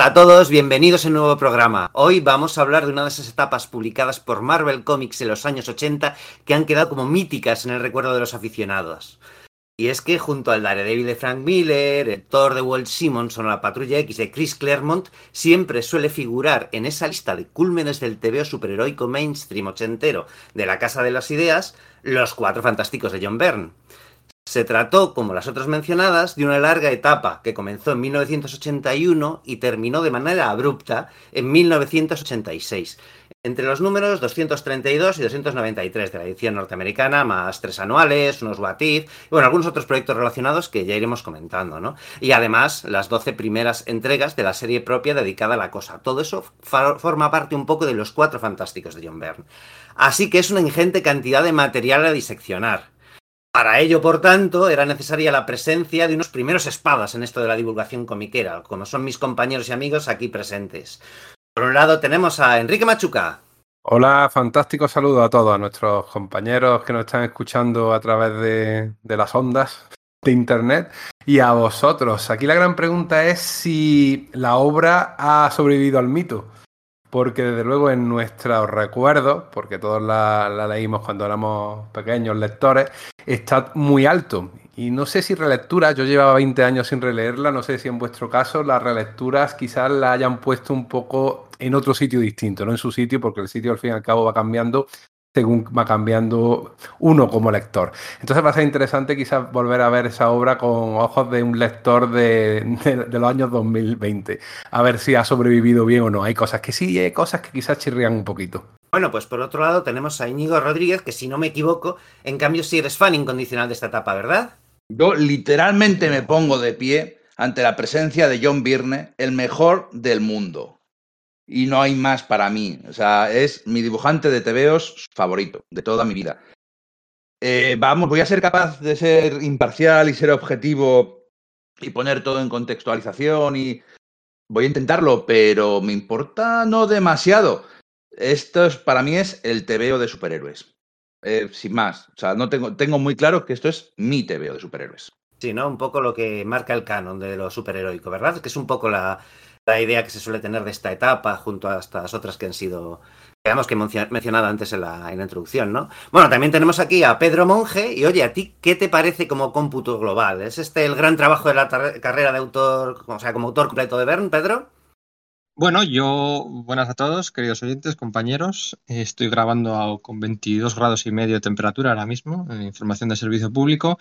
Hola a todos, bienvenidos a un nuevo programa. Hoy vamos a hablar de una de esas etapas publicadas por Marvel Comics en los años 80 que han quedado como míticas en el recuerdo de los aficionados. Y es que junto al Daredevil de Frank Miller, el Thor de Walt Simonson o la Patrulla X de Chris Claremont, siempre suele figurar en esa lista de cúlmenes del TVO superheroico mainstream ochentero de la Casa de las Ideas, los Cuatro Fantásticos de John Byrne. Se trató, como las otras mencionadas, de una larga etapa que comenzó en 1981 y terminó de manera abrupta en 1986, entre los números 232 y 293 de la edición norteamericana, más tres anuales, unos What y bueno, algunos otros proyectos relacionados que ya iremos comentando, ¿no? Y además, las 12 primeras entregas de la serie propia dedicada a la cosa. Todo eso forma parte un poco de los cuatro fantásticos de John Byrne. Así que es una ingente cantidad de material a diseccionar. Para ello, por tanto, era necesaria la presencia de unos primeros espadas en esto de la divulgación comiquera, como son mis compañeros y amigos aquí presentes. Por un lado tenemos a Enrique Machuca. Hola, fantástico saludo a todos, a nuestros compañeros que nos están escuchando a través de, de las ondas de Internet y a vosotros. Aquí la gran pregunta es si la obra ha sobrevivido al mito porque desde luego en nuestros recuerdos, porque todos la, leímos cuando éramos pequeños lectores, está muy alto. Y no sé si relecturas, yo llevaba 20 años sin releerla, no sé si en vuestro caso las relecturas quizás la hayan puesto un poco en otro sitio distinto, no en su sitio, porque el sitio al fin y al cabo va cambiando según va cambiando uno como lector. Entonces va a ser interesante quizás volver a ver esa obra con ojos de un lector de, los años 2020, a ver si ha sobrevivido bien o no. Hay cosas que sí y hay cosas que quizás chirrían un poquito. Bueno, pues por otro lado tenemos a Íñigo Rodríguez, que si no me equivoco, en cambio sí eres fan incondicional de esta etapa, ¿verdad? Yo literalmente me pongo de pie ante la presencia de John Byrne, el mejor del mundo y no hay más para mí. O sea, es mi dibujante de TVOs favorito de toda mi vida. Eh, vamos, voy a ser capaz de ser imparcial y ser objetivo y poner todo en contextualización y voy a intentarlo, pero me importa no demasiado. Esto es, para mí es el TVO de superhéroes. Eh, sin más. O sea, no tengo, tengo muy claro que esto es mi TVO de superhéroes. Sí, ¿no? Un poco lo que marca el canon de lo superheroico, ¿verdad? Que es un poco la, la idea que se suele tener de esta etapa junto a estas otras que han sido, digamos que mencionado antes en la, introducción, ¿no? Bueno, también tenemos aquí a Pedro Monge y oye, ¿a ti qué te parece como cómputo global? ¿Es este el gran trabajo de la carrera de autor, o sea, como autor completo de Bern, Pedro? Bueno, yo, buenas a todos, queridos oyentes, compañeros. Estoy grabando con 22 grados y medio de temperatura ahora mismo, en información de servicio público.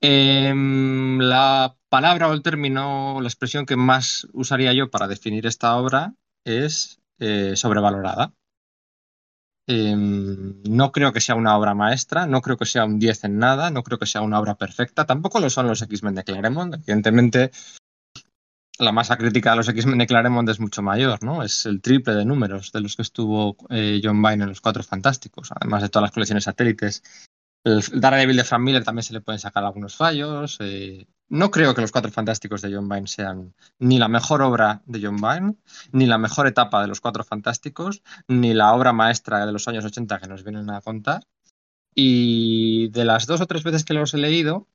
Em, la palabra o el término, la expresión que más usaría yo para definir esta obra es eh, sobrevalorada. Em, no creo que sea una obra maestra, no creo que sea un 10 en nada, no creo que sea una obra perfecta, tampoco lo son los X-Men de Claremont. Evidentemente, la masa crítica de los X-Men de Claremont es mucho mayor, ¿no? Es el triple de números de los que estuvo eh, John Byrne en los Cuatro Fantásticos, además de todas las colecciones satélites. El Daredevil de Frank Miller también se le pueden sacar algunos fallos. Eh, no creo que los Cuatro Fantásticos de John Byrne sean ni la mejor obra de John Byrne, ni la mejor etapa de los Cuatro Fantásticos, ni la obra maestra de los años 80 que nos vienen a contar. Y de las dos o tres veces que los he leído,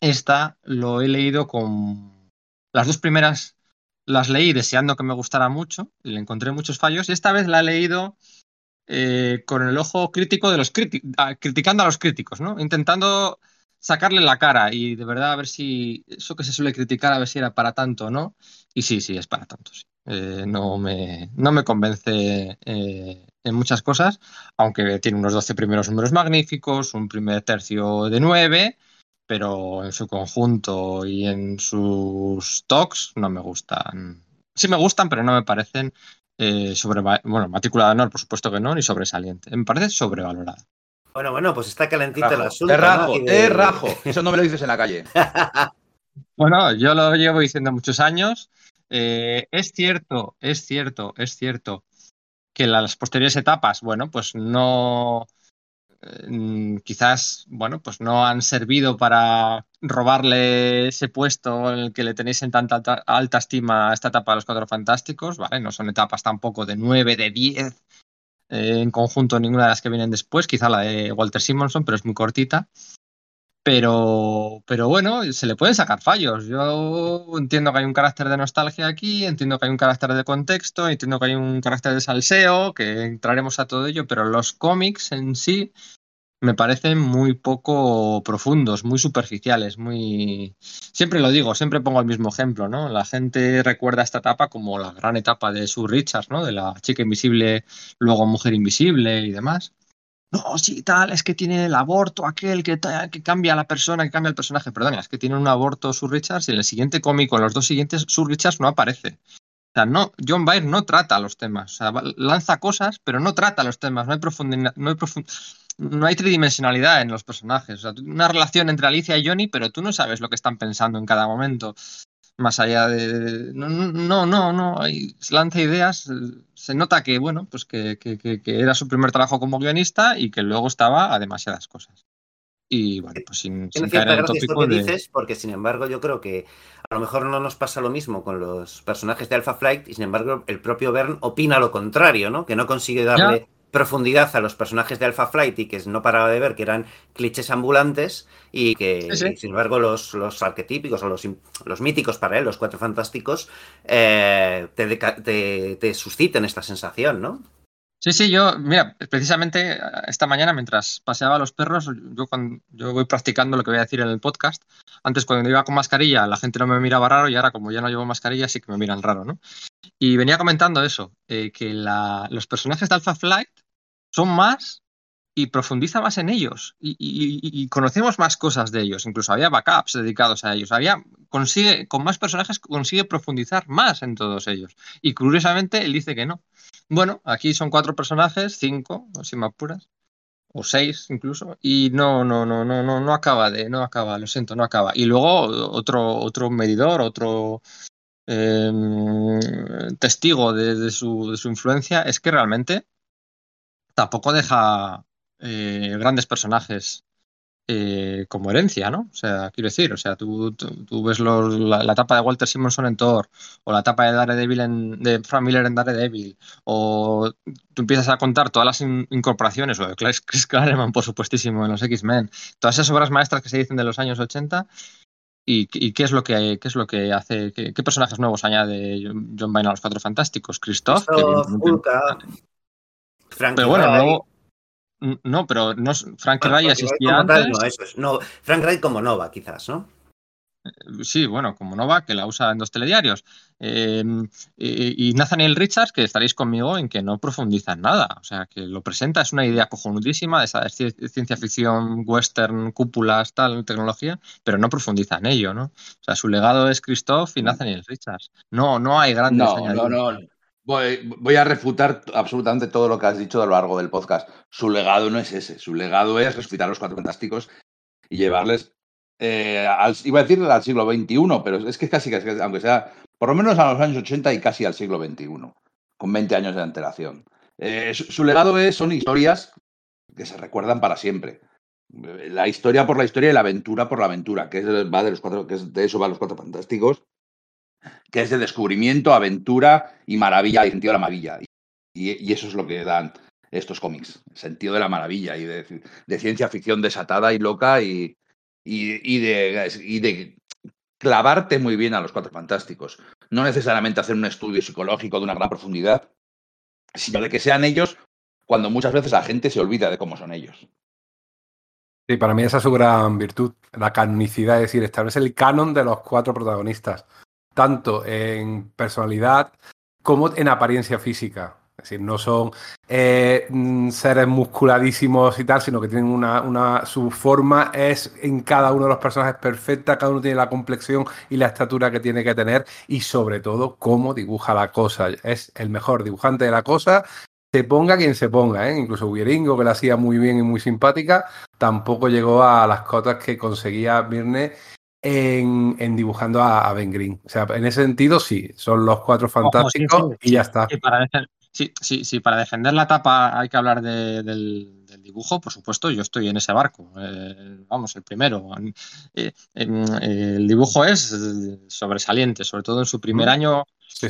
esta lo he leído con las dos primeras las leí deseando que me gustara mucho y le encontré muchos fallos y esta vez la he leído eh, con el ojo crítico de los críticos, ah, criticando a los críticos, ¿no? Intentando sacarle la cara y de verdad a ver si eso que se suele criticar a ver si era para tanto o no. Y sí, sí, es para tanto, eh, no, me, no me convence eh, en muchas cosas, aunque tiene unos 12 primeros números magníficos, un primer tercio de 9 pero en su conjunto y en sus talks no me gustan. Sí me gustan, pero no me parecen eh, sobre, bueno, matrícula de honor, por supuesto que no, ni sobresaliente. Me parece sobrevalorada. Bueno, bueno, pues está calentito el asunto. Es rajo, es rajo. Eso no me lo dices en la calle. bueno, yo lo llevo diciendo muchos años. Eh, es cierto, es cierto, es cierto que las posteriores etapas, bueno, pues no, quizás, bueno, pues no han servido para robarle ese puesto en el que le tenéis en tanta alta, estima a esta etapa de los Cuatro Fantásticos, ¿vale? No son etapas tampoco de 9, de 10 eh, en conjunto ninguna de las que vienen después, quizá la de Walter Simonson, pero es muy cortita. Pero, pero bueno, se le pueden sacar fallos. Yo entiendo que hay un carácter de nostalgia aquí, entiendo que hay un carácter de contexto, entiendo que hay un carácter de salseo, que entraremos a todo ello, pero los cómics en sí me parecen muy poco profundos, muy superficiales, muy... Siempre lo digo, siempre pongo el mismo ejemplo, ¿no? La gente recuerda esta etapa como la gran etapa de Sue Richards, ¿no? De la chica invisible, luego mujer invisible y demás. No, sí, tal, es que tiene el aborto aquel que, cambia a la persona, que cambia el personaje. Perdona, es que tiene un aborto Sue Richards y en el siguiente cómico, en los dos siguientes, Sue Richards no aparece. O sea, no, John Byrne no trata los temas. O sea, lanza cosas, pero no trata los temas. No hay profundidad, no hay profundidad no hay tridimensionalidad en los personajes. O sea, una relación entre Alicia y Johnny, pero tú no sabes lo que están pensando en cada momento. Más allá de. No, no, no, no. Hay, lanza ideas. Se nota que, bueno, pues que, que, que, era su primer trabajo como guionista y que luego estaba a demasiadas cosas. Y bueno, pues sin, sin caer en el tópico de... dices, porque sin embargo yo creo que a lo mejor no nos pasa lo mismo con los personajes de Alpha Flight y sin embargo el propio Bern opina lo contrario, ¿no? Que no consigue darle ya profundidad a los personajes de Alpha Flight y que no paraba de ver que eran clichés ambulantes y que, sí, sí. sin embargo, los, los, arquetípicos o los, los, míticos para él, los cuatro fantásticos, eh, te, te, te, susciten esta sensación, ¿no? Sí, sí, yo, mira, precisamente esta mañana mientras paseaba a los perros, yo, cuando, yo voy practicando lo que voy a decir en el podcast. Antes, cuando iba con mascarilla, la gente no me miraba raro y ahora, como ya no llevo mascarilla, sí que me miran raro, ¿no? Y venía comentando eso, eh, que la, los personajes de Alpha Flight son más y profundiza más en ellos y, conocemos más cosas de ellos. Incluso había backups dedicados a ellos. Había, consigue, con más personajes consigue profundizar más en todos ellos. Y curiosamente él dice que no. Bueno, aquí son cuatro personajes, cinco, si me apuras, o seis incluso, y no, no, no, no, no, no acaba de, no acaba, lo siento, no acaba. Y luego otro, otro medidor, otro eh, testigo de, su, de su influencia es que realmente tampoco deja eh, grandes personajes eh, como herencia, ¿no? O sea, quiero decir, o sea, tú, tú, tú ves los, la, la, etapa de Walter Simonson en Thor, o la etapa de Daredevil en, de Frank Miller en Daredevil, o tú empiezas a contar todas las in, incorporaciones, o de Chris Claremont, por supuestísimo, en los X-Men, todas esas obras maestras que se dicen de los años 80, ¿Y, ¿Y, qué es lo que qué es lo que hace? ¿Qué, qué personajes nuevos añade John Byrne a los Cuatro Fantásticos? Christoph, Christoph que Frank pero bueno, luego. No, pero no, Frank bueno, Ray existía antes. No, eso es. No, Frank Ray como Nova, quizás, ¿no? Sí, bueno, como Nova, que la usa en dos telediarios. Eh, y, y, Nathaniel Richards, que estaréis conmigo en que no profundiza en nada. O sea, que lo presenta, es una idea cojonudísima de esa ciencia ficción, western, cúpulas, tal, tecnología, pero no profundiza en ello, ¿no? O sea, su legado es Christoph y Nathaniel Richards. No, no hay grandes. No, no, no. Voy, voy, a refutar absolutamente todo lo que has dicho a lo largo del podcast. Su legado no es ese. Su legado es resucitar a los cuatro fantásticos y llevarles, eh, al, iba a decir al siglo XXI, pero es que casi, casi, aunque sea, por lo menos a los años 80 y casi al siglo XXI, con 20 años de antelación. Eh, su, legado es, son historias que se recuerdan para siempre. La historia por la historia y la aventura por la aventura, que es, va de, los cuatro, que es de eso va los cuatro fantásticos que es de descubrimiento, aventura y maravilla, y sentido de la maravilla. Y, eso es lo que dan estos cómics, sentido de la maravilla y de, ciencia ficción desatada y loca y de clavarte muy bien a los cuatro fantásticos. No necesariamente hacer un estudio psicológico de una gran profundidad, sino de que sean ellos cuando muchas veces la gente se olvida de cómo son ellos. Sí, para mí esa es su gran virtud, la canonicidad, es decir, establece el canon de los cuatro protagonistas tanto en personalidad como en apariencia física. Es decir, no son eh, seres musculadísimos y tal, sino que tienen una, Su forma es en cada uno de los personajes perfecta, cada uno tiene la complexión y la estatura que tiene que tener, y sobre todo, cómo dibuja la cosa. Es el mejor dibujante de la cosa, se ponga quien se ponga, ¿eh? incluso Wieringo, que la hacía muy bien y muy simpática, tampoco llegó a las cotas que conseguía Virne en, en dibujando a, a, Ben Green. O sea, en ese sentido, sí, son los cuatro fantásticos Ojo, sí, sí, y ya está. Sí, para sí, sí, para defender la tapa hay que hablar de, del, del, dibujo, por supuesto, yo estoy en ese barco. Eh, vamos, el primero. Eh, eh, el dibujo es sobresaliente, sobre todo en su primer mm. año.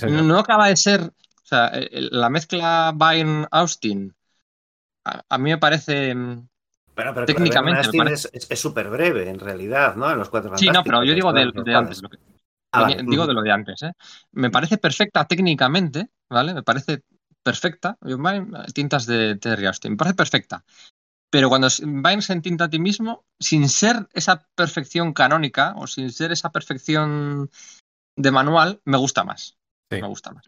no, no acaba de ser. O sea, la mezcla Byrne-Austin a, a, mí me parece Pero, pero Técnicamente, es súper breve, en realidad, ¿no? En los cuatro Sí, no, pero yo digo de, de antes. lo que- Ah, vale. Digo de lo de antes, ¿eh? Me parece perfecta técnicamente, ¿vale? Me parece perfecta. Tintas de Terry Austin. Me parece perfecta. Pero cuando s- Byrne se entinta a ti mismo, sin ser esa perfección canónica o sin ser esa perfección de manual, me gusta más. Sí. Me gusta más.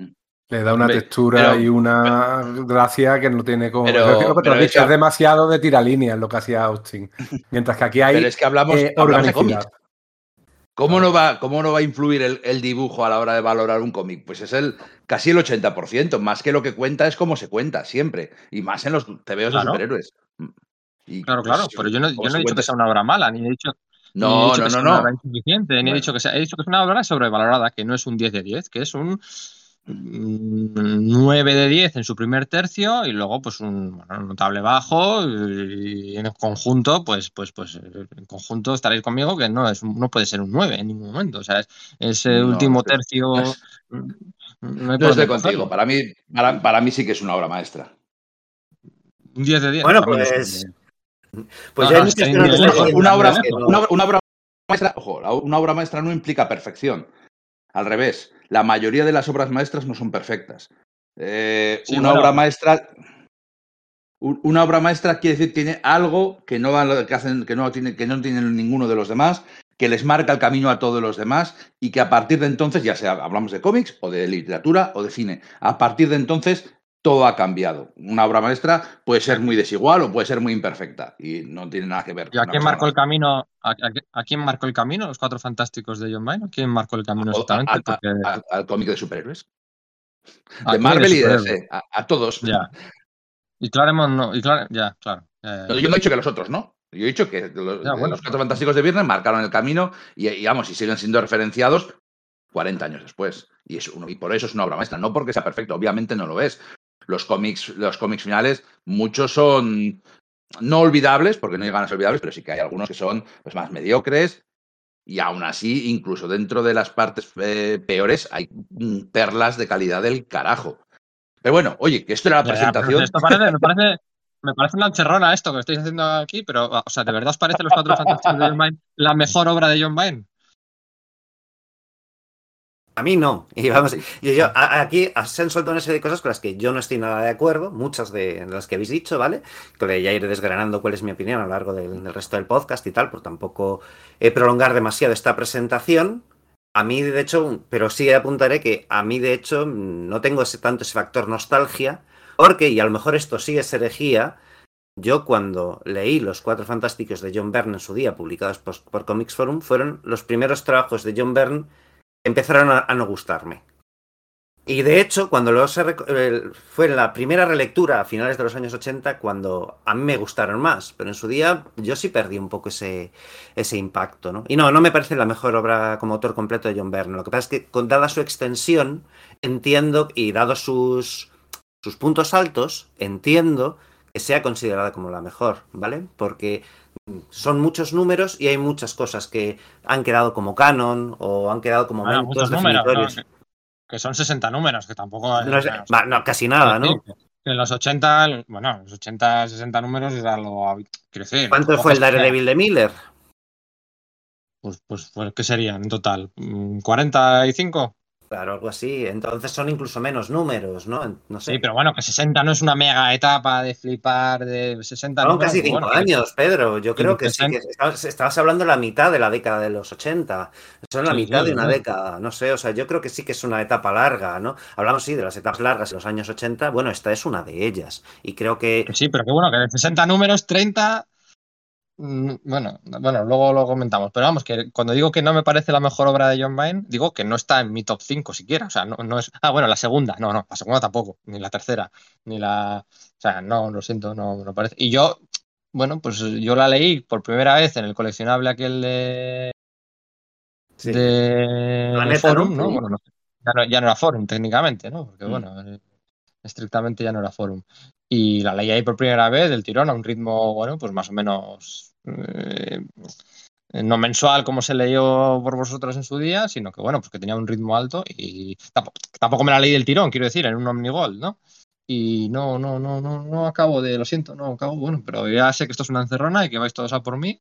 Le da una Hombre, textura pero- y una gracia que no tiene como. Pero- pero has dicho, es demasiado de tiralíneas lo que hacía Austin. Mientras que aquí hay Pero es que hablamos, eh, hablamos de cómics. ¿Cómo no, va, ¿Cómo no va a influir el, el dibujo a la hora de valorar un cómic? Pues es el casi el 80%, más que lo que cuenta es cómo se cuenta, siempre. Y más en los TVOs Claro. de superhéroes. Y, Claro, pues, claro. Pero yo no, yo no he dicho cuenta que sea una obra mala, ni he dicho, No, dicho no, que sea no, una no. obra insuficiente, ni he dicho que sea, he dicho que es una obra sobrevalorada, que no es un 10 de 10, que es un mm, 9 de 10 en su primer tercio y luego pues un bueno, notable bajo y en el conjunto pues pues pues eh, en conjunto estaréis conmigo que no es un- no puede ser un 9 en ningún momento, o sea, es- ese No, último tercio no es- no estoy contigo. Para mí, para, para mí sí que es una obra maestra. Un 10 de 10. Bueno, pues. 10. Pues No, ya están Una, obra, una, maestra, ojo, una obra maestra no implica perfección. Al revés, la mayoría de las obras maestras no son perfectas. Eh, Sí, una bueno. obra maestra. un- Una obra maestra quiere decir tiene algo que no, que hacen, que no tiene, que no tienen ninguno de los demás, que les marca el camino a todos los demás y que a partir de entonces, ya sea hablamos de cómics o de literatura o de cine, a partir de entonces todo ha cambiado. Una obra maestra puede ser muy desigual o puede ser muy imperfecta y no tiene nada que ver. ¿Y a quién marcó el camino? ¿A, a- a quién marcó el camino? ¿Los cuatro fantásticos de John Byrne? ¿A quién marcó el camino exactamente? Porque a- al cómic de superhéroes. ¿a De Marvel y de? DC, a, todos. Ya. Y Claremont no. Y Clar- ya, claro. Yo no he dicho que los otros no. Yo he dicho que los, Ya, bueno. los cuatro fantásticos de Viernes marcaron el camino y, y, vamos, y siguen siendo referenciados 40 años después. Y, es uno, y por eso es una obra maestra. No porque sea perfecto, obviamente no lo es. Los cómics, los cómics finales, muchos son no olvidables, porque no llegan a ser olvidables, pero sí que hay algunos que son pues, más mediocres. Y aún así, incluso dentro de las partes eh, peores, hay perlas de calidad del carajo. Pero bueno, oye, que esto era la ya, presentación. esto parece, me parece. Me parece una encerrona esto que estáis haciendo aquí, pero, o sea, ¿de verdad os parece Los Cuatro Fantásticos de John Byrne la mejor obra de John Byrne? A mí no. Y vamos, y yo, a- aquí se han soltado una serie de cosas con las que yo no estoy nada de acuerdo, muchas de las que habéis dicho, ¿vale? Que ya iré desgranando cuál es mi opinión a lo largo del, del resto del podcast y tal, por tampoco eh, prolongar demasiado esta presentación. A mí, de hecho, pero sí apuntaré que a mí, de hecho, no tengo ese, tanto ese factor nostalgia, porque, y a lo mejor esto sí es herejía, yo cuando leí Los Cuatro Fantásticos de John Byrne en su día, publicados por, por Comics Forum, fueron los primeros trabajos de John Byrne empezaron a, no gustarme. Y de hecho, cuando fue la primera relectura a finales de los años 80 cuando a mí me gustaron más, pero en su día yo sí perdí un poco ese, ese impacto, ¿no? Y no, no me parece la mejor obra como autor completo de John Byrne. Lo que pasa es que, con, dada su extensión, entiendo, y dado sus, sus puntos altos, entiendo que sea considerada como la mejor, ¿vale? Porque son muchos números y hay muchas cosas que han quedado como canon o han quedado como Bueno, momentos muchos números, ¿no? que, que son 60 números, que tampoco. No, es- bueno, va, no, casi nada, ¿no? En los 80, bueno, los 80, 60 números era lo. Quiero decir. ¿Cuánto fue el Daredevil de Miller? Pues, pues, pues, ¿qué serían en total? Mm, ¿45? Claro, algo así. Entonces son incluso menos números, ¿no? No sé. Sí, pero bueno, que 60 no es una mega etapa de flipar de 60 Son números, casi pues cinco bueno, años, Pedro. Yo creo que sí, que estabas, estabas hablando de la mitad de la década de los 80. Son la Sí, mitad sí, de una década, no sé, o sea, yo creo que sí que es una etapa larga, ¿no? Hablamos, sí, de las etapas largas en los años 80. Bueno, esta es una de ellas. Y creo que sí, pero que bueno, que de 60 números, 30. Mm, Bueno, bueno, luego lo comentamos. Pero vamos, que cuando digo que no me parece la mejor obra de John Byrne, digo que no está en mi top 5 siquiera. O sea, no, no es. Ah, bueno, la segunda. No, no, la segunda tampoco. Ni la tercera. Ni la. O sea, no, lo siento, no me lo parece. Y yo, bueno, pues yo la leí por primera vez en el coleccionable aquel de. sí. de Planeta, Forum, ¿no? ¿no? Bueno, no. Ya, no, ya no era Forum técnicamente, ¿no? Porque Mm. bueno, eh, estrictamente ya no era Forum. Y la leí ahí por primera vez del tirón a un ritmo, bueno, pues más o menos eh, no mensual como se leyó por vosotros en su día, sino que bueno, pues que tenía un ritmo alto y tampoco, tampoco me la leí del tirón, quiero decir, en un Omnigold, ¿no? y no, no, no, no, no acabo de, lo siento, no acabo, bueno, pero ya sé que esto es una encerrona y que vais todos a por mí.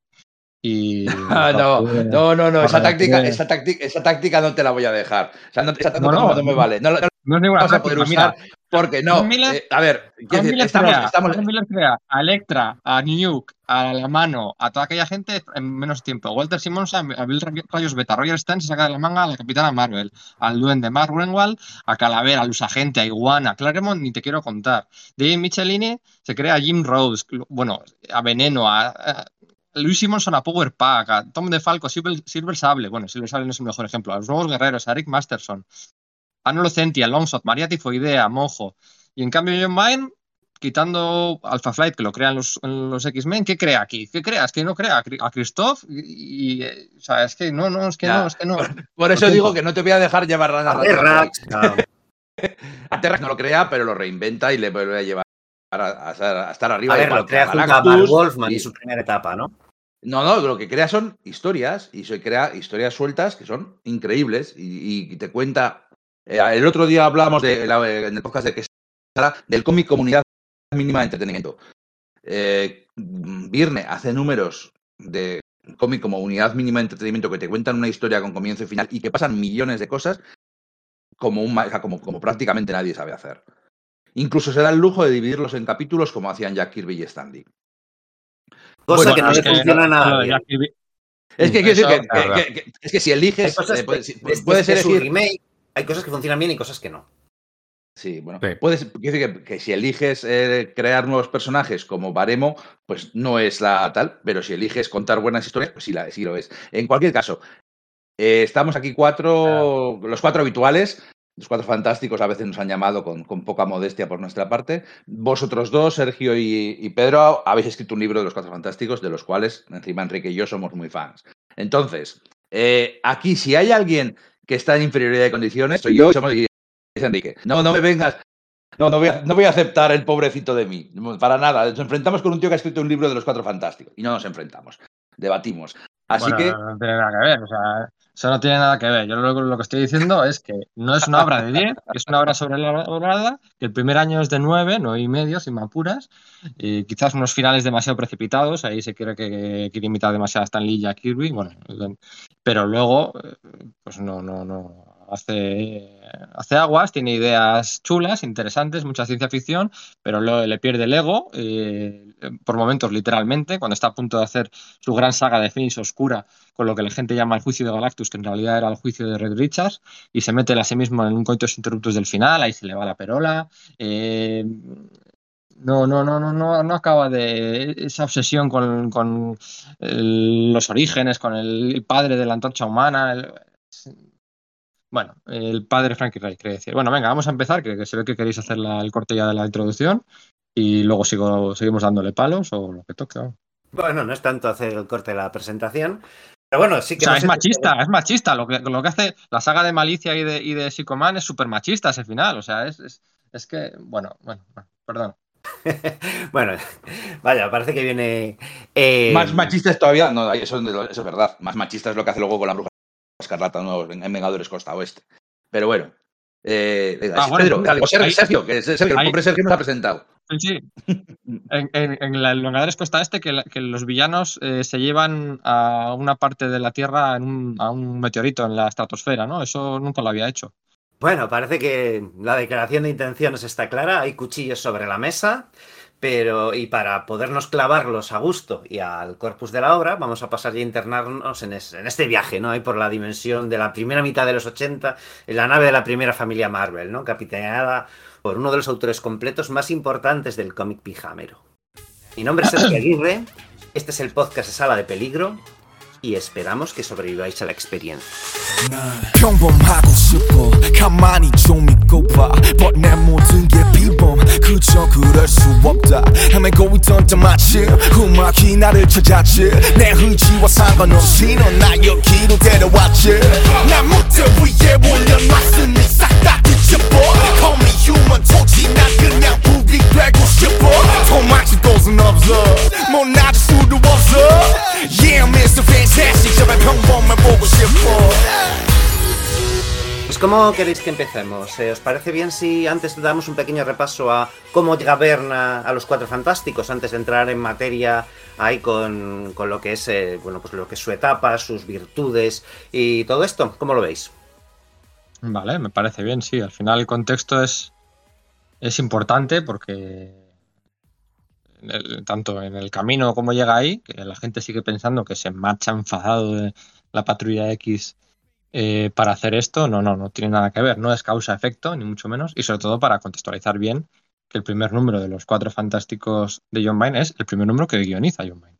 Y Ah, no, no, no, no, esa táctica, esa táctica, esa táctica no te la voy a dejar. O sea, no, esa táctica No, no. no me vale. No, no no es ninguna vas a poder usar mira, porque no. Miller- eh, a ver, decir, estamos, crea, estamos, crea a Electra, a Nuke, a la mano, a toda aquella gente en menos tiempo. Walter Simmons a, Bill Rayos Beta, Roger Stern se saca de la manga a la Capitana Marvel, al Duende Mark Renwald, a Calavera, a Lusagente, a Iguana, a Claremont, ni te quiero contar. David Michelini se crea a Jim Rhodes, bueno, a Veneno, a, a Luis Simonson a Power Pack, a Tom DeFalco, Silver, Silver Sable, bueno, Silver Sable no es el mejor ejemplo, a los nuevos guerreros, a Eric Masterson, a Nolo Centi, a Longshot, María Tifoidea, Mojo. Y en cambio John Byrne quitando Alpha Flight, que lo crean los, los X-Men, ¿qué crea aquí? ¿Qué crea? Es que no crea a Christoph y, y, eh, o sea, es que no, no, es que Ya. no, es que no. por eso digo que no te voy a dejar llevar la A narrativa. Terrax, claro. A Terrax no lo crea, pero lo reinventa y le vuelve a llevar a, a- a estar arriba. A ver, lo crea junto a Wolfman y- su primera etapa, ¿no? No, no, lo que crea son historias y se crea historias sueltas que son increíbles y, y te cuenta. Eh, el otro día hablábamos de, la- en el podcast de que del cómic Comunidad Mínima de Entretenimiento. Eh, Virne hace números de cómic como Unidad Mínima de Entretenimiento que te cuentan una historia con comienzo y final y que pasan millones de cosas como, un, como, como prácticamente nadie sabe hacer. Incluso se da el lujo de dividirlos en capítulos como hacían Jack Kirby y Stanley. Cosa Bueno, que no le funciona nada. Es que quiero decir que, claro. que- que- es que si eliges, eh, puedes, puedes desde su elegir. remake, hay cosas que funcionan bien y cosas que no. Sí, bueno, Sí. puedes quiero decir que, que si eliges eh, crear nuevos personajes como Baremo, pues no es la tal, pero si eliges contar buenas historias, pues sí, la, sí lo es. En cualquier caso, eh, estamos aquí cuatro, los cuatro habituales, los cuatro fantásticos a veces nos han llamado con, con poca modestia por nuestra parte. Vosotros dos, Sergio y, y Pedro, habéis escrito un libro de los cuatro fantásticos, de los cuales encima Enrique y yo somos muy fans. Entonces, eh, aquí si hay alguien que está en inferioridad de condiciones, soy yo y somos y es Enrique. No, no me vengas. No, no voy, a, no voy a aceptar el pobrecito de mí. Para nada. Nos enfrentamos con un tío que ha escrito un libro de los cuatro fantásticos. Y no nos enfrentamos. Debatimos. Así Bueno, que. no, tiene nada que ver, o sea, eso no tiene nada que ver. Yo lo, lo que estoy diciendo es que no es una obra de 10, que es una obra sobrevalorada, que el primer año es de 9, 9 y medio, sin me apuras, y quizás unos finales demasiado precipitados, ahí se cree que quiere imitar demasiado a Stan Lee y a Kirby, bueno, pero luego, eh, pues no, no, no, hace, hace aguas, tiene ideas chulas, interesantes, mucha ciencia ficción, pero luego le pierde el ego, eh, por momentos literalmente, cuando está a punto de hacer su gran saga de Phoenix oscura, con lo que la gente llama el juicio de Galactus, que en realidad era el juicio de Red Richards, y se mete a sí mismo en un coitus interruptus del final, ahí se le va la perola. eh, no, no, no, no, no, no acaba de esa obsesión con, con el- los orígenes, con el padre de la antorcha humana. el- bueno, el padre Frankie Ray, quería decir. Bueno, venga, vamos a empezar, que, que se ve que queréis hacer la- el corte ya de la introducción y luego sigo, seguimos dándole palos o lo que toque. Bueno, no es tanto hacer el corte de la presentación. Pero bueno, sí O que. sea, no es machista, es machista. Lo que, lo que hace la saga de Malicia y de, y de Psychoman es súper machista ese final. O sea, es, es, es que, bueno, bueno, perdón. bueno, vaya, parece que viene. eh, Más machistas todavía. No, eso, eso es verdad. Más machista es lo que hace luego con la bruja escarlata ¿no? en en Vengadores Costa Oeste. Pero bueno. Eh, Ah, bueno, Pedro, dale, o Sergio, ahí- Sergio, que es Sergio, el pobre Sergio nos ha presentado. Sí. En, en, en la- en Vengadores Costa Este, que, la- que los villanos eh, se llevan a una parte de la Tierra en un, a un meteorito en la estratosfera, ¿no? Eso nunca lo había hecho. Bueno, parece que la declaración de intenciones está clara, hay cuchillos sobre la mesa, pero y para podernos clavarlos a gusto y al corpus de la obra, vamos a pasar ya a internarnos en, es- en este viaje, ¿no? Ahí por la dimensión de la primera mitad de los 80, en la nave de la primera familia Marvel, ¿no? Capitaneada por uno de los autores completos más importantes del cómic pijamero. Mi nombre es Sergio Aguirre, este es el podcast de Sala de Peligro y esperamos que sobreviváis a la experiencia. 평범하고 싶어. 가만히 좀 있고 봐. But 내 모든 게 비범. 그저 그럴 수 없다. 헤매고 있던 때 마침 음악이 나를 찾았지. 내 의지와 상관없이 넌 나 여기로 데려왔지. 난 무대 위에 올려놨으니 싹다 뒤집어. Call me human 토지 난 그냥 북이 되고 싶어 도망칠 곳은 없어 못 놔줄 수도 없어 Yeah Mr. Fantastic 제발 평범해 보고 싶어 Pues ¿cómo queréis que empecemos? Eh, ¿Os parece bien si antes damos un pequeño repaso a cómo llega Berna a los Cuatro Fantásticos antes de entrar en materia ahí con, con lo que es eh, bueno pues lo que es su etapa, sus virtudes y todo esto? ¿Cómo lo veis? Vale, me parece bien, sí. Al final el contexto es, es importante porque en el- tanto en el camino como llega ahí, que la gente sigue pensando que se marcha enfadado de la patrulla X eh, para hacer esto, no, no, no tiene nada que ver, no es causa-efecto, ni mucho menos, y sobre todo para contextualizar bien que el primer número de los cuatro fantásticos de John Byrne es el primer número que guioniza John Byrne.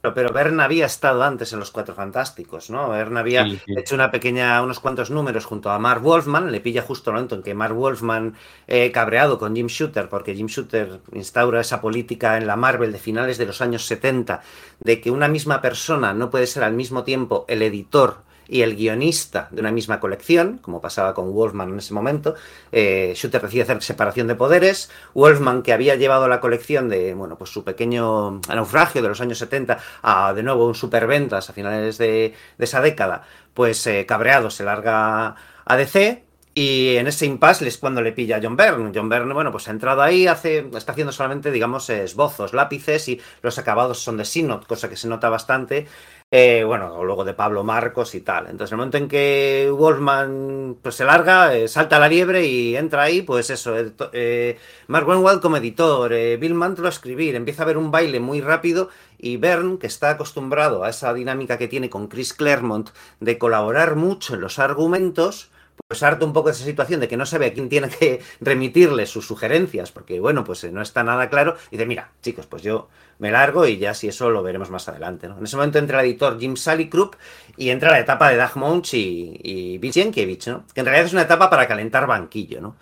Pero, pero Byrne había estado antes en los Cuatro Fantásticos, ¿no? Byrne había Sí, sí. hecho una pequeña, unos cuantos números junto a Mark Wolfman, le pilla justo el momento en que Mark Wolfman eh, cabreado con Jim Shooter, porque Jim Shooter instaura esa política en la Marvel de finales de los años 70, de que una misma persona no puede ser al mismo tiempo el editor y el guionista de una misma colección, como pasaba con Wolfman en ese momento. Eh, Shooter decide hacer separación de poderes. Wolfman, que había llevado la colección de, bueno, pues su pequeño naufragio de los años 70 a de nuevo un superventas a finales de, de esa década, pues eh, cabreado se larga a DC. Y en ese impasse es cuando le pilla a John Byrne. John Byrne, bueno, pues ha entrado ahí, hace, está haciendo solamente, digamos, esbozos, lápices y los acabados son de Synod, cosa que se nota bastante. Eh, bueno, luego de Pablo Marcos y tal. Entonces, el momento en que Wolfman pues, se larga, eh, salta la liebre y entra ahí, pues eso, eh, Mark Wenwald como editor, eh, Bill Mantlo a escribir, empieza a haber un baile muy rápido y Byrne, que está acostumbrado a esa dinámica que tiene con Chris Claremont de colaborar mucho en los argumentos, pues harta un poco de esa situación de que no sabe a quién tiene que remitirle sus sugerencias, porque bueno, pues eh, no está nada claro, y dice, mira, chicos, pues yo me largo y ya si eso lo veremos más adelante. ¿no? En ese momento entra el editor Jim Salicrup y entra la etapa de Doug Mounch y, y ¿no? que en realidad es una etapa para calentar banquillo. ¿no?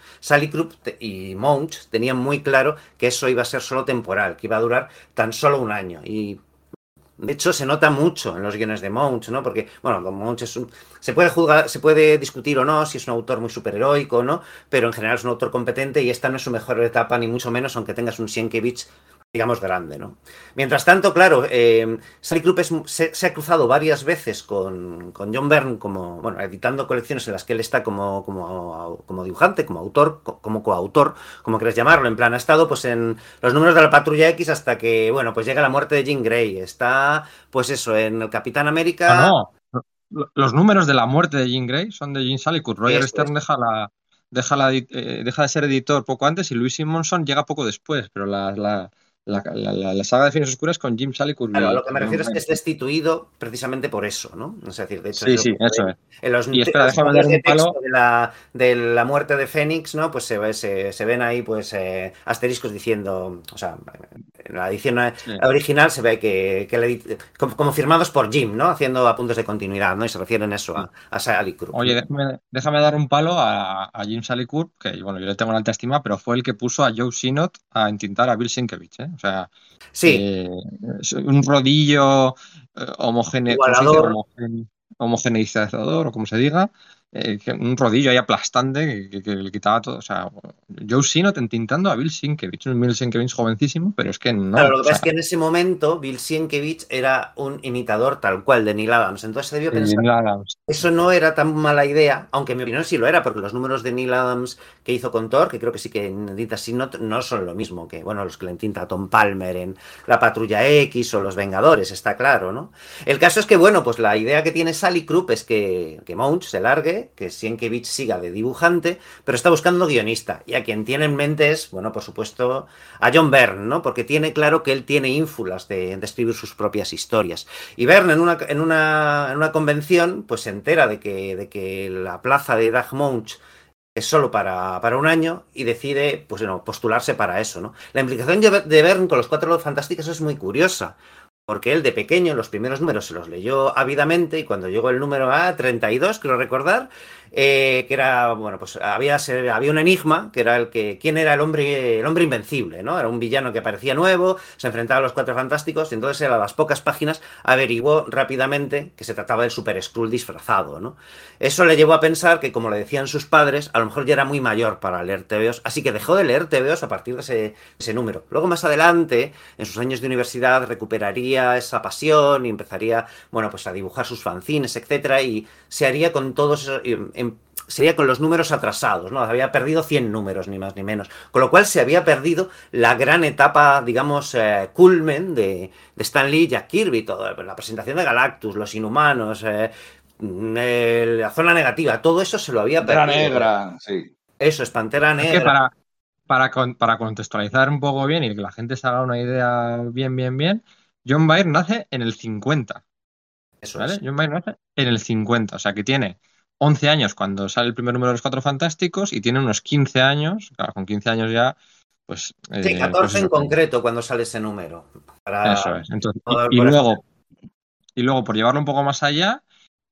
Te- y Mounch tenían muy claro que eso iba a ser solo temporal, que iba a durar tan solo un año. Y de hecho, se nota mucho en los guiones de Munch, ¿no? Porque, bueno, Munch es un. Se puede juzgar, se puede discutir o no si es un autor muy superheroico o no, pero en general es un autor competente y esta no es su mejor etapa, ni mucho menos, aunque tengas un Sienkiewicz, digamos, grande, ¿no? Mientras tanto, claro, eh, Sally Krupp es- se, se ha cruzado varias veces con, con John Byrne, como, bueno, editando colecciones en las que él está como, como, como dibujante, como autor, co- como coautor, como quieras llamarlo, en plan, ha estado pues en los números de la Patrulla X hasta que, bueno, pues llega la muerte de Jean Grey, está, pues eso, en el Capitán América... Ah, no. Lo- Los números de la muerte de Jean Grey son de Jim Salicourt. Roger Eso Stern es. deja, la, deja, la, edi- eh, deja de ser editor poco antes y Louis Simonson llega poco después, pero la, la, la, la- la- saga de Fines Oscuras con Jim Salicourt. Claro, a y- lo que me refiero es que es destituido precisamente por eso, ¿no? Es decir, de hecho, Sí, es sí, eso es. en los, Y espera, los de un palo. de la, de la muerte de Fénix, ¿no? Pues se, se, se ven ahí, pues, eh, asteriscos diciendo, o sea, en la edición Sí. original se ve que, que edit- como, como firmados por Jim, ¿no? Haciendo apuntes de continuidad, ¿no? Y se refieren eso a, a Sally Krupp. Oye, déjame, déjame dar un palo a, a Jim Salicourt, que bueno, yo le tengo una alta estima, pero fue el que puso a Joe Sinot a entintar a Bill Sienkiewicz, ¿eh? O sea, sí, eh, un rodillo eh. Homogen- homogeneizador, o como se diga, eh, que un rodillo ahí aplastante que, que- que le quitaba todo. O sea, Joe Sinot entintando a Bill Sienkiewicz, un Bill Sienkiewicz jovencísimo, pero es que no. Claro, lo que pasa es que en ese momento Bill Sienkiewicz era un imitador tal cual de Neil Adams. Entonces se debió pensar Neil Adams. Eso no era tan mala idea, aunque en mi opinión sí lo era, porque los números de Neil Adams que hizo con Thor, que creo que sí que en Edita Sinot, no son lo mismo que, bueno, los que le entinta Tom Palmer en La Patrulla X o Los Vengadores, está claro, ¿no? El caso es que, bueno, pues la idea que tiene Sally Krupp es que, que Munch se largue, que Sienkiewicz siga de dibujante, pero está buscando guionista, y a quien tiene en mente es, bueno, por supuesto, a John Byrne, ¿no? Porque tiene claro que él tiene ínfulas de, escribir sus propias historias. Y Byrne en una, en una, en una convención, pues se entera de que, de que la plaza de Doug Mounch es solo para, para un año y decide pues, bueno, postularse para eso. ¿no? La implicación de Byrne con los cuatro fantásticos es muy curiosa. Porque él de pequeño, los primeros números se los leyó ávidamente y cuando llegó el número a 32, creo recordar, eh, que era, bueno, pues había, había un enigma, que era el que, ¿quién era el hombre, el hombre invencible, ¿no? Era un villano que parecía nuevo, se enfrentaba a los cuatro fantásticos, y entonces a las pocas páginas averiguó rápidamente que se trataba del Super Skrull disfrazado, ¿no? Eso le llevó a pensar que, como le decían sus padres, a lo mejor ya era muy mayor para leer TVOs, así que dejó de leer TVOs a partir de ese, ese número. Luego, más adelante, en sus años de universidad, recuperaría esa pasión y empezaría, bueno, pues a dibujar sus fanzines, etcétera, y se haría con todos sería con los números atrasados, ¿no? Había perdido 100 números, ni más ni menos. Con lo cual se había perdido la gran etapa, digamos, eh, culmen de, de, Stan Lee y Jack Kirby, todo, la presentación de Galactus, los inhumanos, eh, la zona negativa, todo eso se lo había Pantera perdido. negra, sí. Eso es Pantera Negra. Es que para, para, con- para contextualizar un poco bien y que la gente se haga una idea bien, bien, bien, John Byrne nace en el 50, Eso ¿vale? es. John Byrne nace en el 50, o sea que tiene 11 años cuando sale el primer número de los Cuatro Fantásticos y tiene unos 15 años, claro, con 15 años ya, pues... Sí, eh, 14 pues en concreto cuando sale ese número. Para- Eso es. Entonces, y, y luego, y luego, por llevarlo un poco más allá,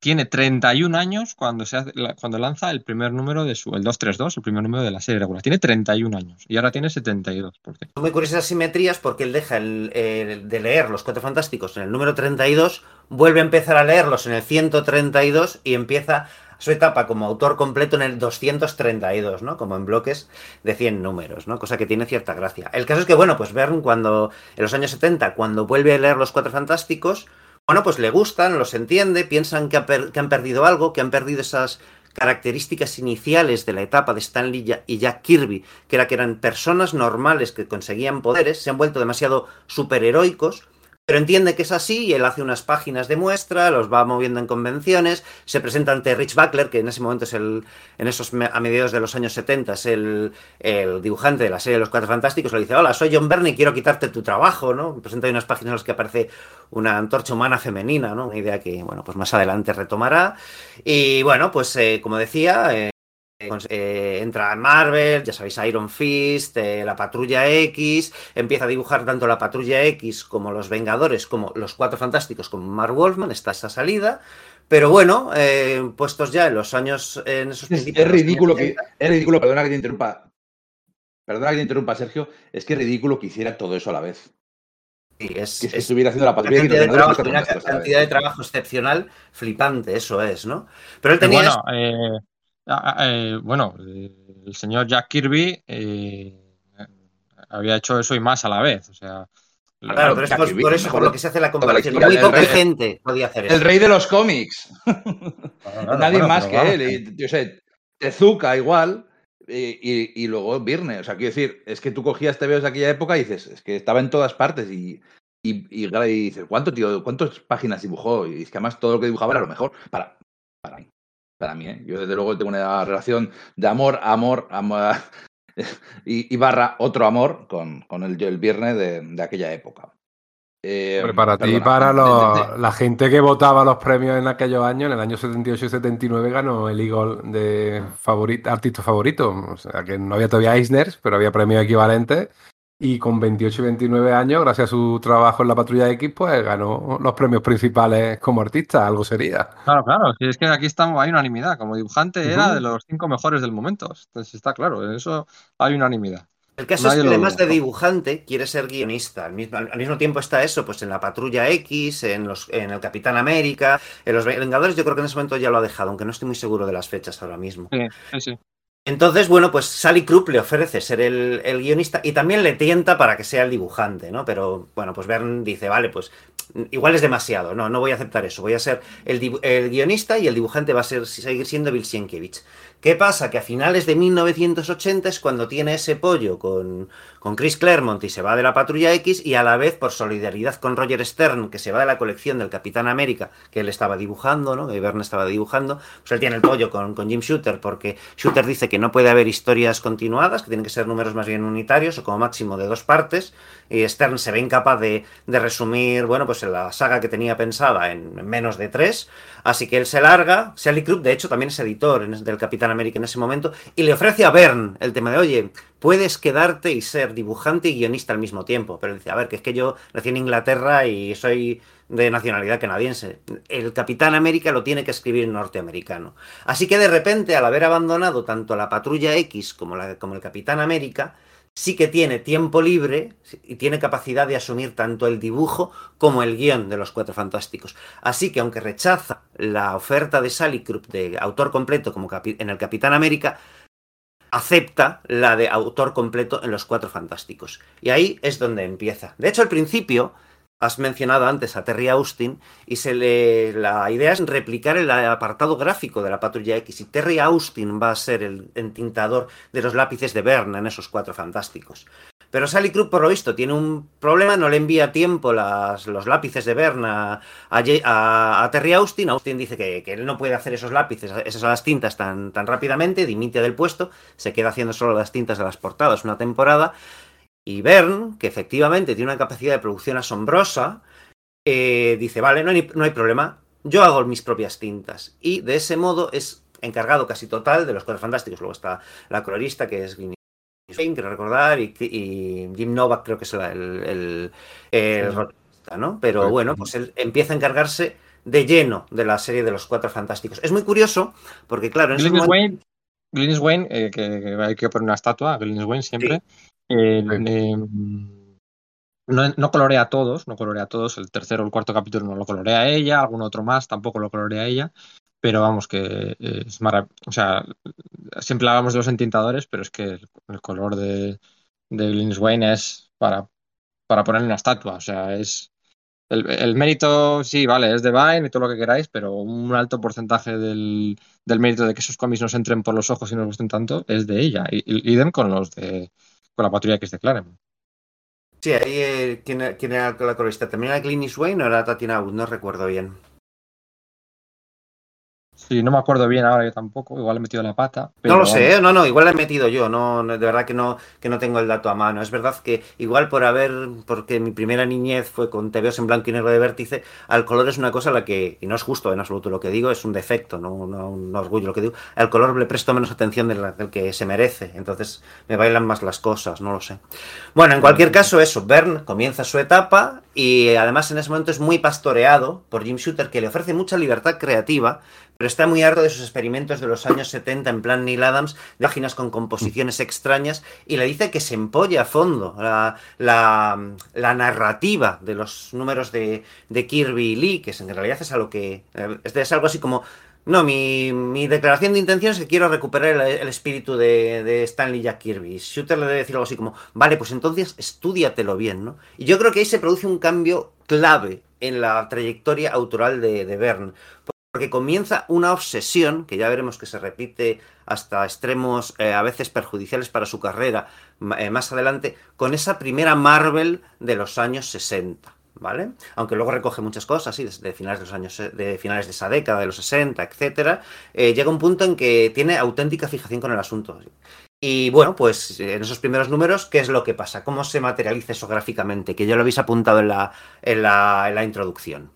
tiene 31 años cuando, se hace, cuando lanza el primer número de su, el 232, el primer número de la serie regular. Tiene 31 años y ahora tiene 72. por cierto. Son muy curiosas simetrías porque él deja el- el de leer los Cuatro Fantásticos en el número 32, vuelve a empezar a leerlos en el 132 y empieza su etapa como autor completo en el 232, ¿no? Como en bloques de 100 números, ¿no? Cosa que tiene cierta gracia. El caso es que, bueno, pues Verne cuando, en los años 70, cuando vuelve a leer los Cuatro Fantásticos, bueno, pues le gustan, los entiende, piensan que, han perdido algo, que han perdido esas características iniciales de la etapa de Stan Lee ya- y Jack Kirby, que era que eran personas normales que conseguían poderes, se han vuelto demasiado superheroicos, pero entiende que es así y él hace unas páginas de muestra, los va moviendo en convenciones, se presenta ante Rich Buckler, que en ese momento es el, en esos a mediados de los años 70 es el, dibujante de la serie de los Cuatro Fantásticos, le dice, hola, soy John Byrne y quiero quitarte tu trabajo, ¿no? Presenta unas páginas en las que aparece una antorcha humana femenina, ¿no? Una idea que, bueno, pues más adelante retomará. Y bueno, pues eh, como decía, eh, eh, entra en Marvel, ya sabéis, Iron Fist, eh, la Patrulla X, empieza a dibujar tanto la Patrulla X como los Vengadores, como los Cuatro Fantásticos, como Mark Wolfman, está esa salida. Pero bueno, eh, puestos ya en los años, en esos Es, principios es ridículo que. Es ridículo, perdona que te interrumpa. Perdona que te interrumpa, Sergio. Es que es ridículo que hiciera todo eso a la vez. 70, sí, es, Que, es que estuviera haciendo la patrulla cantidad de trabajo, una cantidad de trabajo excepcional, flipante, eso es, ¿no? Pero él tenía bueno, eh, a- a- eh, bueno, eh, el señor Jack Kirby eh, había hecho eso y más a la vez. O sea, Ah, Claro, pero es Jack por, Kirby, por eso por lo que se hace la comparación. Muy poca rey. gente podía hacer eso. El rey de los cómics. claro, Nadie bueno, más que vamos, él. Y, yo sé, Tezuka igual. eh, Y, y luego Virne. O sea, quiero decir, es que tú cogías TVOs de aquella época y dices, es que estaba en todas partes. Y, y, y, y dices, ¿cuánto, tío? ¿Cuántas páginas dibujó? Y es que además todo lo que dibujaba era lo mejor. Para, para mí. Para mí, ¿eh? Yo desde luego tengo una relación de amor, amor, amor. Y, y barra otro amor con, con el, el Virne de, de aquella época. Eh, Hombre, para ti, para los- la gente que votaba los premios en aquellos años, en el año 78 y 79, ganó el Eagle de favorito, artista favorito. O sea, que no había todavía Eisner, pero había premios equivalentes. Y con 28 y 29 años, gracias a su trabajo en la Patrulla X, pues ganó los premios principales como artista, algo sería. Claro, claro, si es que aquí estamos, hay unanimidad. Como dibujante era de los cinco mejores del momento. Entonces está claro, en eso hay unanimidad. El caso Nadie es que lo además de dibujante, quiere ser guionista. Al mismo, al mismo tiempo está eso, pues en la Patrulla X, en, los, en el Capitán América, en los Vengadores, yo creo que en ese momento ya lo ha dejado, aunque no estoy muy seguro de las fechas ahora mismo. Sí, sí, sí. Entonces, bueno, pues Sally Krupp le ofrece ser el, el guionista y también le tienta para que sea el dibujante, ¿no? Pero bueno, pues Bern dice, vale, pues igual es demasiado, no, no voy a aceptar eso, voy a ser el, el guionista y el dibujante va a ser, seguir siendo Bill Sienkiewicz. ¿Qué pasa? Que a finales de 1980 es cuando tiene ese pollo con, con Chris Claremont y se va de la Patrulla X y a la vez por solidaridad con Roger Stern, que se va de la colección del Capitán América, que él estaba dibujando, ¿no? Que Verne estaba dibujando, pues él tiene el pollo con, con Jim Shooter porque Shooter dice que no puede haber historias continuadas, que tienen que ser números más bien unitarios o como máximo de dos partes, y Stern se ve incapaz de, de resumir, bueno, pues la saga que tenía pensada en, en menos de tres, así que él se larga, Sally Krupp de hecho también es editor en- del Capitán América en ese momento, y le ofrece a Bern el tema de, oye, puedes quedarte y ser dibujante y guionista al mismo tiempo. Pero dice, a ver, que es que yo nací en Inglaterra y soy de nacionalidad canadiense. El Capitán América lo tiene que escribir norteamericano. Así que de repente, al haber abandonado tanto la Patrulla X como, la, como el Capitán América, sí que tiene tiempo libre y tiene capacidad de asumir tanto el dibujo como el guion de los Cuatro Fantásticos. Así que aunque rechaza la oferta de Sally Krupp de autor completo como en el Capitán América, acepta la de autor completo en los Cuatro Fantásticos. Y ahí es donde empieza. De hecho, al principio Has mencionado antes a Terry Austin y se le, la idea es replicar el apartado gráfico de la Patrulla X y Terry Austin va a ser el entintador de los lápices de Verne en esos cuatro fantásticos. Pero Sally Krupp, por lo visto, tiene un problema, no le envía tiempo las, los lápices de Verne a, a, Terry Austin. Austin dice que, que, él no puede hacer esos lápices, esas las tintas tan, tan rápidamente, dimite del puesto, se queda haciendo solo las tintas de las portadas una temporada. Y Bern, que efectivamente tiene una capacidad de producción asombrosa, eh, dice, vale, no hay, no hay, problema, yo hago mis propias tintas. Y de ese modo es encargado casi total de los Cuatro Fantásticos. Luego está la colorista, que es Vinny quiero recordar, y, Jim Novak creo que es el, el, ¿no? Pero bueno, pues él empieza a encargarse de lleno de la serie de los Cuatro Fantásticos. Es muy curioso, porque claro... En Wayne, Wayne eh, que, hay que poner una estatua, Glennis Wayne siempre... Em, no, colorea a todos, no colorea a todos. El tercero o el cuarto capítulo no lo colorea ella, algún otro más tampoco lo colorea ella. Pero vamos, que es maravilloso. O sea, siempre hablamos de los entintadores, pero es que el, color de, de Wayne es para, para ponerle una estatua. O sea, es. El, mérito, sí, vale, es de Vine y todo lo que queráis, pero un alto porcentaje del, mérito de que esos cómics nos entren por los ojos y nos gusten tanto es de ella. Y, idem con los de con la patrulla que es de. Sí, ahí eh, ¿quién, era la colorista? ¿También era Clint Wayne o era Tatiana Wood? No recuerdo bien. Sí, no me acuerdo bien ahora yo tampoco, igual he metido la pata. no lo sé, ¿eh? no, no, igual la he metido yo, no, de verdad que no, que no tengo el dato a mano. Es verdad que igual por haber, porque mi primera niñez fue con TVOs en blanco y negro de vértice, al color es una cosa a la que, y no es justo en absoluto lo que digo, es un defecto, no, un orgullo lo que digo. Al color le presto menos atención del, que se merece, entonces me bailan más las cosas, no lo sé. Bueno, en cualquier caso, eso, Bern comienza su etapa y además en ese momento es muy pastoreado por Jim Shooter, que le ofrece mucha libertad creativa pero está muy harto de sus experimentos de los años 70 en plan Neil Adams, de páginas con composiciones extrañas, y le dice que se empolla a fondo la, la, narrativa de los números de, de, Kirby y Lee, que en realidad es algo que es, algo así como no, mi, declaración de intención es que quiero recuperar el, espíritu de, Stanley Jack Kirby. Shooter le debe decir algo así como, vale, pues entonces estudiatelo bien, ¿no? Y yo creo que ahí se produce un cambio clave en la trayectoria autoral de, de Byrne porque comienza una obsesión, que ya veremos que se repite hasta extremos eh, a veces perjudiciales para su carrera eh, más adelante, con esa primera Marvel de los años 60. ¿Vale? Aunque luego recoge muchas cosas, sí, desde finales de los años, de finales de esa década, de los 60, etcétera, eh, llega un punto en que tiene auténtica fijación con el asunto. Y bueno, pues en esos primeros números, ¿qué es lo que pasa? ¿Cómo se materializa eso gráficamente? Que ya lo habéis apuntado en la, en la, en la introducción.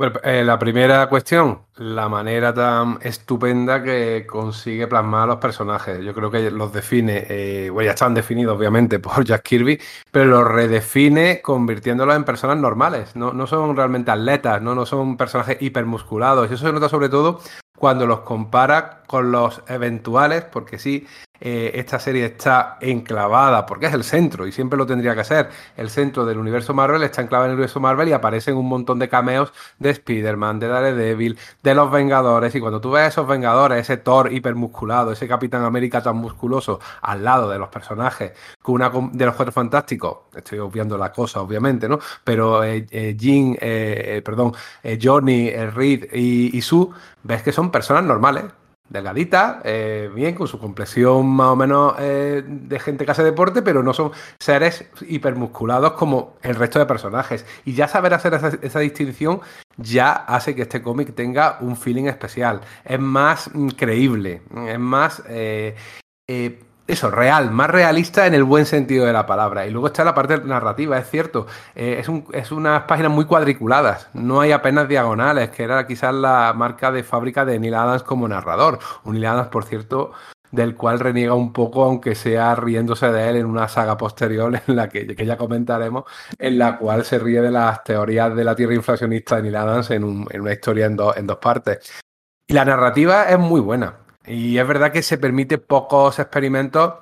Bueno, eh, la primera cuestión, la manera tan estupenda que consigue plasmar a los personajes. Yo creo que los define, eh, bueno, ya están definidos obviamente por Jack Kirby, pero los redefine convirtiéndolos en personas normales. No, no son realmente atletas, ¿no? no son personajes hipermusculados. Y eso se nota sobre todo cuando los compara con los eventuales, porque sí, eh, esta serie está enclavada, porque es el centro, y siempre lo tendría que ser, el centro del universo Marvel está enclavado en el universo Marvel y aparecen un montón de cameos de Spider-Man, de Daredevil, de los Vengadores, y cuando tú ves a esos Vengadores, ese Thor hipermusculado, ese Capitán América tan musculoso, al lado de los personajes, con de los Cuatro Fantásticos, estoy obviando la cosa, obviamente, ¿no? Pero eh, eh Jean, eh, perdón, Johnny, Reed y, y Sue, ves que son personas normales, delgadita, eh, bien, con su complexión más o menos eh, de gente que hace deporte, pero no son seres hipermusculados como el resto de personajes. Y ya saber hacer esa, distinción ya hace que este cómic tenga un feeling especial. Es más mm, creíble, es más... Eh, eso, real, más realista en el buen sentido de la palabra. Y luego está la parte narrativa, es cierto. Eh, es, un, es, unas páginas muy cuadriculadas, no hay apenas diagonales, que era quizás la marca de fábrica de Neil Adams como narrador. Un Neil Adams, por cierto, del cual reniega un poco, aunque sea riéndose de él en una saga posterior en la que, que ya comentaremos, en la cual se ríe de las teorías de la tierra inflacionista de Neil Adams en, un- en una historia en, dos- en dos partes. Y la narrativa es muy buena. Y es verdad que se permite pocos experimentos,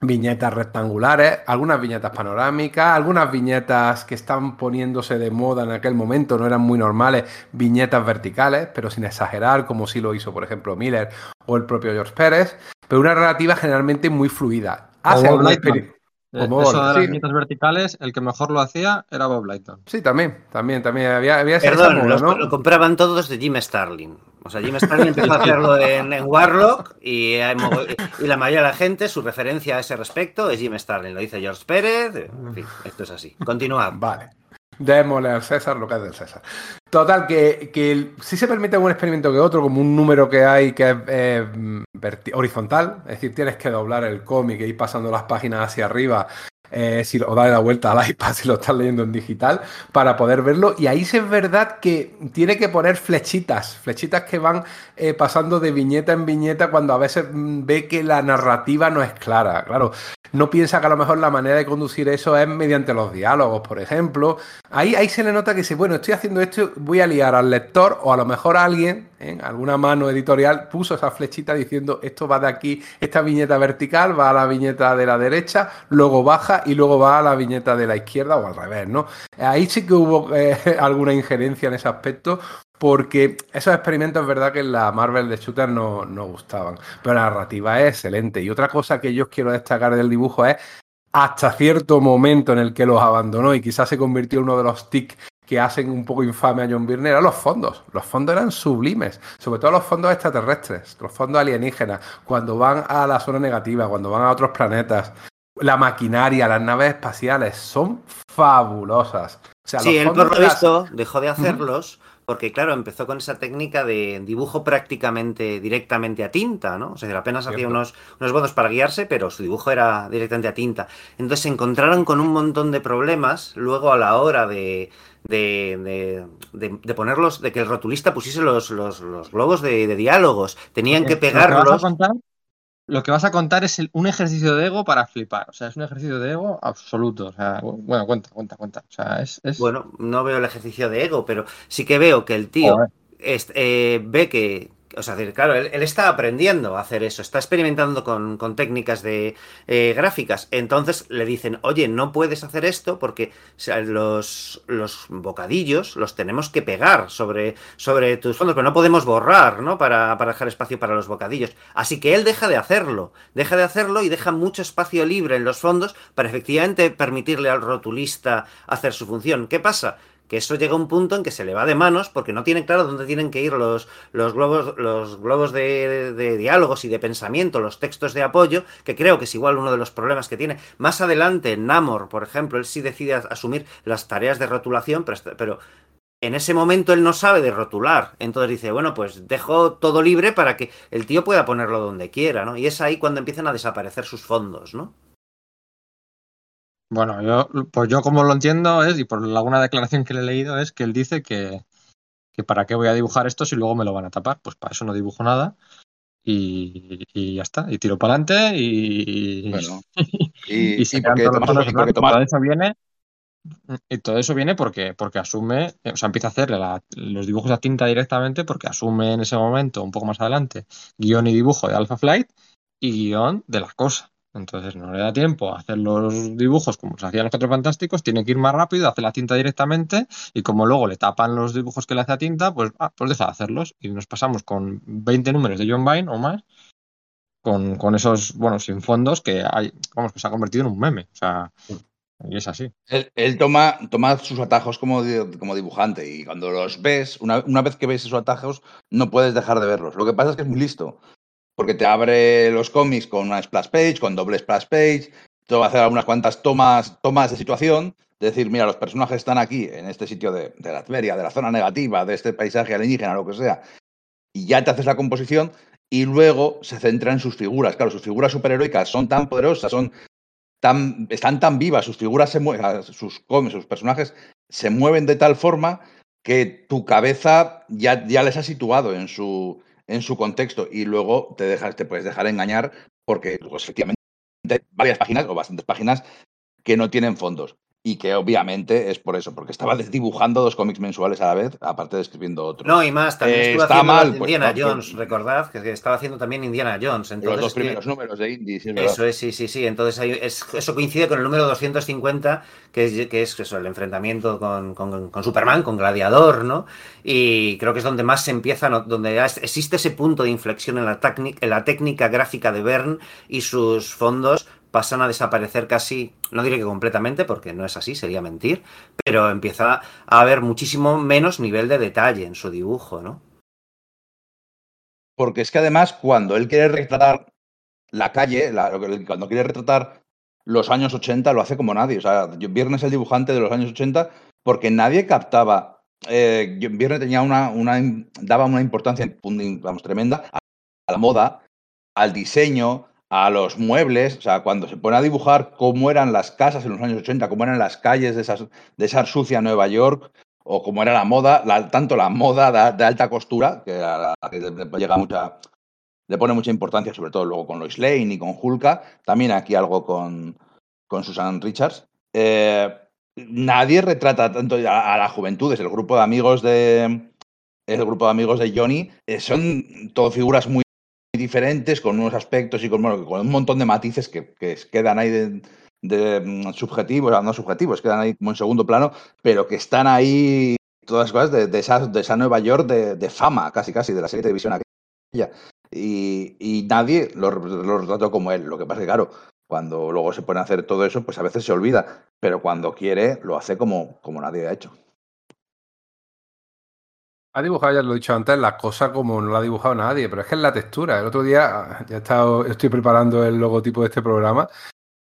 viñetas rectangulares, algunas viñetas panorámicas, algunas viñetas que están poniéndose de moda en aquel momento, no eran muy normales, viñetas verticales, pero sin exagerar, como sí lo hizo, por ejemplo, Miller o el propio George Pérez, pero una narrativa generalmente muy fluida. Hace Eso de las sí. viñetas verticales, el que mejor lo hacía era Bob Lighton. Sí, también, también, también. Había, había esa- esa Perdón, moda, los- ¿no? lo compraban todos de Jim Starlin. O sea, Jim Starlin empezó a hacerlo en, en Warlock y, la mayoría de la gente, su referencia a ese respecto es Jim Starlin. Lo dice George Pérez. En fin, esto es así. Continúa. Vale. Démosle al César lo que es del César. Total, que, que sí se permite un experimento que otro, como un número que hay que es eh, horizontal, es decir, tienes que doblar el cómic e ir pasando las páginas hacia arriba, eh, si, o darle la vuelta al iPad si lo estás leyendo en digital, para poder verlo. Y ahí sí es verdad que tiene que poner flechitas, flechitas que van eh, pasando de viñeta en viñeta cuando a veces mm, ve que la narrativa no es clara. Claro, no piensa que a lo mejor la manera de conducir eso es mediante los diálogos, por ejemplo. Ahí, ahí se le nota que dice, bueno, estoy haciendo esto, voy a liar al lector o a lo mejor alguien, alguna mano editorial, puso esa flechita diciendo, esto va de aquí, esta viñeta vertical va a la viñeta de la derecha, luego baja y luego va a la viñeta de la izquierda o al revés, ¿no? Ahí sí que hubo eh, alguna injerencia en ese aspecto. Porque esos experimentos es verdad que en la Marvel de Shooter no, no gustaban. Pero la narrativa es excelente. Y otra cosa que yo quiero destacar del dibujo es hasta cierto momento en el que los abandonó y quizás se convirtió en uno de los tics que hacen un poco infame a John Byrne eran los fondos. Los fondos eran sublimes, sobre todo los fondos extraterrestres, los fondos alienígenas, cuando van a la zona negativa, cuando van a otros planetas. La maquinaria, las naves espaciales son fabulosas. O sea, Sí, él por lo las- visto dejó de hacerlos porque, claro, empezó con esa técnica de dibujo prácticamente directamente a tinta, ¿no? O sea, apenas hacía unos, unos bonos para guiarse, pero su dibujo era directamente a tinta. Entonces se encontraron con un montón de problemas luego a la hora de, de, de- de- ponerlos, de que el rotulista pusiese los, los, los globos de, de diálogos. Tenían que Lo que vas a pegarlos. contar, lo que vas a contar es el- un ejercicio de ego para flipar. O sea, es un ejercicio de ego absoluto. O sea, bueno, cuenta, cuenta, cuenta. O sea, es. es- Bueno, no veo el ejercicio de ego, pero sí que veo que el tío est- eh, ve que, o sea, claro, él, él está aprendiendo a hacer eso, está experimentando con, con técnicas de eh, gráficas. Entonces le dicen, oye, no puedes hacer esto porque los, los bocadillos los tenemos que pegar sobre, sobre tus fondos, pero no podemos borrar, ¿no? Para, para dejar espacio para los bocadillos. Así que él deja de hacerlo, deja de hacerlo y deja mucho espacio libre en los fondos para efectivamente permitirle al rotulista hacer su función. ¿Qué pasa? Que eso llega a un punto en que se le va de manos porque no tiene claro dónde tienen que ir los, los globos, los globos de, diálogos y de pensamiento, los textos de apoyo, que creo que es igual uno de los problemas que tiene. Más adelante, Namor, por ejemplo, él sí decide asumir las tareas de rotulación, pero en ese momento él no sabe de rotular. Entonces dice, bueno, pues dejo todo libre para que el tío pueda ponerlo donde quiera, ¿no? Y es ahí cuando empiezan a desaparecer sus fondos, ¿no? Bueno, yo, pues yo como lo entiendo es, y por alguna declaración que le he leído, es que él dice que, que para qué voy a dibujar esto si luego me lo van a tapar. Pues para eso no dibujo nada. Y, y ya está. Y tiro para adelante y. Bueno, y, porque porque Todo eso viene. Y todo eso viene porque, porque asume, o sea, empieza a hacerle la- los dibujos a tinta directamente porque asume en ese momento, un poco más adelante, guion y dibujo de Alpha Flight y guion de la cosa. Entonces no le da tiempo a hacer los dibujos como se hacían los Cuatro Fantásticos, tiene que ir más rápido, hace la tinta directamente y como luego le tapan los dibujos que le hace a tinta, pues, ah, pues deja de hacerlos y nos pasamos con 20 números de John Vine o más con, con esos, bueno, sin fondos que hay, vamos, que se ha convertido en un meme. O sea, y es así. Él, él toma, toma sus atajos como, como dibujante y cuando los ves, una, una vez que ves esos atajos, no puedes dejar de verlos. Lo que pasa es que es muy listo, porque te abre los cómics con una splash page, con doble splash page, te va a hacer algunas cuantas tomas, tomas de situación, de decir, mira, los personajes están aquí, en este sitio de, de la Tveria, de la zona negativa, de este paisaje alienígena, lo que sea, y ya te haces la composición y luego se centra en sus figuras. Claro, sus figuras superheroicas son tan poderosas, son tan, están tan vivas, sus figuras se mueven, sus cómics, sus personajes se mueven de tal forma que tu cabeza ya, ya les ha situado en su, en su contexto y luego te, dejas, te puedes dejar engañar porque pues, efectivamente hay varias páginas o bastantes páginas que no tienen fondos y que obviamente es por eso, porque estaba dibujando dos cómics mensuales a la vez, aparte de escribiendo otro. No, y más, también Eh, estuvo está haciendo mal, pues, Indiana Jones, recordad que estaba haciendo también Indiana Jones. Entonces, los dos que- primeros números de Indie, sí, es. Eso es, sí, sí, sí. Entonces hay- es- eso coincide con el número 250, que es, que es eso, el enfrentamiento con, con- con Superman, con Gladiador, ¿no? Y creo que es donde más se empieza, ¿no? donde existe ese punto de inflexión en la, técnica- en la técnica gráfica de Byrne y sus fondos pasan a desaparecer casi, no diré que completamente, porque no es así, sería mentir, pero empieza a haber muchísimo menos nivel de detalle en su dibujo, ¿no? Porque es que además, cuando él quiere retratar la calle, la- cuando quiere retratar los años 80, lo hace como nadie. O sea, John Byrne es el dibujante de los años 80 porque nadie captaba. Eh, Byrne tenía una, una, daba una importancia vamos, tremenda a la moda, al diseño, a los muebles. O sea, cuando se pone a dibujar cómo eran las casas en los años 80, cómo eran las calles de, esas, de esa sucia Nueva York, o cómo era la moda, la- tanto la moda de, alta costura, que, a la que le llega mucha, le pone mucha importancia, sobre todo luego con Lois Lane y con Hulka, también aquí algo con, con Susan Richards. Eh, nadie retrata tanto a, a la juventud, es el grupo de amigos de el grupo de amigos de Johnny, eh, son todo figuras muy diferentes, con unos aspectos y con, bueno, con un montón de matices que, que quedan ahí de, mm, subjetivos, no subjetivos, quedan ahí como en segundo plano, pero que están ahí todas las cosas de, de esa, de esa Nueva York de, de fama, casi casi, de la serie de televisión aquella. Y, y nadie lo, lo retrató como él. Lo que pasa es que, claro, cuando luego se pone a hacer todo eso, pues a veces se olvida, pero cuando quiere, lo hace como, como nadie ha hecho. Ha dibujado, ya lo he dicho antes, la cosa como no la ha dibujado nadie, pero es que es la textura. El otro día ya he estado, estoy preparando el logotipo de este programa.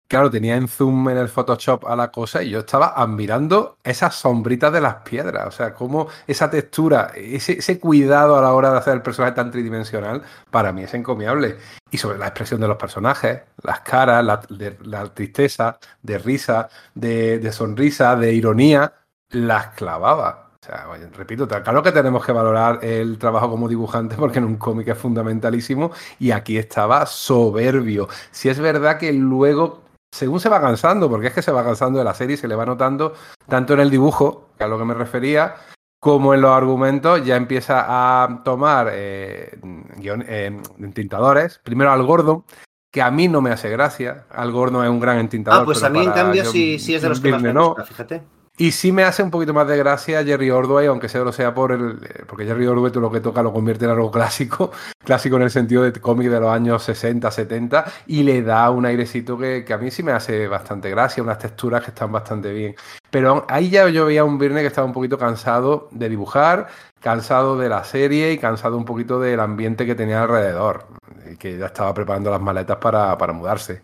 Claro, tenía en zoom en el Photoshop a la cosa y yo estaba admirando esas sombritas de las piedras. O sea, cómo esa textura, ese, cuidado a la hora de hacer el personaje tan tridimensional, para mí es encomiable. Y sobre la expresión de los personajes, las caras, la tristeza, de risa, de, de sonrisa, de ironía, las clavaba. O sea, oye, repito, claro que tenemos que valorar el trabajo como dibujante porque en un cómic es fundamentalísimo y aquí estaba soberbio. Si es verdad que luego, según se va cansando, porque es que se va cansando de la serie, se le va notando tanto en el dibujo, que a lo que me refería, como en los argumentos, ya empieza a tomar eh, guion, eh, tintadores. Primero al Gordon, que a mí no me hace gracia. Al Gordon es un gran entintador. Ah, pues a mí en cambio sí, sí es de los que más me no. gusta, fíjate. Y sí me hace un poquito más de gracia Jerry Ordway, aunque sea lo sea por el. Porque Jerry Ordway todo lo que toca lo convierte en algo clásico, clásico en el sentido de cómic de los años 60, 70, y le da un airecito que, que, a mí sí me hace bastante gracia, unas texturas que están bastante bien. Pero ahí ya yo veía un Virne que estaba un poquito cansado de dibujar, cansado de la serie y cansado un poquito del ambiente que tenía alrededor, y que ya estaba preparando las maletas para, para mudarse.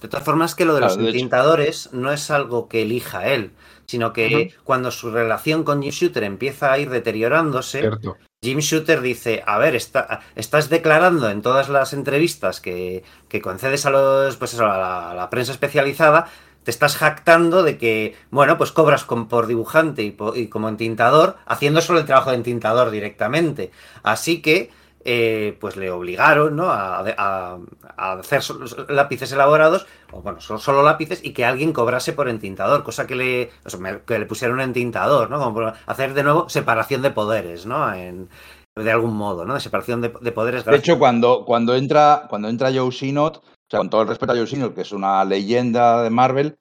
De todas formas, que lo de los claro, tintadores no es algo que elija él, sino que uh -huh. cuando su relación con Jim Shooter empieza a ir deteriorándose, Cierto. Jim Shooter dice, a ver, está, estás declarando en todas las entrevistas que, que concedes a los, pues eso, a la, a la, prensa especializada, te estás jactando de que, bueno, pues cobras con, por dibujante y, por, y como entintador, haciendo solo el trabajo de entintador directamente. Así que eh, pues le obligaron ¿no? a, a, a, hacer lápices elaborados, o bueno, solo, solo, lápices, y que alguien cobrase por entintador, cosa que le, o sea, que le pusieron un entintador, ¿no? Como por hacer de nuevo separación de poderes, ¿no? En, de algún modo, ¿no? De separación de, de poderes. De hecho, cuando, cuando, entra, cuando entra Joe Sinot, o sea, con todo el respeto a Joe Sinot, que es una leyenda de Marvel,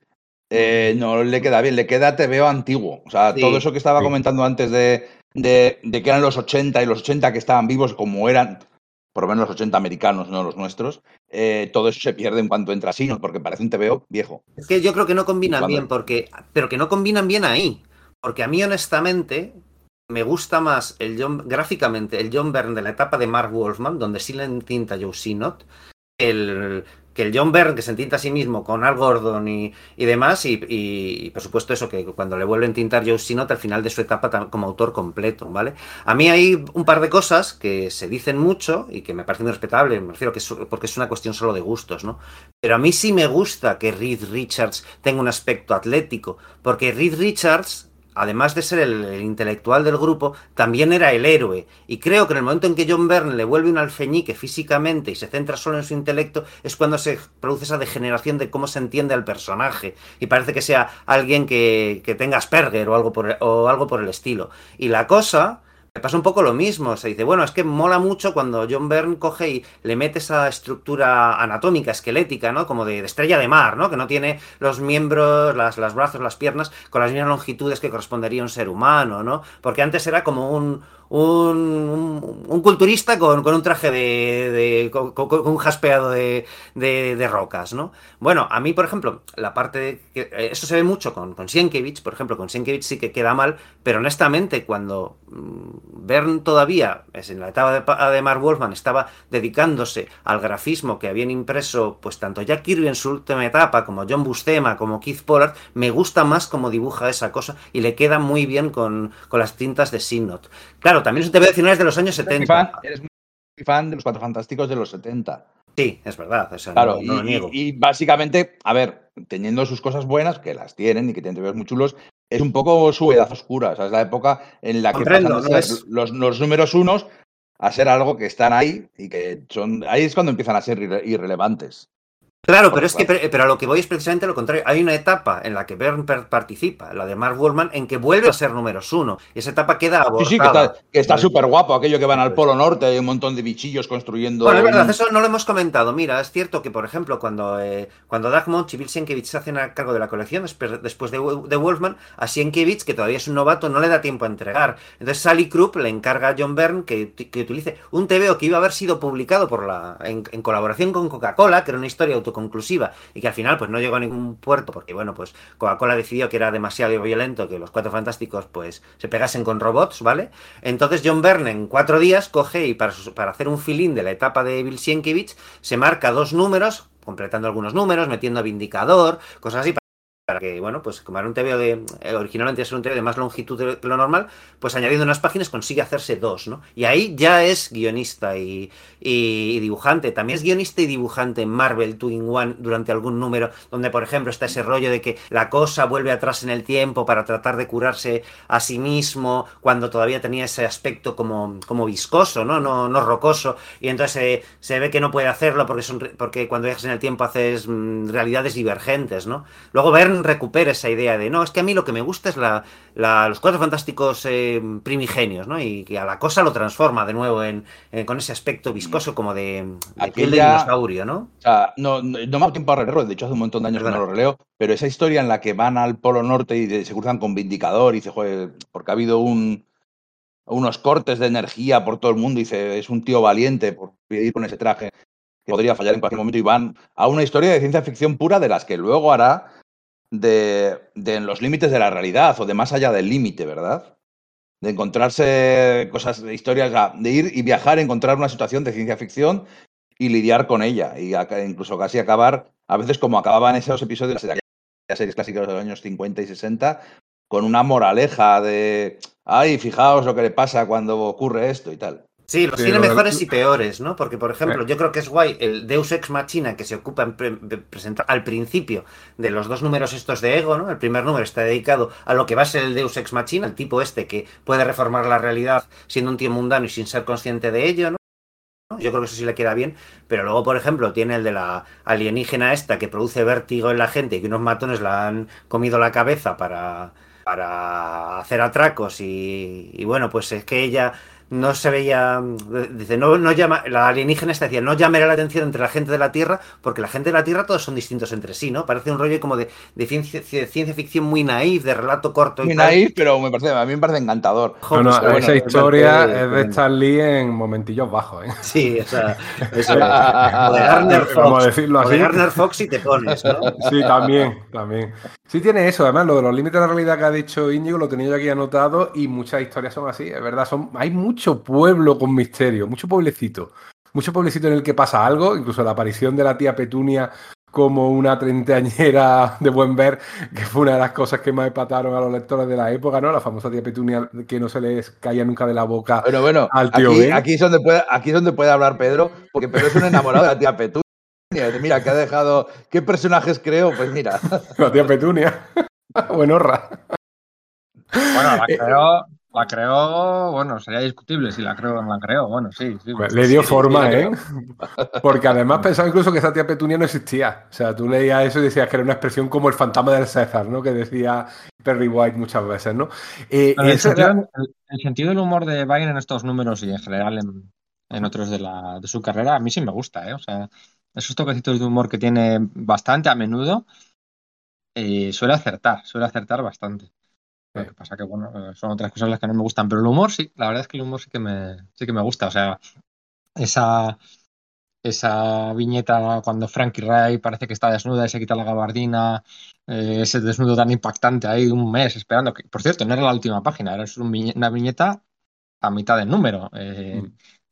eh, no le queda bien, le queda TVO antiguo. O sea, sí, todo eso que estaba sí. comentando antes de, de, de, que eran los 80 y los 80 que estaban vivos, como eran, por lo menos los 80 americanos, no los nuestros, eh, todo eso se pierde en cuanto entra Sinot, porque parece un TVO viejo. Es que yo creo que no combinan bien, porque, pero que no combinan bien ahí. Porque a mí, honestamente, me gusta más el John, gráficamente el John Byrne de la etapa de Mark Wolfman, donde sí le entinta Joe Sinot, el, que el John Byrne que se entinta a sí mismo con Al Gordon y, y demás, y, y, por supuesto eso, que cuando le vuelve a entintar Joe Sinot al final de su etapa como autor completo, ¿vale? A mí hay un par de cosas que se dicen mucho y que me parecen muy respetables, me refiero que es, porque es una cuestión solo de gustos, ¿no? Pero a mí sí me gusta que Reed Richards tenga un aspecto atlético, porque Reed Richards además de ser el, el, intelectual del grupo, también era el héroe. Y creo que en el momento en que John Byrne le vuelve un alfeñique físicamente y se centra solo en su intelecto, es cuando se produce esa degeneración de cómo se entiende al personaje. Y parece que sea alguien que, que tenga Asperger o algo, por, o algo por el estilo. Y la cosa me pasa un poco lo mismo. Se dice, bueno, es que mola mucho cuando John Byrne coge y le mete esa estructura anatómica, esquelética, ¿no? Como de, estrella de mar, ¿no? Que no tiene los miembros, las, las, brazos, las piernas con las mismas longitudes que correspondería a un ser humano, ¿no? Porque antes era como un, un, un, culturista con, con, un traje de. de con, un jaspeado de, de, de, rocas, ¿no? Bueno, a mí, por ejemplo, la parte. De, que, eh, eso se ve mucho con, con Sienkiewicz, por ejemplo, con Sienkiewicz sí que queda mal, pero honestamente, cuando mmm, Bern todavía, es en la etapa de, Mark Wolfman, estaba dedicándose al grafismo que habían impreso, pues tanto Jack Kirby en su última etapa, como John Bustema, como Keith Pollard, me gusta más cómo dibuja esa cosa y le queda muy bien con, con las tintas de Signot. Claro, también es un TV de finales de los años 70. Eres muy, fan, eres muy fan de los Cuatro Fantásticos de los 70. Sí, es verdad. O sea, claro, no, no y, y, y, básicamente, a ver, teniendo sus cosas buenas, que las tienen y que tienen TVs muy chulos, es un poco su edad oscura. O sea, es la época en la que Comprendo, pasan no es... los, los, números unos a ser algo que están ahí y que son. Ahí es cuando empiezan a ser irre irrelevantes. Claro, pero es que pero a lo que voy es precisamente lo contrario. Hay una etapa en la que Bern participa, la de Mark Wallman, en que vuelve a ser números uno. Y esa etapa queda abortada. Sí, sí, que está súper guapo, aquello que van al Polo Norte, hay un montón de bichillos construyendo. Bueno, es verdad, eso no lo hemos comentado. Mira, es cierto que, por ejemplo, cuando, eh, cuando Doug Monch y Bill Sienkiewicz se hacen a cargo de la colección después de, de Wolfman, a Sienkiewicz, que todavía es un novato, no le da tiempo a entregar. Entonces Sally Krupp le encarga a John Byrne que, que utilice un TVO que iba a haber sido publicado por la, en, en colaboración con Coca-Cola, que era una historia autoconclusiva y que al final pues no llegó a ningún puerto porque bueno pues Coca-Cola decidió que era demasiado violento que los cuatro fantásticos pues se pegasen con robots, ¿vale? Entonces John Byrne en cuatro días coge y para, para hacer un filín de la etapa de Bill Sienkiewicz se marca dos números completando algunos números, metiendo Vindicador, cosas así que, bueno, pues como era un TVO de, eh, originalmente es un TVO de más longitud de lo normal, pues añadiendo unas páginas consigue hacerse dos, ¿no? Y ahí ya es guionista y, y, dibujante, también es guionista y dibujante en Marvel Two in One durante algún número, donde por ejemplo está ese rollo de que la cosa vuelve atrás en el tiempo para tratar de curarse a sí mismo, cuando todavía tenía ese aspecto como, como viscoso, ¿no? No, no rocoso, y entonces se, se ve que no puede hacerlo porque, son, porque cuando viajas en el tiempo haces mmm, realidades divergentes, ¿no? Luego Bern recupera esa idea de no, es que a mí lo que me gusta es la, la, los cuatro fantásticos eh, primigenios, ¿no? Y que a la cosa lo transforma de nuevo en, en con ese aspecto viscoso como de, de piel de dinosaurio, ¿no? O sea, no, no, no me ha tiempo a releerlo, de hecho hace un montón de años Perdona. que no lo releo, pero esa historia en la que van al Polo Norte y se cruzan con Vindicador y dice, joder, porque ha habido un, unos cortes de energía por todo el mundo y dice, es un tío valiente por ir con ese traje que podría fallar en cualquier momento y van a una historia de ciencia ficción pura de las que luego hará de, de los límites de la realidad o de más allá del límite, ¿verdad? De encontrarse cosas, historias, de ir y viajar, encontrar una situación de ciencia ficción y lidiar con ella. Y incluso casi acabar, a veces como acababan esos episodios de las series clásicas de los años 50 y 60, con una moraleja de, ay, fijaos lo que le pasa cuando ocurre esto y tal. Sí, los tiene mejores y peores, ¿no? Porque, por ejemplo, yo creo que es guay el Deus Ex Machina que se ocupa en pre presentar al principio de los dos números estos de Ego, ¿no? El primer número está dedicado a lo que va a ser el Deus Ex Machina, el tipo este que puede reformar la realidad siendo un tío mundano y sin ser consciente de ello, ¿no? Yo creo que eso sí le queda bien, pero luego, por ejemplo, tiene el de la alienígena esta que produce vértigo en la gente y que unos matones la han comido la cabeza para, para hacer atracos y, y bueno, pues es que ella no se veía, dice, no, no llama, la alienígena esta decía, no llamará la atención entre la gente de la Tierra, porque la gente de la Tierra todos son distintos entre sí, ¿no? Parece un rollo como de, de ciencia, ciencia, ficción muy naif, de relato corto. Muy y naif, pero me parece, a mí me parece encantador. No, no, bueno, esa historia es de Stan Lee en momentillos bajos, ¿eh? Sí, o sea, eso, o de Garner Fox. Decirlo así. O de Garner Fox y te pones, ¿no? Sí, también, también. Sí tiene eso, además, lo de los límites de la realidad que ha dicho Íñigo lo tenía yo aquí anotado y muchas historias son así, es verdad, son, hay mucho pueblo con misterio, mucho pueblecito, mucho pueblecito en el que pasa algo, incluso la aparición de la tía Petunia como una treintañera de buen ver, que fue una de las cosas que más empataron a los lectores de la época, ¿no? La famosa tía Petunia que no se les caía nunca de la boca Pero bueno, al tío aquí, aquí, es donde puede, aquí es donde puede hablar Pedro, porque Pedro es un enamorado de la tía Petunia. Mira, que ha dejado. ¿Qué personajes creo? Pues mira. La tía Petunia. Buenorra. Bueno, la la creó, bueno, sería discutible si la creo o no la creo. Bueno, sí, sí. Pues le dio Sí, forma, sí, ¿eh? Porque además pensaba incluso que esa tía Petunia no existía. O sea, tú leías eso y decías que era una expresión como el fantasma del César, ¿no? Que decía Perry White muchas veces, ¿no? Eh, el, sentido, era- el- el sentido del humor de Biden en estos números y en general en, en otros de, la, de su carrera, a mí sí me gusta, ¿eh? O sea, esos toquecitos de humor que tiene bastante a menudo, eh, suele acertar, suele acertar bastante. Lo que pasa que, bueno, son otras cosas las que no me gustan, pero el humor sí, la verdad es que el humor sí que me, sí que me gusta. O sea, esa, esa viñeta cuando Frankie Ray parece que está desnuda y se quita la gabardina, eh, ese desnudo tan impactante ahí un mes esperando, que por cierto no era la última página, era una viñeta a mitad del número. eh,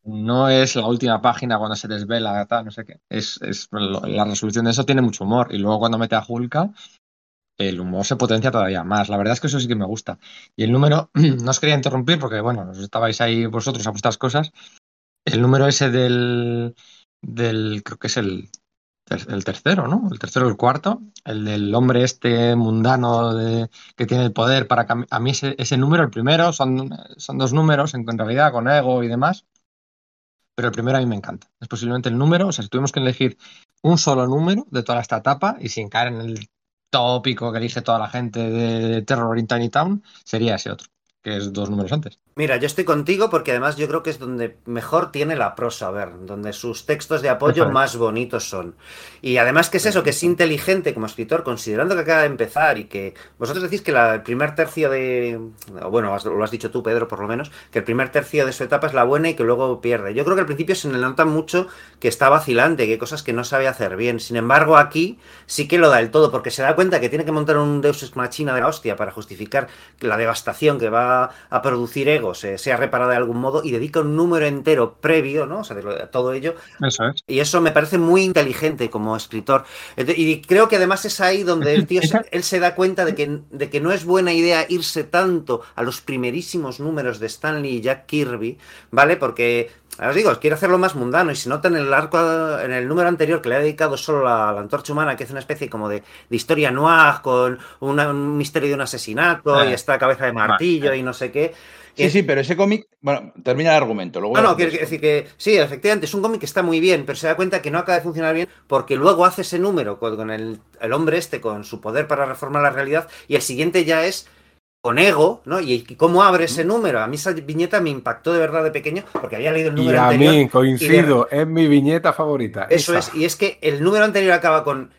No es la última página cuando se desvela, tal, no sé qué. Es, es la resolución de eso tiene mucho humor. Y luego cuando mete a Hulka, el humor se potencia todavía más. La verdad es que eso sí que me gusta. Y el número, no os quería interrumpir porque, bueno, estabais ahí vosotros a vuestras cosas. El número ese del, del creo que es el, el tercero, ¿no? El tercero o el cuarto. El del hombre este mundano de, que tiene el poder para A mí ese, ese número, el primero, son, son dos números en, en realidad con ego y demás. Pero el primero a mí me encanta. Es posiblemente el número, o sea, si tuvimos que elegir un solo número de toda esta etapa y sin caer en el tópico que elige toda la gente de Terror in Tiny Town, sería ese otro, que es dos números antes. Mira, yo estoy contigo porque además yo creo que es donde mejor tiene la prosa, a ver, donde sus textos de apoyo más bonitos son. Y además que es eso, que es inteligente como escritor, considerando que acaba de empezar y que vosotros decís que la- el primer tercio de, o bueno, lo has dicho tú, Pedro, por lo menos, que el primer tercio de su etapa es la buena y que luego pierde. Yo creo que al principio se le nota mucho que está vacilante, que hay cosas que no sabe hacer bien. Sin embargo, aquí sí que lo da el todo, porque se da cuenta que tiene que montar un Deus Ex Machina de la hostia para justificar la devastación que va a producir Ego se sea reparada de algún modo y dedica un número entero previo, ¿no? O sea, de lo- de todo ello. Eso es. Y eso me parece muy inteligente como escritor. Y creo que además es ahí donde el tío, se- él se da cuenta de que, de que no es buena idea irse tanto a los primerísimos números de Stanley y Jack Kirby, ¿vale? Porque, ahora os digo, quiere hacerlo más mundano y se nota en el arco, en el número anterior que le ha dedicado solo a la antorcha humana, que es una especie como de, de historia noir con una- un misterio de un asesinato y Eh, esta cabeza de martillo vale. y no sé qué. Sí, sí, pero ese cómic. Bueno, termina el argumento. Luego No, no, quiero decir que sí, efectivamente, es un cómic que está muy bien, pero se da cuenta que no acaba de funcionar bien porque luego hace ese número con, con el, el hombre este, con su poder para reformar la realidad, y el siguiente ya es con ego, ¿no? Y, y cómo abre ese número. A mí esa viñeta me impactó de verdad de pequeño porque había leído el Y número a anterior. mí, coincido, es mi viñeta favorita. Eso esa. es, y es que el número anterior acaba con.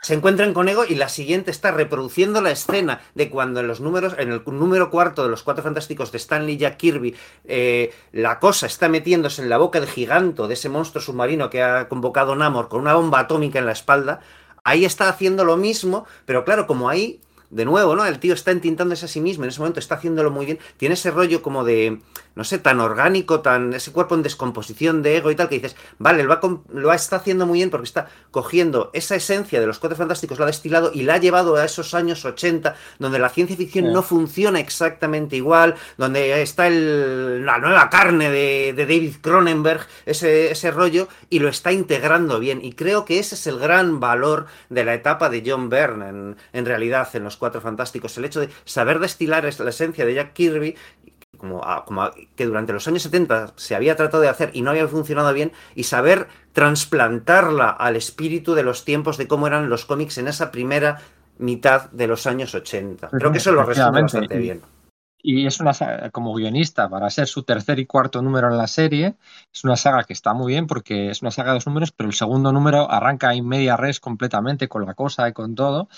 Se encuentran con Ego y la siguiente está reproduciendo la escena de cuando en los números, en el número cuarto de los cuatro fantásticos de Stanley y Jack Kirby, eh, la cosa está metiéndose en la boca del giganto, de ese monstruo submarino que ha convocado Namor con una bomba atómica en la espalda. Ahí está haciendo lo mismo, pero claro, como ahí, de nuevo, ¿no? El tío está entintándose a sí mismo, en ese momento está haciéndolo muy bien. Tiene ese rollo como de, no sé, tan orgánico, tan ese cuerpo en descomposición de ego y tal, que dices, vale, lo, va com- lo está haciendo muy bien porque está cogiendo esa esencia de los cuatro fantásticos, la ha destilado y la ha llevado a esos años 80, donde la ciencia ficción Sí. no funciona exactamente igual, donde está el- la nueva carne de, de David Cronenberg, ese, ese rollo, y lo está integrando bien. Y creo que ese es el gran valor de la etapa de John Byrne, en, en realidad, en los Cuatro Fantásticos. El hecho de saber destilar es- la esencia de Jack Kirby, como, a- como a- que durante los años 70 se había tratado de hacer y no había funcionado bien, y saber transplantarla al espíritu de los tiempos de cómo eran los cómics en esa primera mitad de los años 80. Creo que eso lo resume bastante bien. Y es una saga, como guionista, para ser su tercer y cuarto número en la serie, es una saga que está muy bien porque es una saga de dos números, pero el segundo número arranca en media res completamente con la cosa y con todo,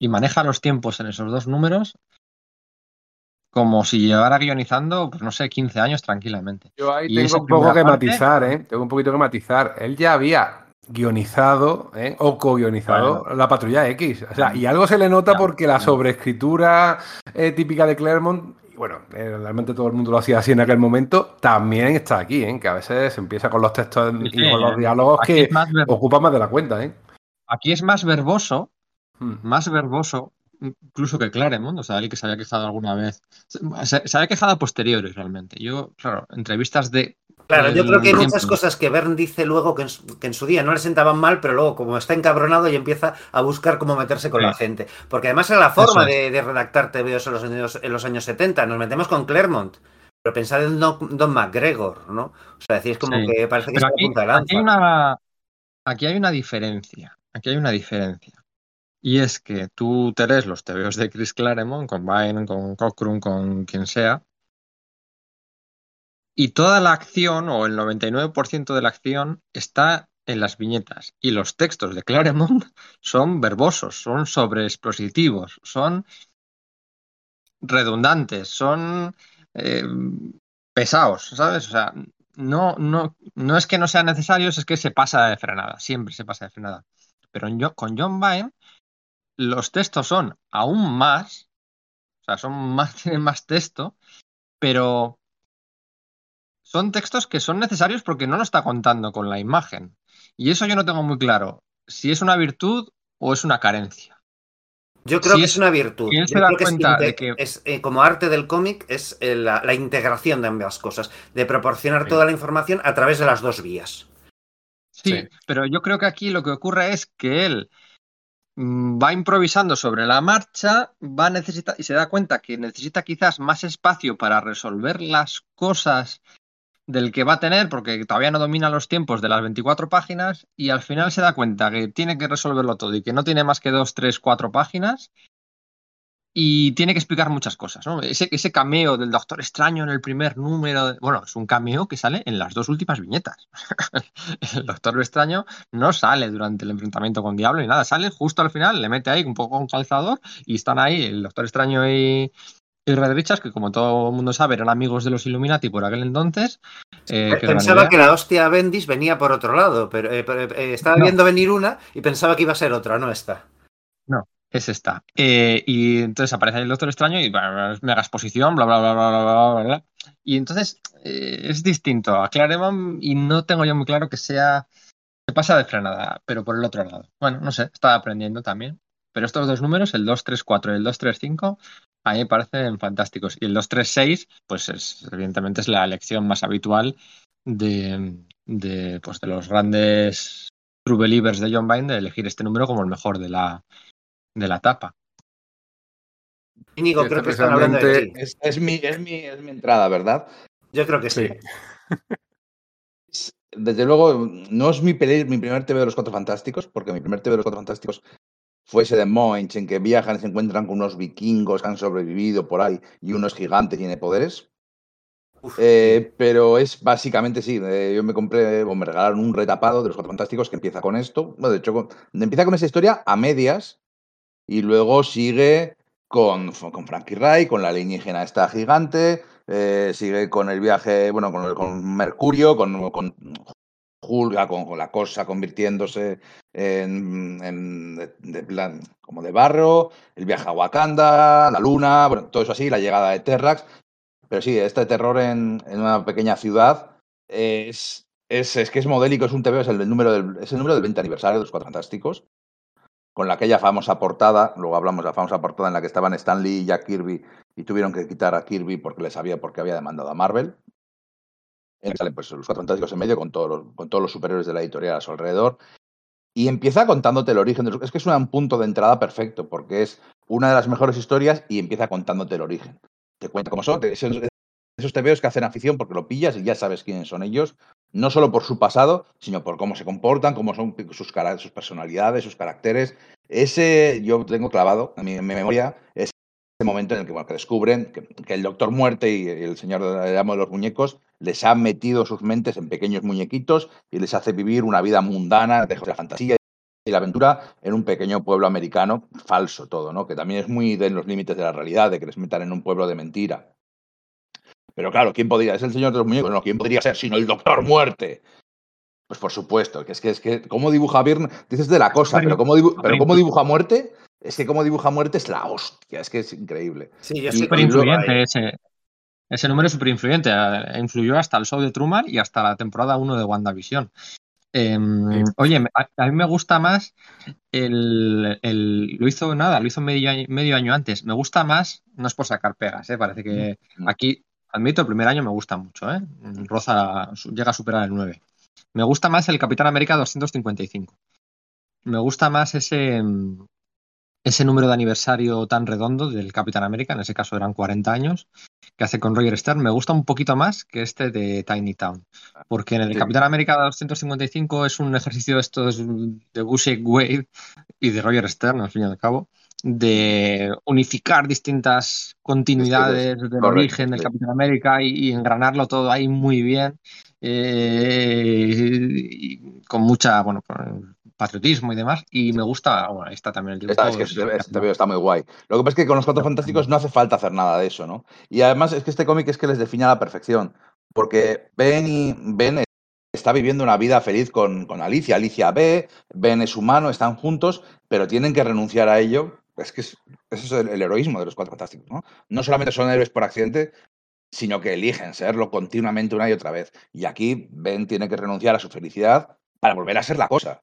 y maneja los tiempos en esos dos números como si llevara guionizando, pues no sé, 15 años tranquilamente. Yo ahí Y tengo un poco que parte- matizar, ¿eh? Tengo un poquito que matizar. Él ya había guionizado ¿eh? o co-guionizado la Patrulla X. O sea, y algo se le nota Ya, porque la sobreescritura eh, típica de Claremont, bueno, eh, realmente todo el mundo lo hacía así en aquel momento, también está aquí, ¿eh? Que a veces se empieza con los textos Sí, y con los diálogos que más ocupan más de la cuenta, ¿eh? Aquí es más verboso, Hmm. más verboso, incluso que Claremont, o sea, alguien que se había quejado alguna vez. Se, se había quejado a posteriores realmente. Yo, claro, entrevistas de Claro, yo creo que hay muchas cosas que Bern dice luego que en, su, que en su día no le sentaban mal, pero luego como está encabronado y empieza a buscar cómo meterse con Sí. la gente. Porque además era la forma es. de, de redactar TVOs en los, años, en los años 70. Nos metemos con Claremont. Pero pensad en Don, Don McGregor, ¿no? O sea, decís como Sí. que parece que Pero está a aquí, punta de aquí hay lanza. una, aquí hay una diferencia. Aquí hay una diferencia. Y es que tú te lees los TVOs de Chris Claremont, con Bynum, con Cockrum, con quien sea, y toda la acción, o el 99% de la acción, está en las viñetas. Y los textos de Claremont son verbosos, son sobreexpositivos, son redundantes, son eh, pesados, ¿sabes? O sea, no, no, no es que no sean necesarios, es que se pasa de frenada, siempre se pasa de frenada. Pero con John Byrne, los textos son aún más, o sea, son más, tienen más texto, pero son textos que son necesarios porque no lo está contando con la imagen. Y eso yo no tengo muy claro si es una virtud o es una carencia. Yo creo si que es- es una virtud. si Yo se da creo que es cuenta inte- de que- es, eh, como arte del cómic es eh, la, la integración de ambas cosas, de proporcionar Sí. toda la información a través de las dos vías. Sí, Sí. pero yo creo que aquí lo que ocurre es que él va improvisando sobre la marcha, va a necesitar y se da cuenta que necesita quizás más espacio para resolver las cosas del que va a tener, porque todavía no domina los tiempos de las 24 páginas, y al final se da cuenta que tiene que resolverlo todo y que no tiene más que dos, tres, cuatro páginas. Y tiene que explicar muchas cosas, ¿no? Ese, ese cameo del Doctor Extraño en el primer número, de- bueno, es un cameo que sale en las dos últimas viñetas. el Doctor Extraño no sale durante el enfrentamiento con Diablo ni nada, sale justo al final, le mete ahí un poco un calzador y están ahí el Doctor Extraño y, y Red Richards, que como todo el mundo sabe eran amigos de los Illuminati por aquel entonces. Eh, pensaba que la hostia Bendis venía por otro lado, pero, eh, pero, eh, estaba No. viendo venir una y pensaba que iba a ser otra, no esta. Es esta. Eh, y entonces aparece el Doctor Extraño y bah, mega exposición, bla, bla, bla, bla, bla, bla, bla. Y entonces eh, es distinto a Claremont y no tengo yo muy claro que sea... Se pasa de frenada, pero por el otro lado. Bueno, no sé, estaba aprendiendo también. Pero estos dos números, el 234 y el 235, a mí me parecen fantásticos. Y el 236, pues es, evidentemente es la elección más habitual de, de, pues de los grandes true believers de John Byrne de elegir este número como el mejor de la, de la etapa. Íñigo, Sí, creo que están hablando de precisamente- ti. Es, es mi, es, mi, es mi entrada, ¿verdad? Yo creo que sí. Sí. Es- Desde luego, no es mi, peli- mi primer TV de los Cuatro Fantásticos, porque mi primer TV de los Cuatro Fantásticos fue ese de Moines, en que viajan y se encuentran con unos vikingos que han sobrevivido por ahí y uno es gigante y tiene poderes. Eh, pero es básicamente, sí, eh, yo me compré o me regalaron un retapado de los Cuatro Fantásticos que empieza con esto. Bueno, de hecho, con- empieza con esa historia a medias y luego sigue con, con Frankie Ray, con la alienígena esta gigante, eh, sigue con el viaje, bueno, con, Mercurio, con, con Hulga, con, con la cosa convirtiéndose en, de plan como de barro, el viaje a Wakanda, la luna, bueno, todo eso así, la llegada de Terrax. Pero sí, este terror en, en una pequeña ciudad es, es, es que es modélico, es un TV, es el número del, es el número del 20 aniversario de los Cuatro Fantásticos con la aquella famosa portada, luego hablamos de la famosa portada en la que estaban Stan Lee y Jack Kirby y tuvieron que quitar a Kirby porque le sabía porque había demandado a Marvel. En que salen pues, los cuatro fantásticos en medio con todos, los, con todos los superiores de la editorial a su alrededor. Y empieza contándote el origen. De los, es que es un punto de entrada perfecto porque es una de las mejores historias y empieza contándote el origen. Te cuenta cómo son. Esos, esos tebeos que hacen afición porque lo pillas y ya sabes quiénes son ellos. No solo por su pasado, sino por cómo se comportan, cómo son sus, sus personalidades, sus caracteres. Ese yo tengo clavado en mi, en mi memoria, ese momento en el que, descubren que, que, el Doctor Muerte y el Señor del Amo de los Muñecos les han metido sus mentes en pequeños muñequitos y les hace vivir una vida mundana de la fantasía y la aventura en un pequeño pueblo americano, falso todo, ¿no? Que también es muy de los límites de la realidad, de que les metan en un pueblo de mentira. Pero claro, ¿quién podría? Es el señor de los muñecos, no, ¿quién podría ser sino el Doctor Muerte? Pues por supuesto, que es que es que cómo dibuja Byrne, dices de la cosa, pero cómo, pero cómo dibuja muerte, es que cómo dibuja muerte es la hostia, es que es increíble. Sí, es súper influyente ese, ese número es súper influyente, influyó hasta el show de Truman y hasta la temporada 1 de WandaVision. Em, oye, a, a mí me gusta más el, el- Lo hizo nada, lo hizo medio año, medio año antes. Me gusta más, no es por sacar pegas, ¿eh? Parece que Mm. aquí, admito, el primer año me gusta mucho, ¿eh? Roza, llega a superar el 9. Me gusta más el Capitán América 255. Me gusta más ese, mm, ese número de aniversario tan redondo del Capitán América, en ese caso eran 40 años, que hace con Roger Stern. Me gusta un poquito más que este de Tiny Town. Porque en el Sí. Capitán América 255 es un ejercicio de estos de Bushwick Wave y de Roger Stern, al fin y al cabo, de unificar distintas continuidades del Correcto, origen del. Capitán América y, y engranarlo todo ahí muy bien, eh, y con mucha, bueno, patriotismo y demás. Y me gusta, bueno, ahí está también el Está, es que este veo está muy guay. Lo que pasa es que con los Cuatro Fantásticos no hace falta hacer nada de eso, ¿no? Y además es que este cómic es que les define a la perfección. Porque Ben y Ben está viviendo una vida feliz con, con Alicia. Alicia ve, Ben es humano, están juntos, pero tienen que renunciar a ello. Es que es, eso es el, heroísmo de los Cuatro Fantásticos, ¿no? No solamente son héroes por accidente, sino que eligen serlo continuamente una y otra vez. Y aquí Ben tiene que renunciar a su felicidad para volver a ser la cosa.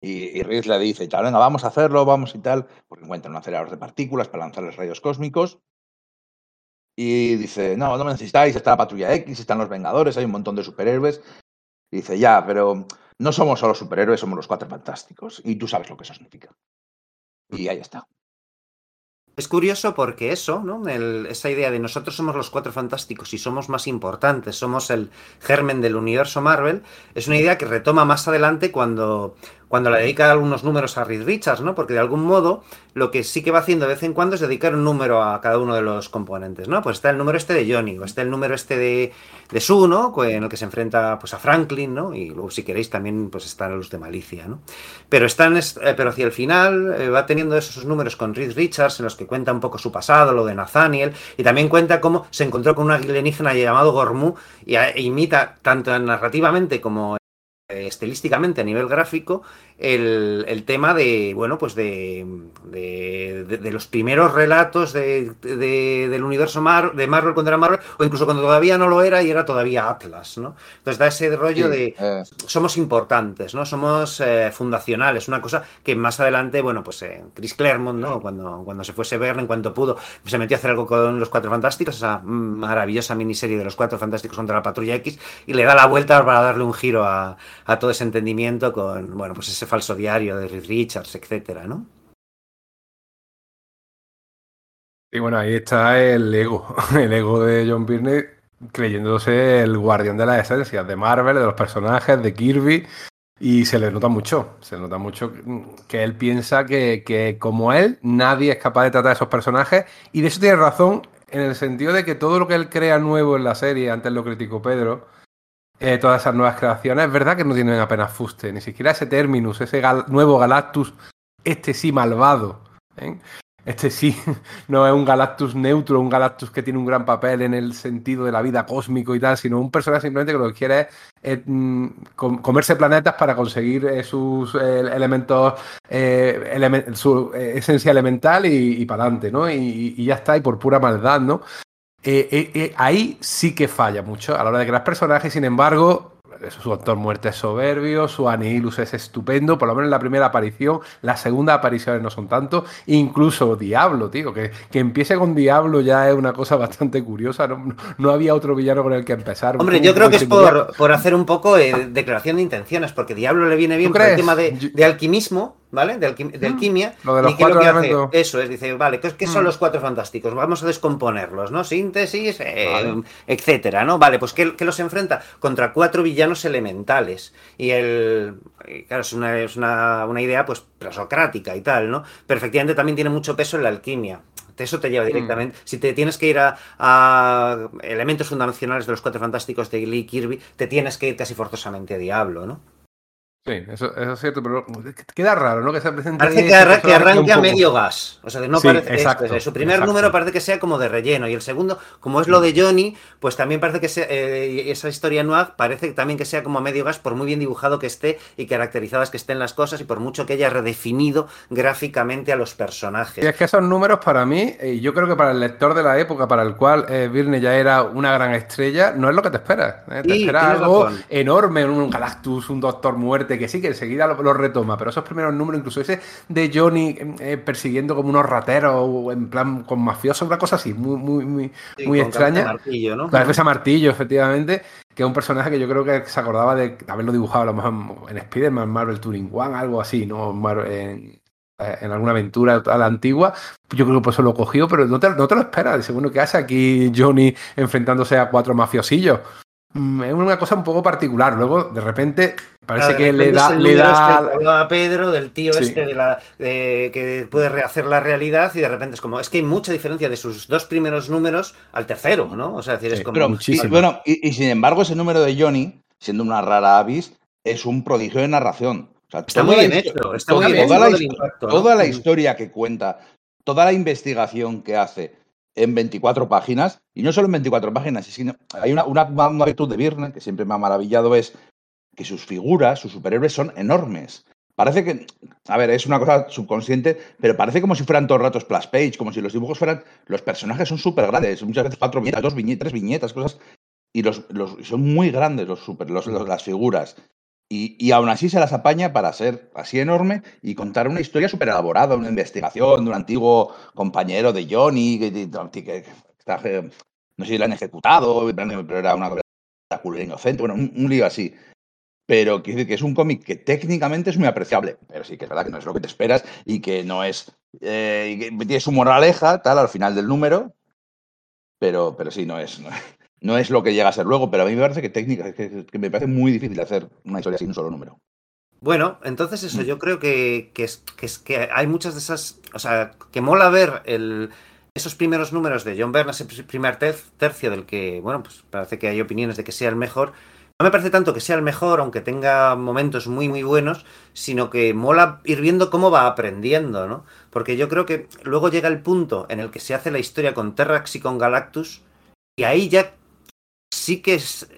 Y, y le dice, tal, venga, vamos a hacerlo, vamos y tal, porque encuentran un acelerador de partículas para lanzarles rayos cósmicos. Y dice, no, no me necesitáis, está la Patrulla X, están los Vengadores, hay un montón de superhéroes. Y dice, ya, pero no somos solo superhéroes, somos los Cuatro Fantásticos. Y tú sabes lo que eso significa. Y ahí está. Es curioso porque eso, ¿no? El- esa idea de nosotros somos los cuatro fantásticos y somos más importantes, somos el germen del universo Marvel, es una idea que retoma más adelante cuando, cuando le dedica algunos números a Reed Richards, ¿no? Porque de algún modo lo que sí que va haciendo de vez en cuando es dedicar un número a cada uno de los componentes, ¿no? Pues está el número este de Johnny, o está el número este de, de Sue, ¿no? En el que se enfrenta pues, a Franklin, ¿no? Y luego, si queréis, también pues están los de Malicia, ¿no? Pero están, es- eh, pero hacia el final eh, va teniendo esos números con Reed Richards en los que cuenta un poco su pasado, lo de Nathaniel, y también cuenta cómo se encontró con un alienígena llamado Gormu y imita tanto narrativamente como estilísticamente a nivel gráfico el, el tema de bueno pues de, de, de- de los primeros relatos de, de- del universo Mar- de Marvel cuando era Marvel o incluso cuando todavía no lo era y era todavía Atlas no entonces da ese rollo Sí, de eh, somos importantes, ¿no? Somos eh, fundacionales, una cosa que más adelante, bueno, pues eh, Chris Claremont, ¿no? Cuando, cuando se fuese Verne, en cuanto pudo, se metió a hacer algo con los Cuatro Fantásticos, esa maravillosa miniserie de los Cuatro Fantásticos contra la Patrulla X, y le da la vuelta para darle un giro a, a todo ese entendimiento con, bueno, pues ese falso diario de Richards, etcétera, ¿no? Y bueno, ahí está el ego, el ego de John Byrne creyéndose el guardián de las esencias de Marvel, de los personajes, de Kirby, y se le nota mucho, se nota mucho que él piensa que, que como él, nadie es capaz de tratar a esos personajes, y de eso tiene razón en el sentido de que todo lo que él crea nuevo en la serie, antes lo criticó Pedro, eh, todas esas nuevas creaciones, es verdad que no tienen apenas fuste, ni siquiera ese Terminus, ese nuevo Galactus, este sí malvado. ¿eh? Este sí no es un Galactus neutro, un Galactus que tiene un gran papel en el sentido de la vida cósmico y tal, sino un personaje simplemente que lo que quiere es eh, mm, com- comerse planetas para conseguir sus elementos, elemen- su esencia elemental y, para adelante, ¿no? Y ya está, y por pura maldad, ¿no? Eh, eh, eh, ahí sí que falla mucho a la hora de crear personajes, sin embargo, su actor muerte es soberbio, su Anihilus es estupendo, por lo menos en la primera aparición, las segundas apariciones no son tanto, incluso Diablo, tío, que, que empiece con Diablo ya es una cosa bastante curiosa, no, no había otro villano con el que empezar. Hombre, Un yo creo que es por, por hacer un poco eh, declaración de intenciones, porque Diablo le viene bien ¿Tú por el tema de alquimismo, ¿vale? De, alquim- de alquimia. Lo de los lo que hace- eso es, dice, vale, ¿qué, qué son Mm. los cuatro fantásticos? Vamos a descomponerlos, ¿no? Síntesis, eh, Vale. etcétera, ¿no? Vale, pues ¿qué, qué los enfrenta? Contra cuatro villanos elementales. Y el. Claro, es una, es una, una idea, pues, presocrática y tal, ¿no? Pero efectivamente también tiene mucho peso en la alquimia. Eso te lleva directamente. Si te tienes que ir a, a elementos fundacionales de los cuatro fantásticos de Lee Kirby, te tienes que ir casi forzosamente a Diablo, ¿no? Sí, eso, eso, es cierto, pero queda raro, ¿no? Que se presente. Parece que, arra que arranque a medio gas. O sea, no sí, parece exacto, este, Su primer exacto. número parece que sea como de relleno. Y el segundo, como es lo de Johnny, pues también parece que sea, eh, esa historia noir parece también que sea como a medio gas, por muy bien dibujado que esté y caracterizadas que estén las cosas, y por mucho que haya redefinido gráficamente a los personajes. Y es que esos números, para mí, y yo creo que para el lector de la época, para el cual eh, Virne ya era una gran estrella, no es lo que te esperas. ¿eh? Te Sí, esperas algo razón. enorme, un Galactus, un Doctor Muerte, que sí, que enseguida lo, lo retoma, pero esos primeros números, incluso ese de Johnny eh, persiguiendo como unos rateros, o en plan con mafiosos, una cosa así, muy, muy, muy, Sí, muy con extraña. cabeza martillo, ¿no? La defensa martillo, efectivamente, que es un personaje que yo creo que se acordaba de haberlo dibujado a lo mejor en Spider-Man, Marvel Turing One, algo así, ¿no? En, eh, en alguna aventura a la antigua. Yo creo que por eso lo cogió, pero no te, no te lo esperas. Según que hace aquí Johnny enfrentándose a cuatro mafiosillos. Mm, Es una cosa un poco particular. Luego, de repente, parece que le da, le da este hablaba Pedro del tío Sí. este de la, de- que puede rehacer la realidad y de repente es como es que hay mucha diferencia de sus dos primeros números al tercero, ¿no? O sea, es decir, es como Pero, muchísimo. y, bueno, y, y sin embargo, ese número de Johnny, siendo una rara avis, es un prodigio de narración. O sea, está muy bien hecho, está toda- muy bien toda hecho la toda la Mm. historia que cuenta, toda la investigación que hace en 24 páginas, y no solo en 24 páginas, sino hay una, una, una virtud de Virne que siempre me ha maravillado, es que sus figuras, sus superhéroes son enormes. Parece que, a ver, es una cosa subconsciente, pero parece como si fueran todo el rato splash page, como si los dibujos fueran, los personajes son súper grandes, muchas veces cuatro viñetas, dos viñetas, tres viñetas, cosas, y los, los- son muy grandes los super, los- los- las figuras. Y, y aún así se las apaña para ser así enorme y contar una historia súper elaborada, una investigación de un antiguo compañero de Johnny, que, que- que está, eh, no sé si lo han ejecutado, pero era una culera inocente, bueno, un, un lío así. Pero quiero decir que es un cómic que técnicamente es muy apreciable, pero sí que es verdad que no es lo que te esperas y que no es. eh, y que tiene su moraleja, tal, al final del número, pero, pero sí, no es, no, no es lo que llega a ser luego. Pero a mí me parece que técnica, que, que me parece muy difícil hacer una historia sin un solo número. Bueno, entonces eso, Mm. yo creo que, que, es, que, es- que hay muchas de esas, o sea, que mola ver el, esos primeros números de John Byrne, ese pr- primer ter- tercio del que, bueno, pues parece que hay opiniones de que sea el mejor. No me parece tanto que sea el mejor, aunque tenga momentos muy, muy buenos, sino que mola ir viendo cómo va aprendiendo, ¿no? Porque yo creo que luego llega el punto en el que se hace la historia con Terrax y con Galactus, y ahí ya sí que es,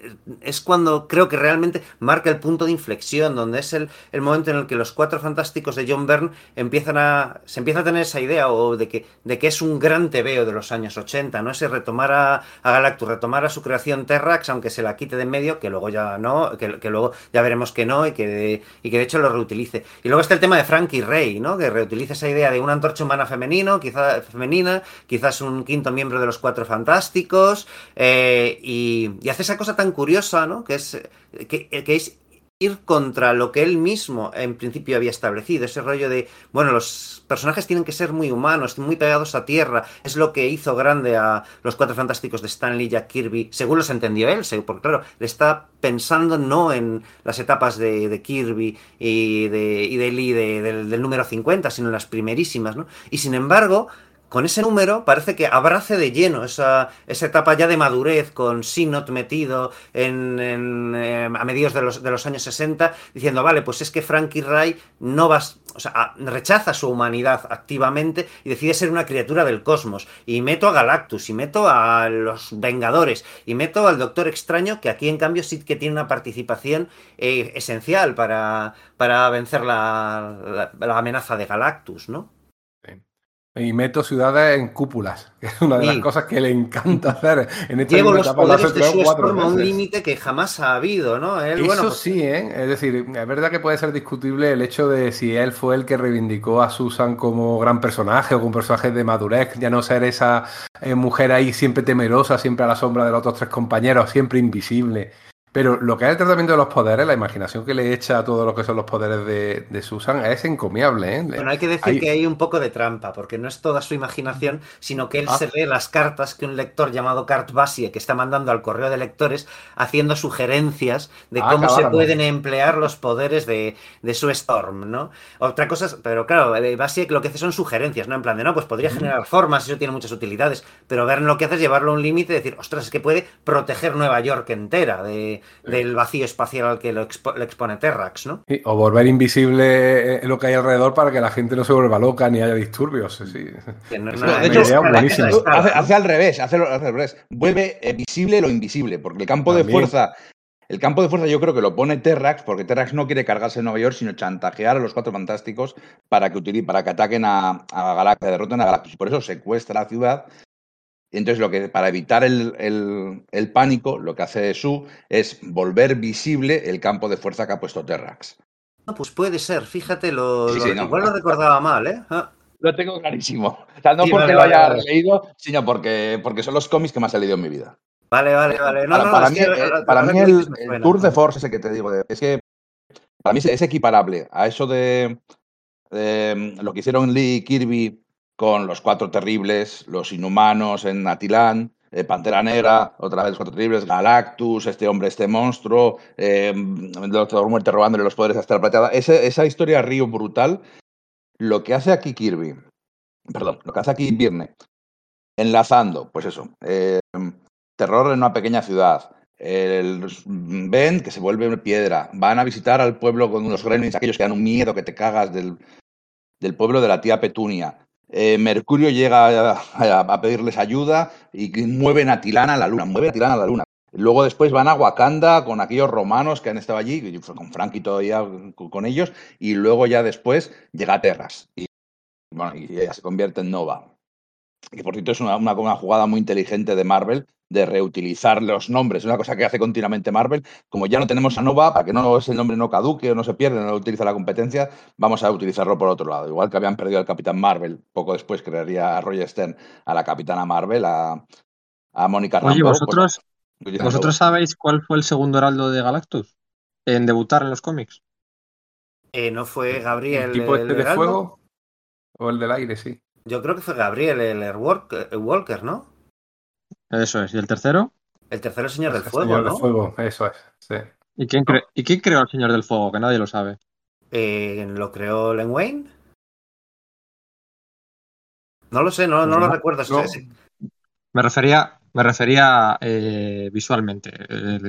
es cuando creo que realmente marca el punto de inflexión, donde es el, el momento en el que los cuatro fantásticos de John Byrne empiezan a. se empieza a tener esa idea o de que, de que es un gran tebeo de los años 80, ¿no? Ese retomar a, a Galactus, retomar a su creación Terrax, aunque se la quite de en medio, que luego ya no, que, que luego ya veremos que no, y que, de, y que de hecho lo reutilice. Y luego está el tema de Frankie Rey, ¿no? Que reutiliza esa idea de una antorcha humana femenino, quizá femenina, quizás un quinto miembro de los cuatro fantásticos, eh, y, y hace esa cosa tan curiosa, ¿no? Que es, que, es ir contra lo que él mismo en principio había establecido, ese rollo de, bueno, los personajes tienen que ser muy humanos, muy pegados a tierra, es lo que hizo grande a los cuatro fantásticos de Stanley y Jack Kirby, según los entendió él, porque claro, le está pensando no en las etapas de, Kirby y de, de Lee de- del, del número 50, sino en las primerísimas, ¿no? Y sin embargo, con ese número parece que abrace de lleno esa, esa etapa ya de madurez con Sinot metido en, en, eh, a mediados de los, de los años 60, diciendo, vale, pues es que Frankie Ray no vas, o sea, rechaza su humanidad activamente y decide ser una criatura del cosmos. Y meto a Galactus, y meto a los Vengadores, y meto al Doctor Extraño, que aquí en cambio sí que tiene una participación eh, esencial para, para vencer la- la amenaza de Galactus, ¿no? Y meto ciudades en cúpulas, que es una de las cosas que le encanta hacer en esta Llevo los poderes de su Storm a un límite que jamás ha habido, ¿no? Él, Eso bueno, pues, sí, ¿eh? Es decir, es verdad que puede ser discutible el hecho de si él fue el que reivindicó a Susan como gran personaje o como personaje de madurez, ya no ser esa eh, mujer ahí siempre temerosa, siempre a la sombra de los otros tres compañeros, siempre invisible. Pero lo que es el tratamiento de los poderes, la imaginación que le echa a todo lo que son los poderes de, de Susan es encomiable, ¿eh? Bueno, hay que decir Hay- que hay un poco de trampa, porque no es toda su imaginación, sino que él Ah. se lee las cartas que un lector llamado Cart Basie, que está mandando al correo de lectores, haciendo sugerencias de Ah, cómo se pueden emplear los poderes de, de su Storm, ¿no? Otra cosa, es- pero claro, eh, Basie lo que hace son sugerencias, ¿no? En plan de, no, pues podría generar formas, eso tiene muchas utilidades, pero Verne lo que hace es llevarlo a un límite y decir, ostras, es que puede proteger Nueva York entera de, del vacío espacial al que lo expo- le expone Terrax, ¿no? Sí, O volver invisible eh, lo que hay alrededor para que la gente no se vuelva loca ni haya disturbios. sí, sí. Que no- No, no- de hecho, hace, hace al revés, hace, al revés. Vuelve eh, visible lo invisible, porque el campo de fuerza, el campo de fuerza yo creo que lo pone Terrax, porque Terrax no quiere cargarse en Nueva York, sino chantajear a los cuatro fantásticos para que para que ataquen a, a Galactus, derroten a Galactus. Y por eso secuestra la ciudad. Y entonces, lo que, para evitar el, el- el pánico, lo que hace Su es volver visible el campo de fuerza que ha puesto Terrax. No, pues puede ser, fíjate, lo, Sí, lo- sí, no. igual lo recordaba mal, ¿eh? Ah, Lo tengo clarísimo. O sea, no Sí, porque vale, lo haya vale. leído, sino porque, porque son los cómics que más he leído en mi vida. Vale, vale, vale. No, para no, para mí, eh, para mí el. Tour de Force ese que te digo, es que para mí es, equiparable a eso de, de, lo que hicieron Lee y Kirby con los Cuatro Terribles, los Inhumanos en Atilán, eh, Pantera Negra, otra vez los Cuatro Terribles, Galactus, este hombre, este monstruo, eh, Doctor Muerte robándole los poderes a Estela Plateada. Ese- esa historia río brutal, lo que hace aquí Kirby, perdón, lo que hace aquí Virne, enlazando, pues eso, eh, terror en una pequeña ciudad. El, ven que se vuelve piedra. Van a visitar al pueblo con unos gremlins, aquellos que dan un miedo que te cagas del pueblo de la tía Petunia. Eh, Mercurio llega a, pedirles ayuda y mueven a Tilana a la luna. Mueven a Tilana a la luna. Luego después van a Wakanda con aquellos romanos que han estado allí, con Frankie todavía con con ellos, y luego ya después llega a Terras. Y, bueno, y ella se convierte en Nova. Que por cierto es una, una- una jugada muy inteligente de Marvel de reutilizar los nombres. Es una cosa que hace continuamente Marvel. Como ya no tenemos a Nova, para que no ese nombre no caduque o no se pierda, no lo utiliza la competencia, vamos a utilizarlo por otro lado. Igual que habían perdido al Capitán Marvel, poco después crearía a Roger Stern a la Capitana Marvel, a, a Mónica Oye, Rambeau, pues, vosotros, ¿vosotros sabéis cuál fue el segundo heraldo de Galactus en debutar en los cómics? Eh, ¿No fue Gabriel ¿El tipo el este de fuego? ¿O el del aire, sí? Yo creo que fue Gabriel el el Walker, ¿no? Eso es. ¿Y el tercero? El tercero Señor del El Fuego, Señor ¿no? del fuego, eso es. Sí. ¿Y quién, cre- ¿Y quién creó al Señor del Fuego? Que nadie lo sabe. Eh, ¿Lo creó Len Wayne? No lo sé, no, no lo recuerdo. no. ese- Me refería, me refería eh, visualmente. eh,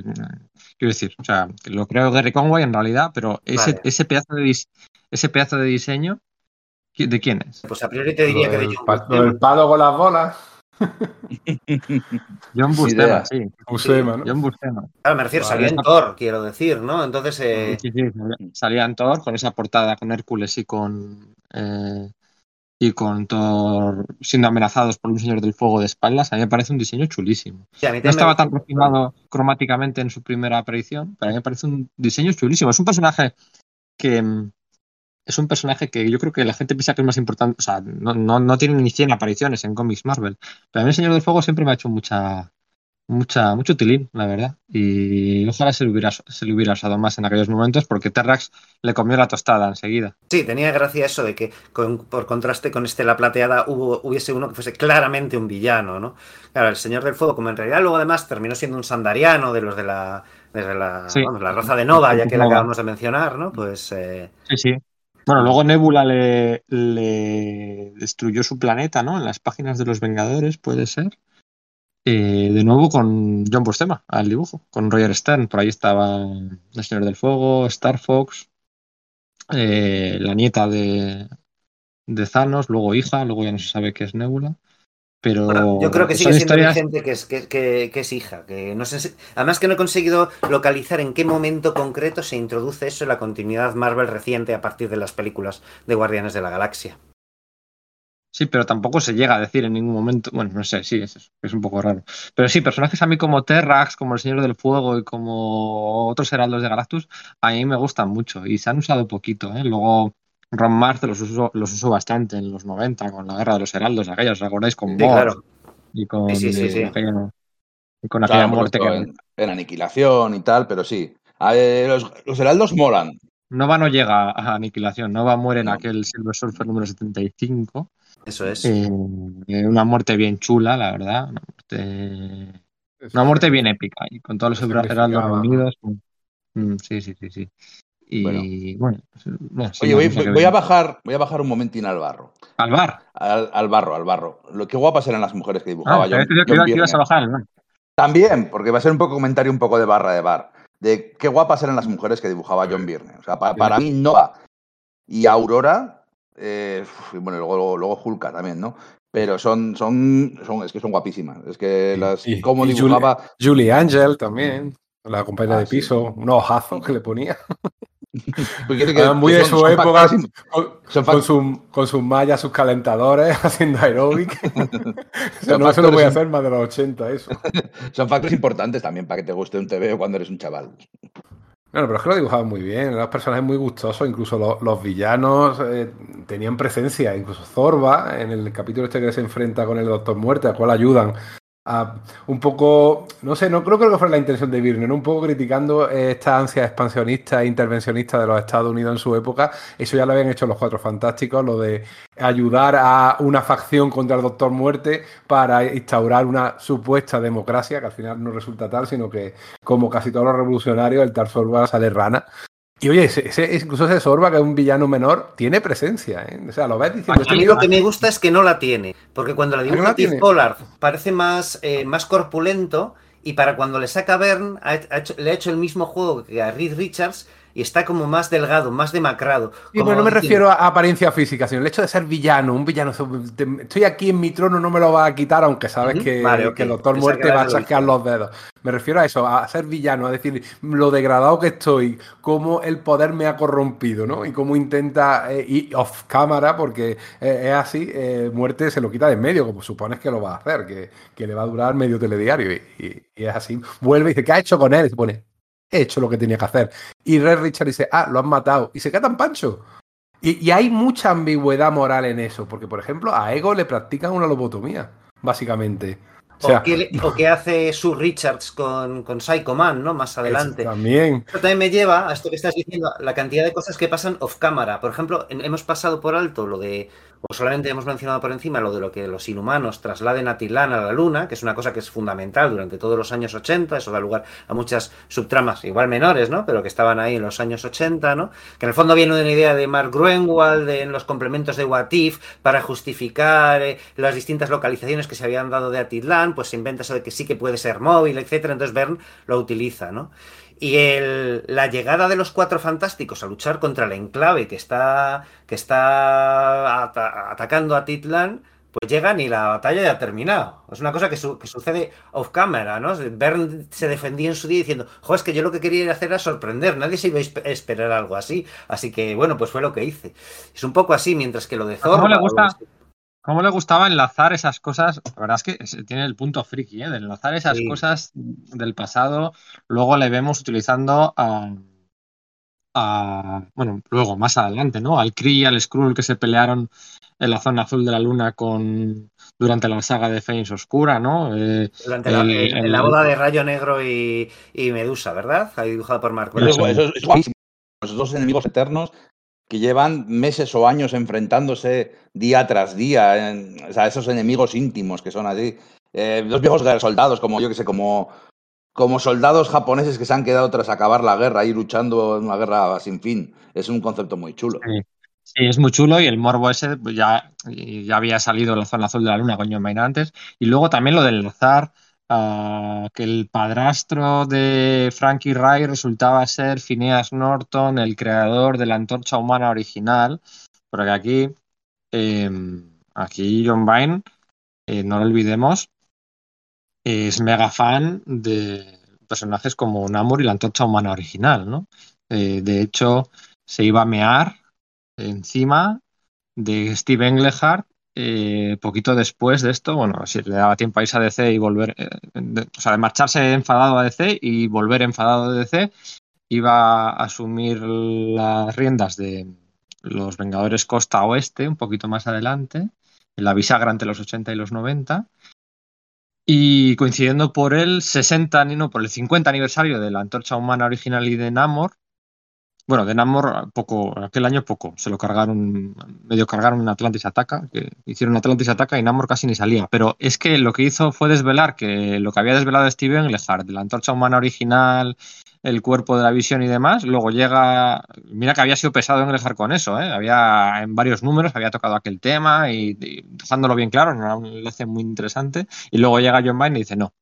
quiero decir, o sea, lo creó Gary Conway en realidad, pero ese, Vale. ese, pedazo de dis- ese pedazo de diseño, ¿qui- ¿de quién es? Pues a priori te diría Lo que de John Buscema. del palo con las bolas. John Buscema, sí. Buscema, ¿no? John Buscema. Claro, me refiero, salía en Thor, quiero decir, ¿no? Entonces, eh, Sí, sí, salía- salía en Thor con esa portada con Hércules y con eh, y con Thor siendo amenazados por un señor del fuego de espaldas. A mí me parece un diseño chulísimo. sí, a mí No estaba tan refinado cromáticamente en su primera aparición, pero a mí me parece un diseño chulísimo. Es un personaje que mm, es un personaje que yo creo que la gente piensa que es más importante. O sea, no, no, no tiene ni 100 apariciones en cómics Marvel. Pero a mí el Señor del Fuego siempre me ha hecho mucha, mucha, mucho tilín, la verdad. Y ojalá se le hubiera, se le hubiera usado más en aquellos momentos porque Terrax le comió la tostada enseguida. Sí, tenía gracia eso de que, con- por contraste con Estela Plateada, hubo, hubiese uno que fuese claramente un villano, ¿no? Claro, el Señor del Fuego, como en realidad luego además terminó siendo un sandariano de los de la, de la, Sí. vamos, la raza de Nova, ya que la acabamos de mencionar, ¿no? Pues eh, Sí, sí. Bueno, luego Nebula le, le destruyó su planeta, ¿no? En las páginas de los Vengadores, puede ser. Eh, de nuevo con John Buscema al dibujo, con Roger Stern. Por ahí estaba El Señor del Fuego, Star Fox, eh, la nieta de, de Thanos, luego hija, luego ya no se sabe qué es Nebula. Pero Bueno, yo creo que sigue siendo historias- vigente que es, que, que- que es hija. Que no sé además que no he conseguido localizar en qué momento concreto se introduce eso en la continuidad Marvel reciente a partir de las películas de Guardianes de la Galaxia. Sí, pero tampoco se llega a decir en ningún momento. Bueno, no sé, sí, es, es un poco raro. Pero sí, personajes a mí como Terrax, como el Señor del Fuego y como otros heraldos de Galactus, a mí me gustan mucho y se han usado poquito. ¿eh? Luego Ron Mars los usó, los usó bastante en los 90 con la Guerra de los Heraldos, aquellos, ¿os acordáis? Con Sí, claro. y con, Sí, sí, sí, eh, sí. aquella, y con aquella muerte que... en, en aniquilación y tal, pero sí. A ver, los, los heraldos molan. Nova no llega a aniquilación, Nova muere en aquel Silver Surfer número 75. Eso es. Eh, una muerte bien chula, la verdad. Una muerte, una muerte bien épica. Y con todos los heraldos reunidos. Mm, sí, sí, sí, sí. Y bueno, pues, bueno, sí, Oye, voy, a bajar, voy a bajar un momentín al barro. Al bar. Al, al barro, al barro. Lo que guapas eran las mujeres que Ah, dibujaba te John, había pedido que John iba- que ibas a Byrne. bajar al bar. También, porque va a ser un poco comentario un poco de barra de bar. de qué guapas eran las mujeres que dibujaba John Byrne. O sea, pa- para mí Nova y Aurora, eh, y bueno, luego, luego, Hulka también, ¿no? Pero son, son, son, es que son guapísimas. Es que las, Y- cómo y Julie- dibujaba. Julie Angel también, la compañera Ah, de sí. piso, unos ojazos que le ponía. Pues Ah, muy de su época, con, su- con sus mallas, sus calentadores, haciendo aeróbic. No, eso no factores voy a hacer más de los 80, eso. Son factores importantes también para que te guste un TV cuando eres un chaval. Bueno, pero es que lo dibujaban muy bien, eran los personajes muy gustosos, incluso los, los villanos eh, tenían presencia, incluso Zorba, en el capítulo este que se enfrenta con el Doctor Muerte, al cual ayudan a un poco, no sé, no creo, creo que fuera la intención de Birner, un poco criticando esta ansia expansionista e intervencionista de los Estados Unidos en su época, eso ya lo habían hecho los Cuatro Fantásticos, lo de ayudar a una facción contra el Doctor Muerte para instaurar una supuesta democracia, que al final no resulta tal, sino que como casi todos los revolucionarios, el tal Sorba sale rana. Y oye, ese, ese- incluso ese Sorba, que es un villano menor, tiene presencia. ¿eh? O sea, lo ves diciendo. A mí lo que me gusta es que no la tiene, porque cuando la ¿A que no dibuja tiene? Pollard parece más, eh, más corpulento y para cuando le saca Bern ha ha hecho- le ha hecho el mismo juego que a Reed Richards y está como más delgado, más demacrado. Sí, como pero no me refiero a apariencia física, sino el hecho de ser villano, un villano. Estoy aquí en mi trono, no me lo va a quitar, aunque sabes que, vale, ok. que el Doctor Muerte que va a sacar los dedos. Me refiero a eso, a ser villano, a decir lo degradado que estoy, cómo el poder me ha corrompido, ¿no? Y cómo intenta eh, ir off cámara, porque eh, es así, eh, Muerte se lo quita de en medio, como supones que lo va a hacer, que, que le va a durar medio telediario. Y, y- y es así. Vuelve y dice, ¿qué ha hecho con él? Y se pone, he hecho lo que tenía que hacer. Y Red Richard dice, ah, lo han matado. Y se queda tan pancho. Y, y hay mucha ambigüedad moral en eso, porque por ejemplo a Ego le practican una lobotomía, básicamente. O sea, o, qué, le- o qué hace Sue Richards con, con Psycho Man, ¿no? Más adelante. eso también. Eso también me lleva a esto que estás diciendo, la cantidad de cosas que pasan off cámara. Por ejemplo, hemos pasado por alto lo de, o solamente hemos mencionado por encima lo de lo que los inhumanos trasladen a Tilán a la Luna, que es una cosa que es fundamental durante todos los años 80, eso da lugar a muchas subtramas, igual menores, ¿no? Pero que estaban ahí en los años 80, ¿no? Que en el fondo viene de una idea de Mark Gruenwald en los complementos de What If para justificar eh, las distintas localizaciones que se habían dado de Atitlán, pues se inventa eso de que sí que puede ser móvil, etcétera. Entonces Bern lo utiliza, ¿no? Y el- la llegada de los cuatro fantásticos a luchar contra el enclave que está, que está ata- atacando a Titlan, pues llegan y la batalla ya ha terminado. Es una cosa que, su- que sucede off camera, ¿no? Bern se defendía en su día diciendo, jo, es que yo lo que quería hacer era sorprender, nadie se iba a espe- esperar algo así. Así que, bueno, pues fue lo que hice. Es un poco así, mientras que lo de Thor... ¿Cómo le gusta? ¿Cómo le gustaba enlazar esas cosas? La verdad es que tiene el punto friki, ¿eh? De enlazar esas Sí. cosas del pasado. Luego le vemos utilizando a, a- Bueno, luego, más adelante, ¿no? Al Kree y al Skrull que se pelearon en la zona azul de la luna con durante la saga de Fénix Oscura, ¿no? Eh, Durante la, el- en el- la boda de Rayo Negro y, y Medusa, ¿verdad? Ahí dibujado por Mark Eso, es- eso es- es guapísimo. Los dos enemigos eternos que llevan meses o años enfrentándose día tras día. en- o sea, esos enemigos íntimos que son así. Eh, los viejos soldados, como yo que sé, como, como soldados japoneses que se han quedado tras acabar la guerra, ahí luchando en una guerra sin fin. Es un concepto muy chulo. Sí. Es muy chulo y el morbo ese pues, ya, ya había salido en la zona azul de la luna Maynard antes. Y luego también lo del enlazar que el padrastro de Frankie Ray resultaba ser Phineas Norton, el creador de la antorcha humana original. Porque aquí, eh, aquí John Byrne, eh, no lo olvidemos, es mega fan de personajes como Namor y la antorcha humana original, ¿no? Eh, de hecho, se iba a mear encima de Steve Englehart eh, poquito después de esto, bueno, si le daba tiempo a irse a DC y volver, eh, o sea, de marcharse enfadado a DC y volver enfadado de DC, iba a asumir las riendas de los Vengadores Costa Oeste un poquito más adelante, en la bisagra entre los 80 y los 90. Y coincidiendo por el 60, ni no, por el 50 aniversario de la antorcha humana original y de Namor, bueno, de Namor poco, aquel año poco, se lo cargaron, medio cargaron en Atlantis Ataca, que hicieron Atlantis Ataca y Namor casi ni salía. Pero es que lo que hizo fue desvelar que lo que había desvelado Steve Englehart de la antorcha humana original, el cuerpo de la visión y demás, luego llega, mira que había sido pesado Englehart con eso, ¿eh? había en varios números, había tocado aquel tema y, dejándolo bien claro, era un enlace muy interesante, y luego llega John Byrne y dice, no,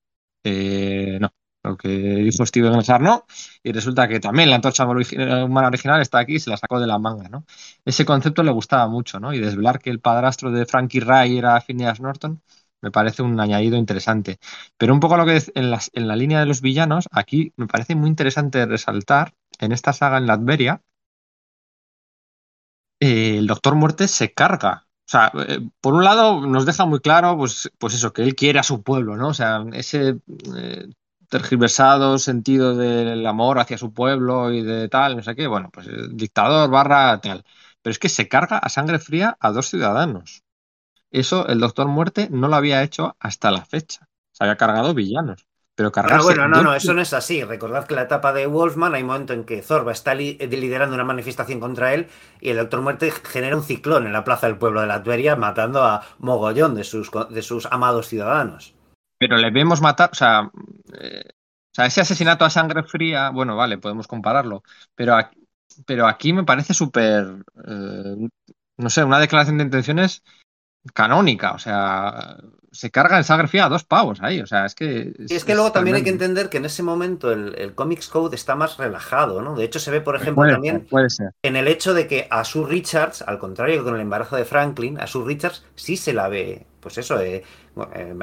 eh, no, lo que dijo Steven no y resulta que también la antorcha humana original está aquí y se la sacó de la manga, ¿no? Ese concepto le gustaba mucho, ¿no? Y desvelar que el padrastro de Frankie Ray era Phineas Norton me parece un añadido interesante. Pero un poco lo que en, en la línea de los villanos, aquí me parece muy interesante resaltar en esta saga en Latveria, eh, el Doctor Muerte se carga o sea, eh, por un lado nos deja muy claro, pues, pues eso, que él quiere a su pueblo, ¿no? O sea, ese eh, tergiversado sentido del amor hacia su pueblo y de tal, no sé qué, bueno, pues dictador barra tal. Pero es que se carga a sangre fría a dos ciudadanos. Eso el Doctor Muerte no lo había hecho hasta la fecha. Se había cargado villanos. Pero cargarse bueno, no, no, eso no es así. Recordad que la etapa de Wolfman hay un momento en que Zorba está liderando una manifestación contra él y el Doctor Muerte genera un ciclón en la plaza del pueblo de la Tueria matando a mogollón de sus, de sus amados ciudadanos. Pero le vemos matar, o sea, eh, o sea, ese asesinato a sangre fría, bueno, vale, podemos compararlo, pero aquí, pero aquí me parece súper, eh, no sé, una declaración de intenciones canónica, o sea, se carga en sangre fría a dos pavos ahí, o sea, es que... y es que luego también hay que entender que en ese momento el, Comics Code está más relajado, ¿no? De hecho se ve, por ejemplo, también en el hecho de que a Sue Richards, al contrario que con el embarazo de Franklin, a Sue Richards sí se la ve, pues eso, eh,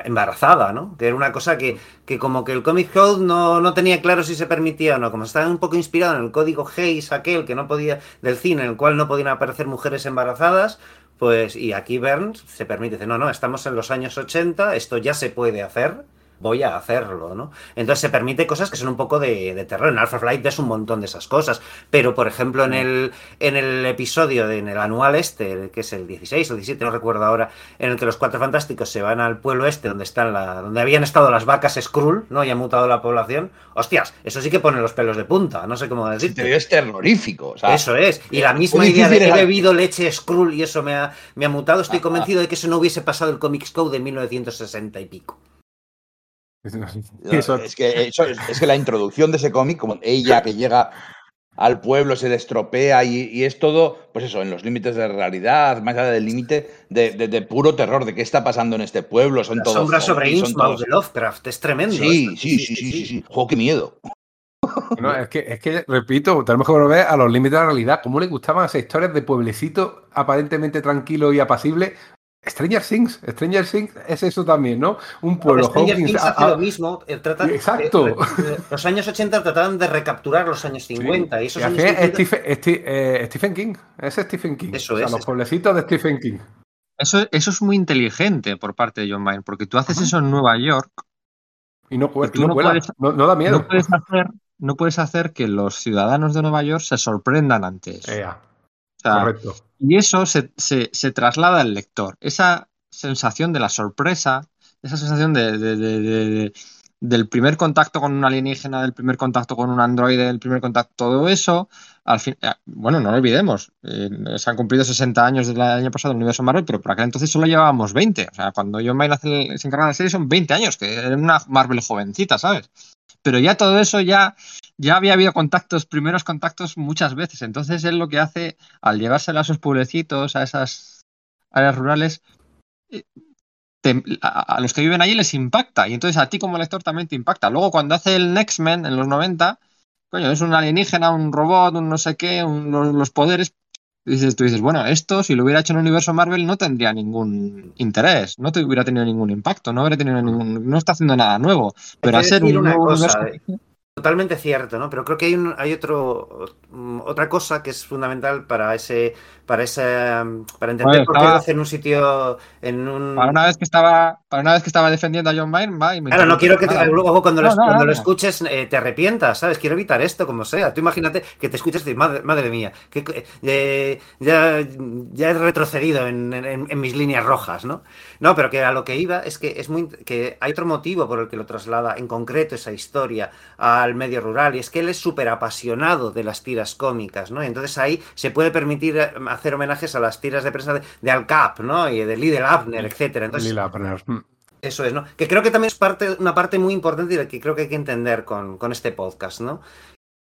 embarazada, ¿no? Que era una cosa que, que como que el Comic Code no, no, tenía claro si se permitía o no, como estaba un poco inspirado en el código Hayes aquel que no podía, del cine, en el cual no podían aparecer mujeres embarazadas, pues, y aquí Burns se permite, dice, no, no, estamos en los años 80, esto ya se puede hacer voy a hacerlo, ¿no? Entonces se permite cosas que son un poco de, terror. En Alpha Flight ves un montón de esas cosas, pero por ejemplo en el, en el episodio, de, en el anual este, que es el 16 o 17, no recuerdo ahora, en el que los Cuatro Fantásticos se van al pueblo este donde están la, donde habían estado las vacas Skrull, ¿no? Y ha mutado la población. Hostias, eso sí que pone los pelos de punta, no sé cómo decirte. es terrorífico. eso es. Y la misma idea de que he bebido leche Skrull y eso me ha, me ha mutado, estoy convencido de que eso no hubiese pasado el Comics Code de 1960 y pico. Es, que, es, que la introducción de ese cómic, como ella que llega al pueblo, se destropea y, es todo, pues eso, en los límites de realidad, más allá del límite de, puro terror, de qué está pasando en este pueblo. Son todos. Sombra sobre Innsmouth de Lovecraft, es tremendo. Sí, sí, sí, sí, sí, sí. qué miedo. No, es que, es que, repito, tenemos que volver a los límites de la realidad. ¿Cómo le gustaban esas historias de pueblecito aparentemente tranquilo y apacible? Stranger Things, Stranger Things es eso también, ¿no? Un pueblo. Stranger Things hace lo mismo. Eh, Exacto. Eh, eh, los años 80 trataban de recapturar los años 50. Y, esos años Stephen, King. Es Stephen King. Eso es. Los pueblecitos de Stephen King. Eso, eso es muy inteligente por parte de John Byrne, porque tú haces eso en Nueva York. Y no, puedes, no, no, da miedo. No puedes, hacer, no puedes hacer que los ciudadanos de Nueva York se sorprendan Correcto. Y eso se, traslada al lector. Esa sensación de la sorpresa, esa sensación de, del primer contacto con un alienígena, del primer contacto con un androide, del primer contacto, todo eso, al fin, eh, bueno, no lo olvidemos, eh, se han cumplido 60 años del año pasado el universo Marvel, pero por aquel entonces solo llevábamos 20. O sea, cuando John Byrne se encarga de la serie son 20 años, que era una Marvel jovencita, ¿sabes? Pero ya todo eso ya ya había habido contactos, primeros contactos muchas veces. Entonces él lo que hace al llevársela a esos pueblecitos, a esas áreas rurales, eh, a, los que viven allí les impacta. Y entonces a ti como lector también te impacta. Luego cuando hace el Next Men en los 90, coño, es un alienígena, un robot, un no sé qué, los, poderes. Dices, tú dices, bueno, esto si lo hubiera hecho en el universo Marvel no tendría ningún interés, no te hubiera tenido ningún impacto, no habría tenido ningún, no está haciendo nada nuevo. Pero a ser un nuevo universo, eh, Totalmente cierto, ¿no? Pero creo que hay, un, hay otro, mm, otra cosa que es fundamental para ese para ese para entender por qué lo hace en un sitio en un para una vez que estaba para una vez que estaba defendiendo a John Byrne va y me claro no quiero que luego cuando, lo, cuando lo escuches eh, te arrepientas sabes quiero evitar esto como sea. Tú imagínate que te escuches y decir madre, madre mía que eh, ya, ya he retrocedido en, en, mis líneas rojas no no pero que a lo que iba es que es muy que hay otro motivo por el que lo traslada en concreto esa historia al medio rural y es que él es súper apasionado de las tiras cómicas no y entonces ahí se puede permitir eh, hacer homenajes a las tiras de prensa de, Al Cap, ¿no? Y de Lidl Abner, etcétera. Entonces, mm. Eso es, ¿no? Que creo que también es parte, una parte muy importante y que creo que hay que entender con, con este podcast, ¿no?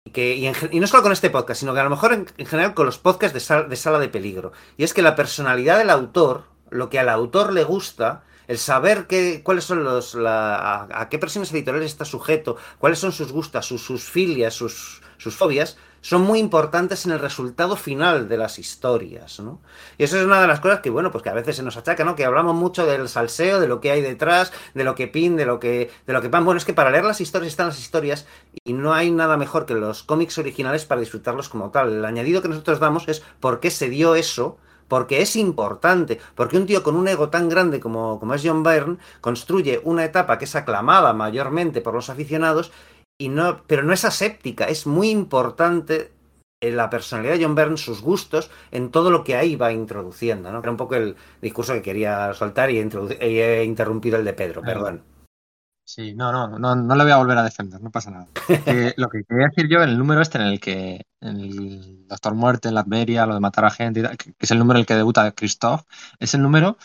Y, que, y, no solo con este podcast, sino que a lo mejor en, general con los podcasts de, de sala de peligro. Y es que la personalidad del autor, lo que al autor le gusta, el saber que, cuáles son los, la, a, qué presiones editoriales está sujeto, cuáles son sus gustas, sus, sus filias, sus, sus fobias, son muy importantes en el resultado final de las historias, ¿no? Y eso es una de las cosas que, bueno, pues que a veces se nos achaca, ¿no? Que hablamos mucho del salseo, de lo que hay detrás, de lo que pin, de lo que, de lo que pan. Bueno, es que para leer las historias están las historias y no hay nada mejor que los cómics originales para disfrutarlos como tal. El añadido que nosotros damos es por qué se dio eso, porque es importante, porque un tío con un ego tan grande como, como es John Byrne construye una etapa que es aclamada mayormente por los aficionados y no, pero no es aséptica, es muy importante la personalidad de John Byrne, sus gustos, en todo lo que ahí va introduciendo. ¿no? Era un poco el discurso que quería soltar y he, he interrumpido el de Pedro, perdón. Sí, no, no, no, no le voy a volver a defender, no pasa nada. Eh, lo que quería decir yo, en el número este en el que en el Doctor Muerte, en la Adveria, lo de matar a gente, que es el número en el que debuta Christoph, es el número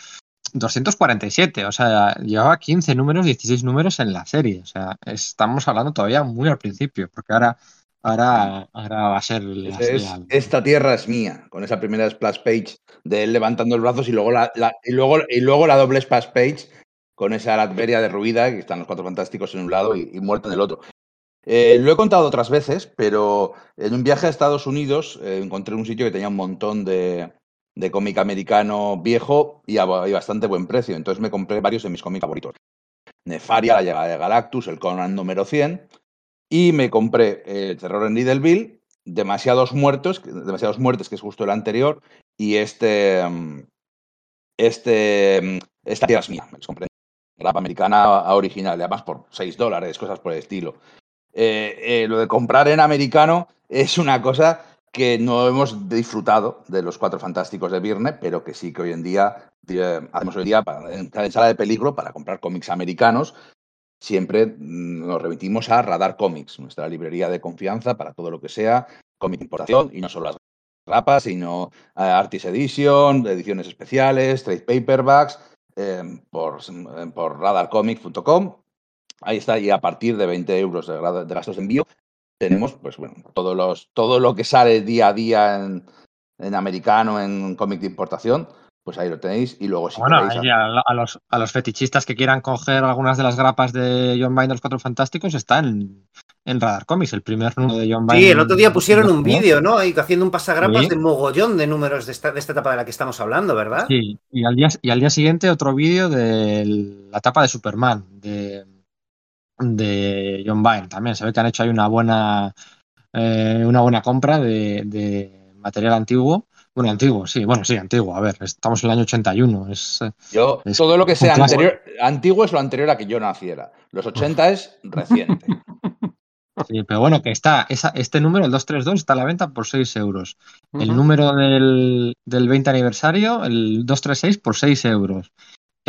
247, o sea, llevaba 15 números, 16 números en la serie. O sea, estamos hablando todavía muy al principio, porque ahora, ahora, ahora va a ser. La, es, la... Esta tierra es mía, con esa primera splash page de él levantando los brazos y luego la, la y luego, y luego la doble splash page con esa Latveria derruida, que están los cuatro fantásticos en un lado y, y muerto en el otro. Eh, lo he contado otras veces, pero en un viaje a Estados Unidos eh, encontré un sitio que tenía un montón de, cómic americano viejo y a, bastante buen precio. Entonces me compré varios de mis cómics favoritos. Nefaria, La llegada de Galactus, el Conan número 100. Y me compré El terror en Needleville, Demasiados muertos, Demasiados muertes, que es justo el anterior, y este... Este... Esta tierra es mía, me compré. La americana original, además por 6 dólares, cosas por el estilo. Eh, eh, lo de comprar en americano es una cosa que no hemos disfrutado de los cuatro fantásticos de Virne, pero que sí que hoy en día eh, hacemos hoy día para entrar en sala de peligro para comprar cómics americanos. Siempre mm, nos remitimos a Radar Comics, nuestra librería de confianza para todo lo que sea cómic importación y no solo las grapas, sino Artist Edition, ediciones especiales, trade paperbacks, eh, por, por radarcomics.com. Ahí está, y a partir de 20 euros de, de gastos de envío tenemos, pues bueno, todos los, todo lo que sale día a día en, en americano, en cómic de importación, pues ahí lo tenéis. Y luego, si bueno, queréis, a, a, los, a los fetichistas que quieran coger algunas de las grapas de John Byrne de los Cuatro Fantásticos, está en, en Radar Comics, el primer número de John Byrne. Sí, el otro día pusieron un vídeo, ¿no? Ahí haciendo un pasagrapas sí. de mogollón de números de esta, de esta etapa de la que estamos hablando, ¿verdad? Sí, y al día, y al día siguiente otro vídeo de la etapa de Superman, de de John Byrne también. Se ve que han hecho ahí una buena, eh, una buena compra de, de, material antiguo. Bueno, antiguo, sí, bueno, sí, antiguo. A ver, estamos en el año 81. Es, Yo, es todo lo que sea anterior, antiguo es lo anterior a que yo naciera. Los 80 es reciente. Sí, pero bueno, que está, esa, este número, el 232, está a la venta por 6 euros. Uh -huh. El número del, del 20 aniversario, el 236, por 6 euros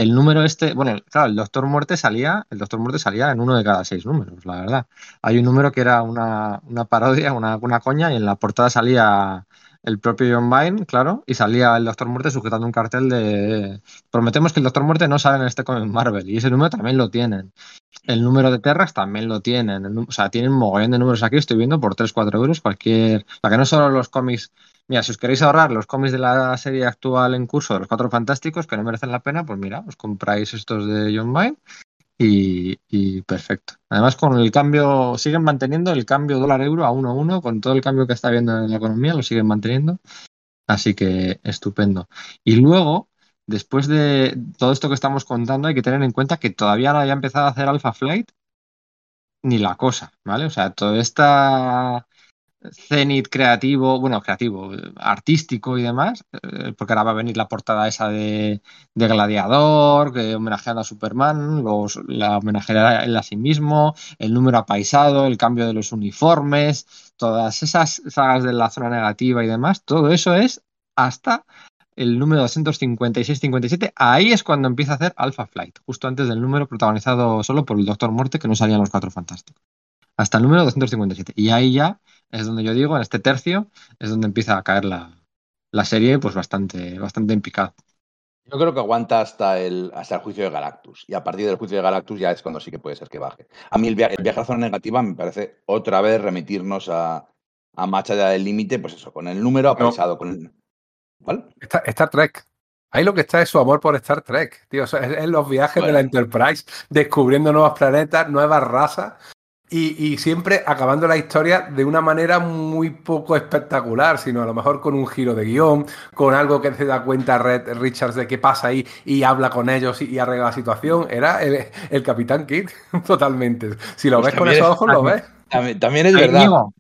el número este, bueno, claro, el Doctor Muerte salía, el Doctor Muerte salía en uno de cada seis números, la verdad. Hay un número que era una, una parodia, una, una, coña, y en la portada salía el propio John Byrne, claro, y salía el Doctor Muerte sujetando un cartel de prometemos que el Doctor Muerte no sale en este cómic Marvel, y ese número también lo tienen. El número de Terras también lo tienen. O sea, tienen un mogollón de números aquí, estoy viendo, por 3-4 euros, cualquier. Para que no solo los cómics Mira, si os queréis ahorrar los cómics de la serie actual en curso de los Cuatro Fantásticos, que no merecen la pena, pues mira, os compráis estos de John Byrne y, perfecto. Además, con el cambio, siguen manteniendo el cambio dólar-euro a 1-1, con todo el cambio que está habiendo en la economía, lo siguen manteniendo. Así que estupendo. Y luego, después de todo esto que estamos contando, hay que tener en cuenta que todavía no haya empezado a hacer Alpha Flight ni la cosa, ¿vale? O sea, toda esta cenit creativo, bueno, creativo, artístico y demás, eh, porque ahora va a venir la portada esa de, de Gladiador, que homenajeando a Superman, los, la homenajeará él a sí mismo, el número apaisado, el cambio de los uniformes, todas esas sagas de la zona negativa y demás, todo eso es hasta el número 256-57, ahí es cuando empieza a hacer Alpha Flight, justo antes del número protagonizado solo por el Doctor Muerte, que no salían los cuatro fantásticos. Hasta el número 257. Y ahí ya es donde yo digo, en este tercio, es donde empieza a caer la, la serie, pues bastante, bastante en picado. Yo creo que aguanta hasta el, hasta el juicio de Galactus. Y a partir del juicio de Galactus ya es cuando sí que puede ser que baje. A mí el, via el viaje a zona negativa me parece otra vez remitirnos a, a Macha del límite, pues eso, con el número apaisado. Con el... ¿Cuál? Star, Star Trek. Ahí lo que está es su amor por Star Trek, tío. O sea, es, es los viajes de la Enterprise, descubriendo nuevos planetas, nuevas razas y, y siempre acabando la historia de una manera muy poco espectacular, sino a lo mejor con un giro de guion, con algo que se da cuenta Red Richards de qué pasa ahí y habla con ellos y, y arregla la situación. Era el, el Capitán Kirk, totalmente. Si lo Pues ves con esos es- ojos, lo ves. También, también es Eh, verdad. Íñigo,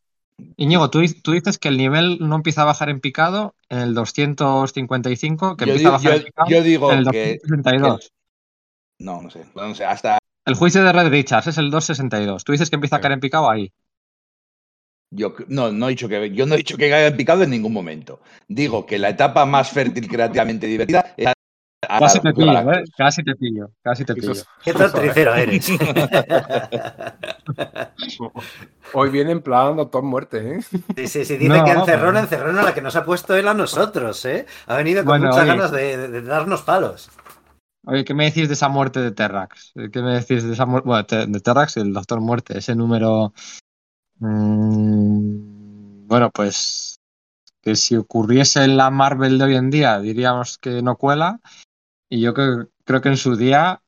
Íñigo, tú, tú dices que el nivel no empieza a bajar en picado en el 255, que Yo, empieza a di- bajar yo- en picado yo digo en el que, 262. que- No, no sé. No sé, hasta. El juicio de Red Richards es el 262. Tú dices que empieza a caer en picado ahí. Yo no, no he dicho que yo no he dicho que caiga en picado en ningún momento. Digo que la etapa más fértil creativamente divertida es a- a- Casi te pillo, ¿eh? Casi te pillo. Casi te pillo. Qué tortricero eres. Hoy viene en plan Doctor Muerte, ¿eh? Sí, sí, sí, dice No, que encerrón, encerrón a la que nos ha puesto él a nosotros, ¿eh? Ha venido con Bueno, muchas oye. ganas de, de- de darnos palos. Oye, ¿qué me decís de esa muerte de Terrax? ¿Qué me decís de esa muerte? Bueno, de Terrax y el Doctor Muerte, ese número. mm, bueno, pues. Que si ocurriese en la Marvel de hoy en día, diríamos que no cuela. Y yo creo que en su día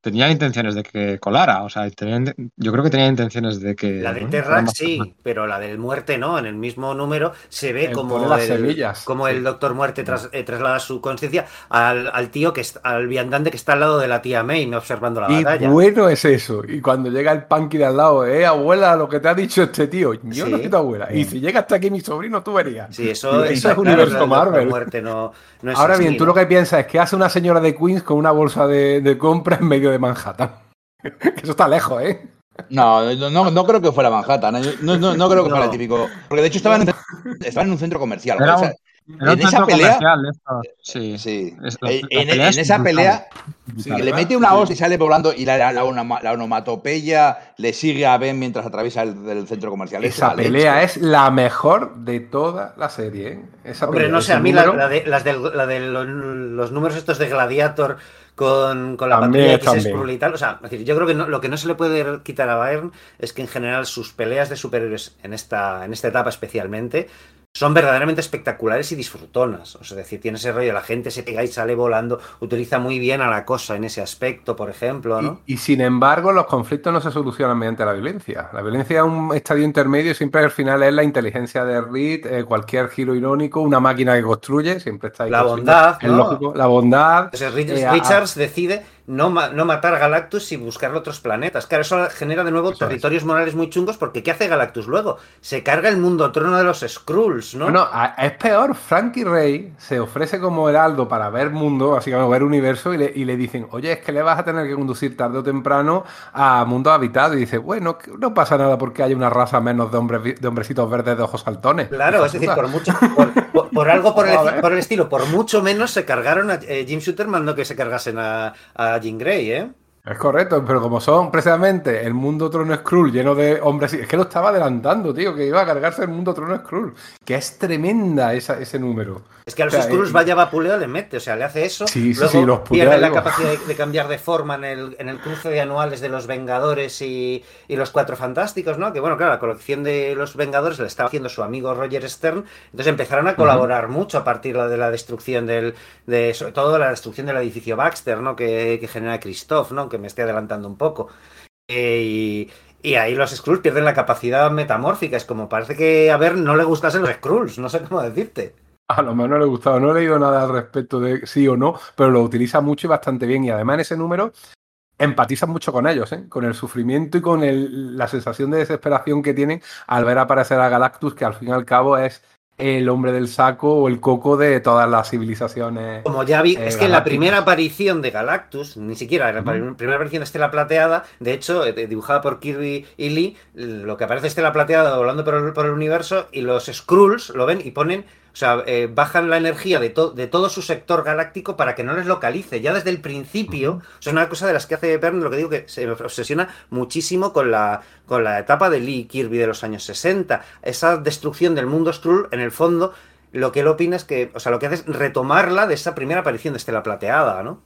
tenía intenciones de que colara. O sea, tenía- yo creo que tenía intenciones de que. La de fuera Terrax más- sí, pero la del muerte no. En el mismo número se ve Él como, el, semillas, como sí. el Doctor Muerte tras- eh, traslada su conciencia al, al tío que es, al viandante que está al lado de la tía May observando la Y batalla. bueno es eso. Y cuando llega el punky de al lado, eh, abuela, lo que te ha dicho este tío. Yo Sí. no soy tu abuela. Y si llega hasta aquí mi sobrino, tú verías. Sí, eso, Eso está es universo el Marvel. Muerte no, no es Ahora así, bien, tú ¿no? lo que piensas es que hace una señora de Queens con una bolsa de, de compra en medio de Manhattan. Que Eso está lejos, ¿eh? No, no, no, no creo que fuera Manhattan. ¿eh? No, no, no creo que No. fuera el típico. Porque de hecho estaba en, estaba en un centro comercial. Era o sea, Era un en esa pelea- esto. Sí. sí. Eh, en, pelea en es esa brutal. pelea Sí, le mete una Sí. hostia y sale volando y la, la, la onoma- la onomatopeya le sigue a Ben mientras atraviesa el, del centro comercial. Es Esa leche. pelea es la mejor de toda la serie, ¿eh? Esa Hombre, pelea, no sé, a mí la, número- la de, las del- la de los, los números estos de Gladiator con, con la También, patrulla también. Skrull y tal. O sea, es decir, yo creo que no- lo que no se le puede quitar a Bayern es que en general sus peleas de superhéroes en esta, en esta etapa especialmente son verdaderamente espectaculares y disfrutonas. O sea, es decir, tiene ese rollo, la gente se pega y sale volando, utiliza muy bien a la cosa en ese aspecto, por ejemplo, ¿no? Y, y sin embargo, los conflictos no se solucionan mediante la violencia. La violencia es un estadio intermedio siempre al final es la inteligencia de Reed, eh, cualquier giro irónico, una máquina que construye, siempre está ahí. La bondad, Es ¿no? lógico, la bondad. Entonces eh, Richards decide no, ma- no matar a Galactus y buscarle otros planetas. Claro, eso genera de nuevo territorios morales muy chungos porque ¿qué hace Galactus luego? Se carga el mundo trono de los Skrulls, ¿no? Bueno, a- es peor, Frankie Ray se ofrece como heraldo para ver mundo, así como ver universo, y le, y le dicen, oye, es que le vas a tener que conducir tarde o temprano a mundo habitado. Y dice, bueno, que no pasa nada porque haya una raza menos de hombres de hombrecitos verdes de ojos saltones. Claro, es decir, por mucho, por, por- por algo por el, por el estilo, por mucho menos se cargaron a eh, Jim Shooter mandó que se cargasen a, a Jean Grey, ¿eh? Es correcto, pero como son precisamente el mundo Trono Skrull lleno de hombres, es que lo estaba adelantando, tío, que iba a cargarse el mundo Trono Skrull, que es tremenda esa- ese número. Es que a los O sea, Skrulls eh, vaya vapuleo le mete, o sea, le hace eso, Sí, sí, luego sí, los putea, pierde la capacidad de, de cambiar de forma en el, en el cruce de anuales de los Vengadores y, y los Cuatro Fantásticos, ¿no? Que bueno, claro, la colección de los Vengadores le estaba haciendo su amigo Roger Stern, entonces empezaron a colaborar mucho a partir de la destrucción del, de, sobre todo la destrucción del edificio Baxter, ¿no? Que, que genera Christoph, ¿no? Que me estoy adelantando un poco. Eh, y, ahí los Skrulls pierden la capacidad metamórfica. Es como parece que a ver no le gustasen los Skrulls, no sé cómo decirte. A lo mejor no le gustaba, no he leído nada al respecto de sí o no, pero lo utiliza mucho y bastante bien. Y además en ese número empatiza mucho con ellos, ¿eh? con el sufrimiento y con la sensación de desesperación que tienen al ver aparecer a Galactus, que al fin y al cabo es el hombre del saco o el coco de todas las civilizaciones. Como ya vi, Eh, es que en la primera aparición de Galactus, ni siquiera, la primera aparición de Estela Plateada, de hecho, eh, dibujada por Kirby y Lee, lo que aparece es Estela Plateada volando por el, por el universo y los Skrulls lo ven y ponen, sea, eh, bajan la energía de, to- de todo su sector galáctico para que no les localice, ya desde el principio, o sea, es una cosa de las que hace Bern, lo que digo que se obsesiona muchísimo con la, con la etapa de Lee Kirby de los años 60, esa destrucción del mundo Skrull, en el fondo, lo que él opina es que, o sea, lo que hace es retomarla de esa primera aparición de Estela Plateada, ¿no?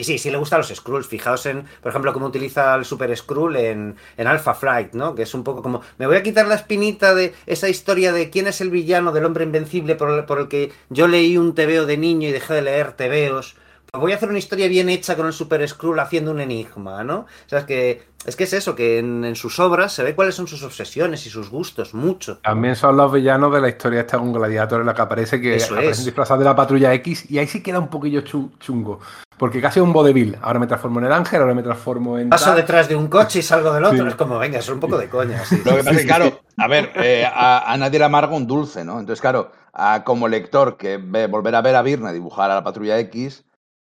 Y sí, sí le gustan los Skrulls. Fijaos en, por ejemplo, cómo utiliza el Super Skrull en, en Alpha Flight, ¿no? Que es un poco como, me voy a quitar la espinita de esa historia de quién es el villano del hombre invencible por por el que yo leí un TVO de niño y dejé de leer TVOs. Voy a hacer una historia bien hecha con el Super Skrull haciendo un enigma, ¿no? O sea, es que es, que es eso, que en, en sus obras se ve cuáles son sus obsesiones y sus gustos, mucho. También son los villanos de la historia esta con Gladiator en la que aparece que Eso aparecen disfrazados de la patrulla X y ahí sí queda un poquillo chu- chungo. Porque casi es un vodevil. Ahora me transformo en el ángel, ahora me transformo en. Paso tal. detrás de un coche y salgo del otro. Sí. Es como, venga, es un poco de coña. sí, Lo que pasa es que, claro, a ver, eh, a, a nadie le amarga un dulce, ¿no? Entonces, claro, a- como lector que ve, volver a ver a Virne dibujar a la patrulla X,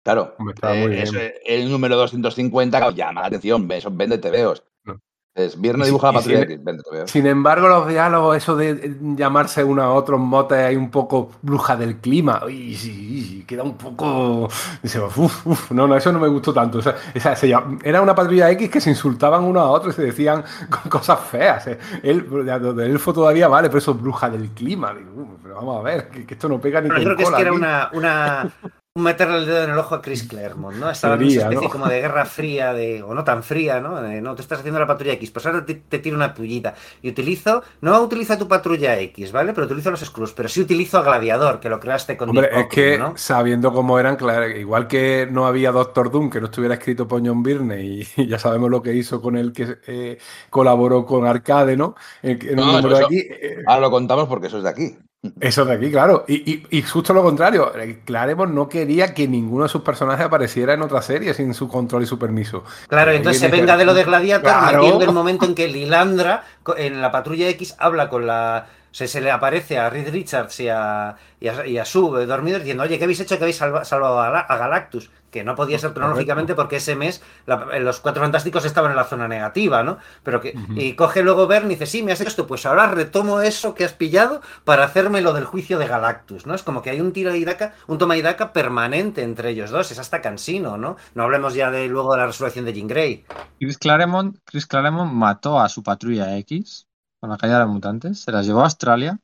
claro, eh, bien. eso, el número 250 claro, llama la atención, eso vende TVOs. No. Es Virne Y si- dibuja la y patrulla X, vende TVOs. Sin embargo, los diálogos, eso de eh, llamarse uno a otro en motes hay un poco bruja del clima. Y sí, sí, queda un poco. Dice, uf, uf, no, no, eso no me gustó tanto. O sea, esa- se llama- era una patrulla X que se insultaban uno a otro y se decían co- cosas feas. Eh, de elfo todavía vale, pero eso es bruja del clima. Digo, "Uh, pero vamos a ver, que, que esto no pega ni Bueno, con yo creo que es que era aquí". una, una, un meterle el dedo en el ojo a Chris Claremont, ¿no? Estaba en una especie ¿no? como de guerra fría, de, o no tan fría, ¿no? De, no, tú estás haciendo la patrulla X, pues ahora te, te tiro una pullita. Y utilizo, no utilizo tu patrulla X, ¿vale? Pero utilizo los Skrulls, pero sí utilizo a Gladiador, que lo creaste con Hombre, Nick es que sabiendo cómo eran, claro, igual que no había Doctor Doom que no estuviera escrito por John Byrne y, y ya sabemos lo que hizo con el que eh, colaboró con Arcade, ¿no? En, en un número de aquí. eh, Ahora lo contamos porque eso es de aquí. Eso de aquí, claro. Y, y- y justo lo contrario, eh, Claremont no quería que ninguno de sus personajes apareciera en otra serie sin su control y su permiso. Claro, entonces se venga que- de lo de Gladiator, Claro. metiendo el momento en que Lilandra, en la patrulla X, habla con la. Se, se le aparece a Reed Richards y a, y a, y a Sue dormidos diciendo, oye, ¿qué habéis hecho que habéis salva- salvado a, Gala- a Galactus? Que no podía ser cronológicamente porque ese mes la- los cuatro fantásticos estaban en la zona negativa, ¿no? Pero que. Y coge luego Verne y dice, sí, me has hecho esto, pues ahora retomo eso que has pillado para hacerme lo del juicio de Galactus, ¿no? Es como que hay un tiro y daca, un toma y daca permanente entre ellos dos, es hasta cansino, ¿no? No hablemos ya de luego de la resurrección de Jean Grey. Chris Claremont, Chris Claremont mató a su patrulla X con la caída de los mutantes, se las llevó a Australia,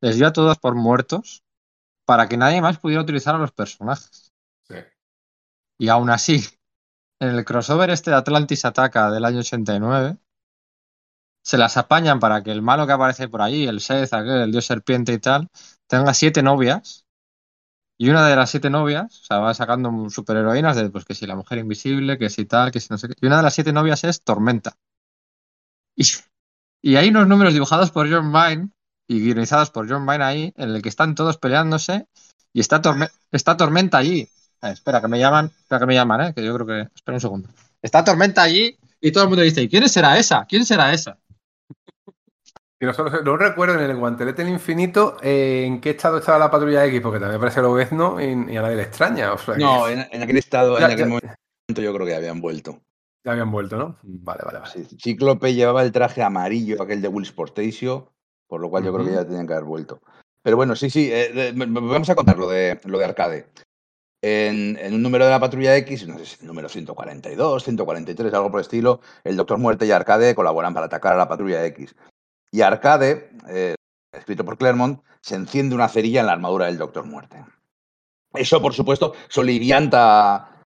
les dio a todos por muertos para que nadie más pudiera utilizar a los personajes. Sí. Y aún así, en el crossover este de Atlantis Ataca del año 89, se las apañan para que el malo que aparece por allí, el Seth, aquel, el dios serpiente y tal, tenga siete novias. Y una de las siete novias, o sea, va sacando superheroínas de, pues que si la mujer invisible, que si tal, que si no sé qué. Y una de las siete novias es Tormenta. Y, y hay unos números dibujados por John Vine y guionizados por John Vine ahí, en el que están todos peleándose y está, Torme- está Tormenta allí. Eh, espera, que me llaman, espera que me llaman, eh, que yo creo que. Espera un segundo. Está Tormenta allí y todo el mundo dice, ¿y quién será esa? ¿Quién será esa? Y no, solo, no recuerdo en el guantelete del infinito eh, en qué estado estaba la patrulla X, porque también aparece Lobezno y, y a nadie le extraña. O sea, que No, en, en aquel estado, Ya, en aquel ya. momento yo creo que habían vuelto. Ya habían vuelto, ¿no? Vale, vale, vale. Sí, Cíclope llevaba el traje amarillo, aquel de Will Sportatio, por lo cual yo creo que ya tenían que haber vuelto. Pero bueno, sí, sí, eh, vamos a contar lo de, lo de Arcade. En, en un número de la patrulla X, no sé si el número 142, 143, algo por el estilo, el Doctor Muerte y Arcade colaboran para atacar a la patrulla X. Y Arcade, eh, escrito por Claremont, se enciende una cerilla en la armadura del Doctor Muerte. Eso, por supuesto, solivianta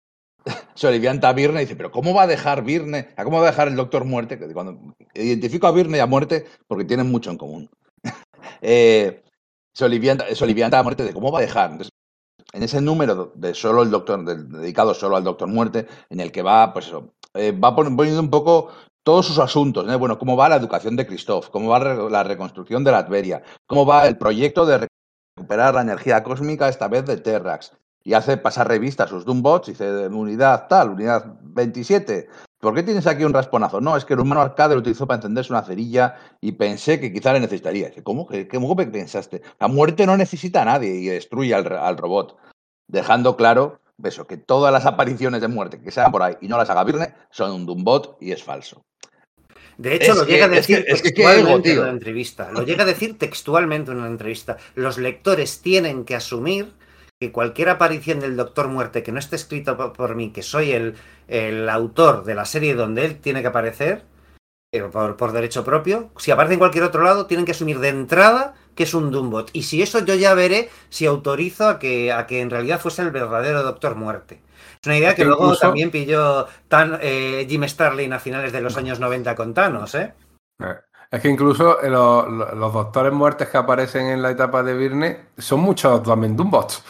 Solivianta a Virne y dice, pero ¿cómo va a dejar Virne? ¿A ¿Cómo va a dejar el Doctor Muerte? Cuando identifico a Virne y a Muerte porque tienen mucho en común. eh, Solivianta a Muerte de cómo va a dejar. En ese número de solo el Doctor, dedicado solo al Doctor Muerte, en el que va, pues eso, eh, va pon- poniendo un poco todos sus asuntos, ¿no? Bueno, cómo va la educación de Christoph, cómo va la reconstrucción de la Atveria, cómo va el proyecto de recuperar la energía cósmica, esta vez de Terrax. Y hace pasar revista a sus Doombots, dice, unidad tal, unidad 27. ¿Por qué tienes aquí un rasponazo? No, es que el humano arcade lo utilizó para encenderse una cerilla y pensé que quizá le necesitaría. Dice, ¿Cómo? ¿Qué, ¿Cómo que pensaste? La muerte no necesita a nadie y destruye al, al robot. Dejando claro eso, que todas las apariciones de muerte que se hagan por ahí y no las haga Virne son un Doombot y es falso. De hecho, Es lo que- llega a es que- decir es que textualmente ego, en tío. una entrevista. Lo llega a decir textualmente en una entrevista. Los lectores tienen que asumir que cualquier aparición del Doctor Muerte que no esté escrito por, mí, que soy el, el autor de la serie donde él tiene que aparecer, pero por, por derecho propio. Si aparece en cualquier otro lado, tienen que asumir de entrada que es un Doombot. Y si eso yo ya veré si autorizo a que, a que en realidad fuese el verdadero Doctor Muerte. Es una idea que Que luego incluso- también pilló tan, eh, Jim Starlin a finales de los años 90 con Thanos, ¿eh? Es que incluso eh, los, doctores muertes que aparecen en la etapa de Virne son muchos también Doombots.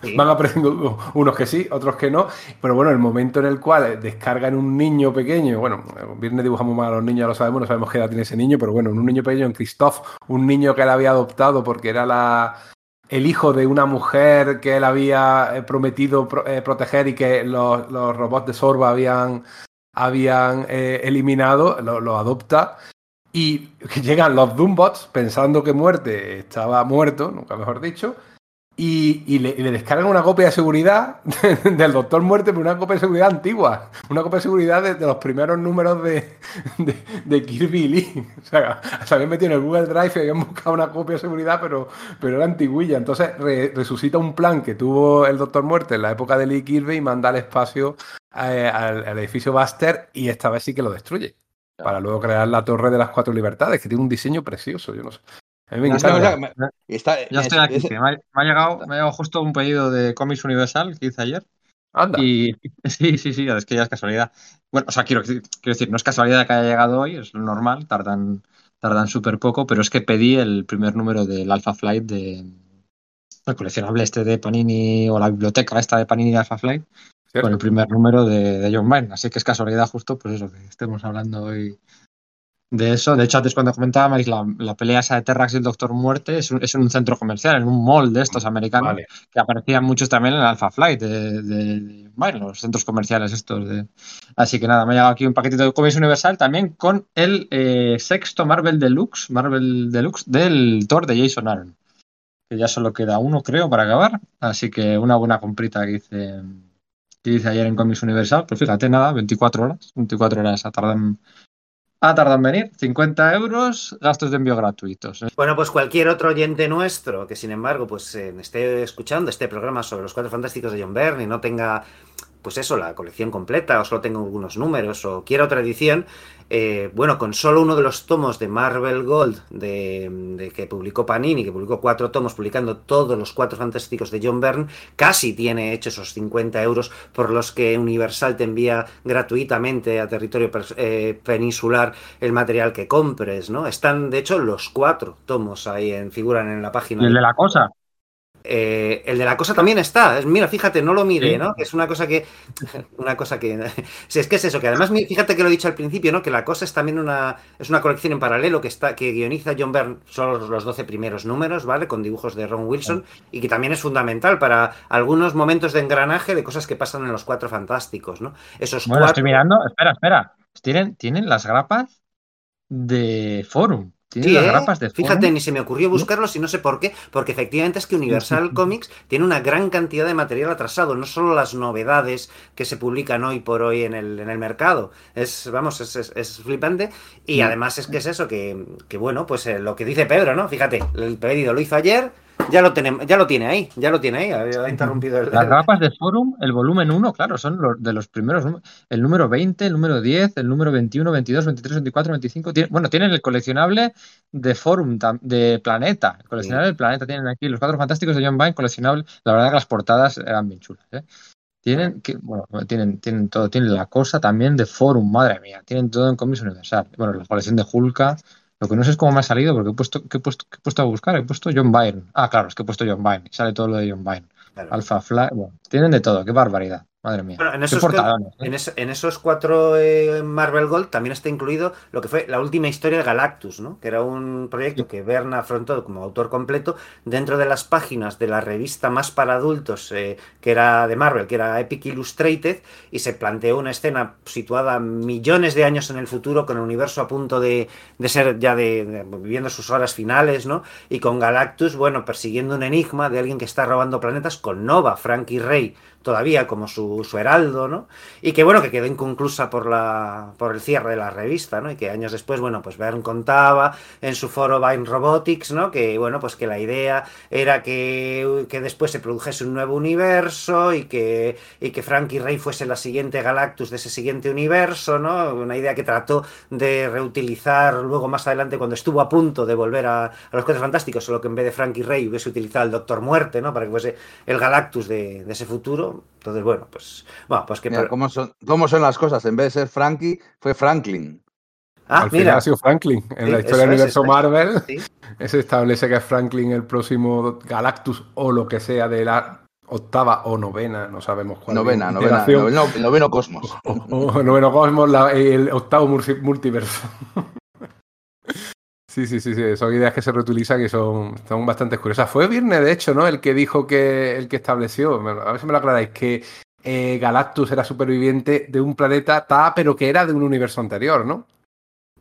Sí. Van apareciendo unos que sí, otros que no. Pero bueno, el momento en el cual descargan un niño pequeño, bueno, en Virne dibujamos mal a los niños, ya lo sabemos, no sabemos qué edad tiene ese niño, pero bueno, un niño pequeño en Christoph, un niño que él había adoptado porque era la, el hijo de una mujer que él había eh, prometido pro- eh, proteger y que los, los robots de Sorba habían, habían eh, eliminado, lo, lo adopta. Y llegan los Doombots pensando que Muerte estaba muerto, nunca mejor dicho, y, le, descargan una copia de seguridad del Doctor Muerte, pero una copia de seguridad antigua, una copia de seguridad de, los primeros números de, de, de Kirby Lee. O sea, se habían metido en el Google Drive y habían buscado una copia de seguridad, pero, pero era antiguilla. Entonces re- resucita un plan que tuvo el Doctor Muerte en la época de Lee Kirby y manda al espacio eh, al, al edificio Buster y esta vez sí que lo destruye. Para luego crear la Torre de las Cuatro Libertades, que tiene un diseño precioso, yo no sé. A mí me No, encanta. no, o sea, me- está- Ya es- estoy aquí. es- me, ha, me ha llegado, me ha llegado justo un pedido de Comics Universal que hice ayer. Anda. Y sí, sí, sí, es que ya es casualidad. Bueno, o sea, quiero, quiero decir, no es casualidad que haya llegado hoy, es lo normal, tardan, tardan súper poco, pero es que pedí el primer número del Alpha Flight de el coleccionable este de Panini o la biblioteca esta de Panini de Alpha Flight ¿cierto? con el primer número de, de John Byrne. Así que es casualidad justo, pues eso, que estemos hablando hoy de eso. De hecho, antes cuando comentábamos la, la pelea esa de Terrax y el Doctor Muerte es, un- es en un centro comercial, en un mall de estos americanos Vale. que aparecían muchos también en Alpha Flight de, de- de- bueno, los centros comerciales estos de así que nada, me ha llegado aquí un paquetito de Comics Universal también con el eh, sexto Marvel Deluxe, Marvel Deluxe del Thor de Jason Aaron que ya solo queda uno creo para acabar, así que una buena comprita que hice que hice ayer en Comics Universal, pues fíjate nada, 24 horas, 24 horas a tardar en, venir, 50 euros, gastos de envío gratuitos. Bueno, pues cualquier otro oyente nuestro que, sin embargo, pues eh, esté escuchando este programa sobre los cuatro fantásticos de John Byrne y no tenga, pues eso, la colección completa o solo tenga algunos números o quiera otra edición, eh, bueno, con solo uno de los tomos de Marvel Gold de, de que publicó Panini, que publicó cuatro tomos publicando todos los cuatro fantásticos de John Byrne, casi tiene hecho esos 50 euros por los que Universal te envía gratuitamente a territorio eh, peninsular el material que compres, ¿no? Están, de hecho, los cuatro tomos ahí en, figuran en la página. Y el de la cosa, Eh, el de la cosa también está. Es- Mira, fíjate, no lo mire, Sí. ¿no? Es una cosa que. Una cosa que. Si es que es eso, que además, fíjate que lo he dicho al principio, ¿no? Que la cosa es también una. Es una colección en paralelo que está, que guioniza John Byrne solo los 12 primeros números, ¿vale? Con dibujos de Ron Wilson. Y que también es fundamental para algunos momentos de engranaje de cosas que pasan en los cuatro fantásticos, ¿no? Esos Bueno, cuatro. estoy mirando. Espera, espera. Tienen, tienen las grapas de Forum. Tienen Sí, las ¿eh? grapas de. Fíjate, ni se me ocurrió buscarlos y no sé por qué, porque efectivamente es que Universal Comics tiene una gran cantidad de material atrasado, no solo las novedades que se publican hoy por hoy en el, en el mercado. Es, vamos, es, es- es flipante. Y Mm. además es que es eso, que, que bueno, pues eh, lo que dice Pedro, ¿no? Fíjate, el pedido lo hizo ayer, ya lo, tenemos, ya lo tiene ahí, ya lo tiene ahí, ha interrumpido el... Las grapas de Forum, el volumen 1, claro, son los de los primeros. El número 20, el número 10, el número 21, 22, 23, 24, 25. tiene- bueno, tienen el coleccionable de Forum, de Planeta. El coleccionable del Planeta. Tienen aquí los cuatro fantásticos de John Byrne, coleccionable. La verdad que las portadas eran bien chulas. ¿eh? Tienen, que, bueno, tienen, tienen todo. Tienen la cosa también de Forum, madre mía. Tienen todo en Comics Universal. Bueno, la colección de Hulka. Lo que no sé es cómo me ha salido, porque he puesto, ¿qué he puesto, qué he puesto a buscar? He puesto John Byrne. Ah, claro, es que he puesto John Byrne. y Sale todo lo de John Byrne. Claro. Alpha Fly, bueno, tienen de todo, qué barbaridad, madre mía. Bueno, en esos, ¿eh? en, es- en esos cuatro eh, Marvel Gold también está incluido lo que fue la última historia de Galactus, ¿no? Que era un proyecto que Verne afrontó como autor completo dentro de las páginas de la revista más para adultos eh, que era de Marvel, que era Epic Illustrated, y se planteó una escena situada millones de años en el futuro, con el universo a punto de, de ser ya de, de- viviendo sus horas finales, ¿no? Y con Galactus, bueno, persiguiendo un enigma de alguien que está robando planetas con Nova, Frankie Ray, todavía como su su, heraldo, ¿no? Y que bueno, que quedó inconclusa por la por el cierre de la revista, ¿no? Y que años después, bueno, pues Byrne contaba en su foro Vine Robotics, ¿no? Que bueno, pues que la idea era que, que después se produjese un nuevo universo y que, y que Frankie Ray fuese la siguiente Galactus de ese siguiente universo, ¿no? Una idea que trató de reutilizar luego más adelante cuando estuvo a punto de volver a, los Cuatro Fantásticos, solo que en vez de Frankie Ray hubiese utilizado el Doctor Muerte, ¿no? Para que fuese el Galactus de ese futuro. Entonces, bueno, pues, bueno, pues que... Mira, ¿cómo, son, ¿Cómo son las cosas? En vez de ser Frankie, fue Franklin. Ah, Al final mira, ha sido Franklin. En Sí, la historia del universo es. Marvel sí. se establece que es Franklin el próximo Galactus o lo que sea de la octava o novena, no sabemos cuál. Novena, novena, noveno, noveno cosmos. O, o noveno cosmos, la- el octavo multi- multiverso. Sí, sí, sí, sí, son ideas que se reutilizan y son, son bastante curiosas. Fue Virne, de hecho, ¿no? El que dijo que, el que estableció, a ver si me lo aclaráis, que eh, Galactus era superviviente de un planeta Ta, pero que era de un universo anterior, ¿no?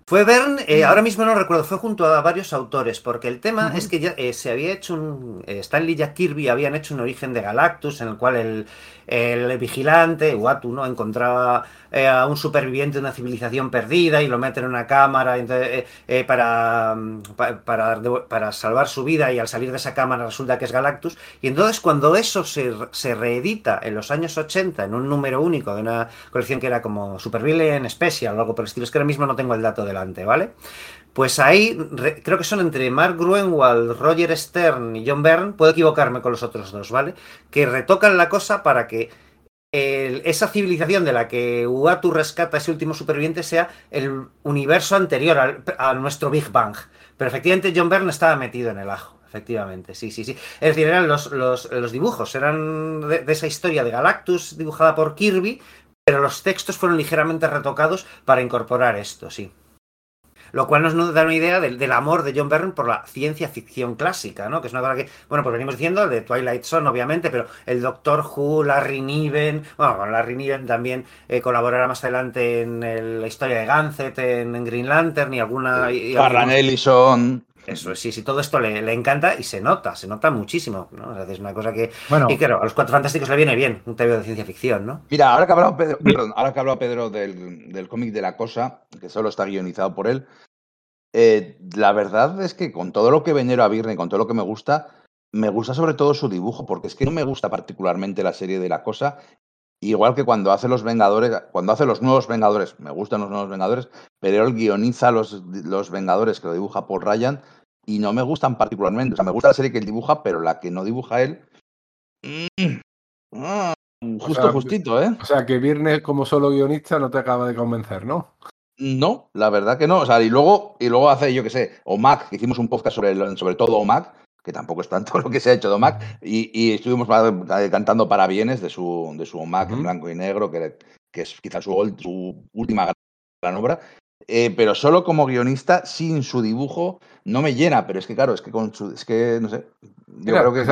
Fue Bern, eh, ahora mismo no recuerdo, fue junto a varios autores, porque el tema es que ya eh, se había hecho un. eh, Stanley y Jack Kirby habían hecho un origen de Galactus, en el cual el, el vigilante, Watu, ¿no? encontraba eh, a un superviviente de una civilización perdida y lo mete en una cámara entonces, eh, para, mm, pa- para, para salvar su vida, y al salir de esa cámara resulta que es Galactus. Y entonces, cuando eso se, se reedita en los años 80 en un número único de una colección que era como Supervillain Special o algo por el estilo, es que ahora mismo no tengo el dato ¿vale? Pues ahí re- creo que son entre Mark Gruenwald, Roger Stern y John Byrne, puedo equivocarme con los otros dos, ¿vale? Que retocan la cosa para que esa civilización de la que Uatu rescata ese último superviviente sea el universo anterior al- a nuestro Big Bang. Pero efectivamente John Byrne estaba metido en el ajo. Efectivamente, sí, sí, sí. Es decir, eran los, los, los dibujos, eran de esa historia de Galactus dibujada por Kirby, pero los textos fueron ligeramente retocados para incorporar esto, sí. Lo cual nos da una idea del, del amor de John Byrne por la ciencia ficción clásica, ¿no? Que es una cosa que, bueno, pues venimos diciendo de Twilight Zone, obviamente, pero el Doctor Who, Larry Niven, bueno, con Larry Niven también eh, colaborará más adelante en el- la historia de Gansett, en, en Green Lantern y alguna... y- y Harlan algunos- Ellison. Eso sí, sí, todo esto le, le encanta y se nota, se nota muchísimo, ¿no? O sea, es una cosa que... Bueno, Y claro, a los Cuatro Fantásticos le viene bien un TV de ciencia ficción, ¿no? Mira, ahora que ha hablado Pedro, perdón, ahora que ha hablado Pedro del, del cómic de la cosa, que solo está guionizado por él, eh, la verdad es que con todo lo que venero a Virne, con todo lo que me gusta, me gusta sobre todo su dibujo, porque es que no me gusta particularmente la serie de la cosa. Igual que cuando hace los Vengadores, cuando hace los nuevos Vengadores, me gustan los nuevos Vengadores, pero él guioniza los, los Vengadores que lo dibuja Paul Ryan y no me gustan particularmente. O sea, me gusta la serie que él dibuja, pero la que no dibuja él. mm, ah, justo, sea, justito, ¿eh? o sea que Viernes como solo guionista no te acaba de convencer, ¿no? No, la verdad que no. O sea, y luego, y luego hace, yo qué sé, OMAC, que hicimos un podcast sobre, el- sobre todo OMAC, que tampoco es tanto lo que se ha hecho de OMAC, y, y estuvimos eh, cantando parabienes de su, de su OMAC en blanco y negro, que, que es quizás su, última gran, gran obra. Eh, pero solo como guionista, sin su dibujo, no me llena. Pero es que, claro, es que con su. Es que, no sé. Yo Mira, creo que es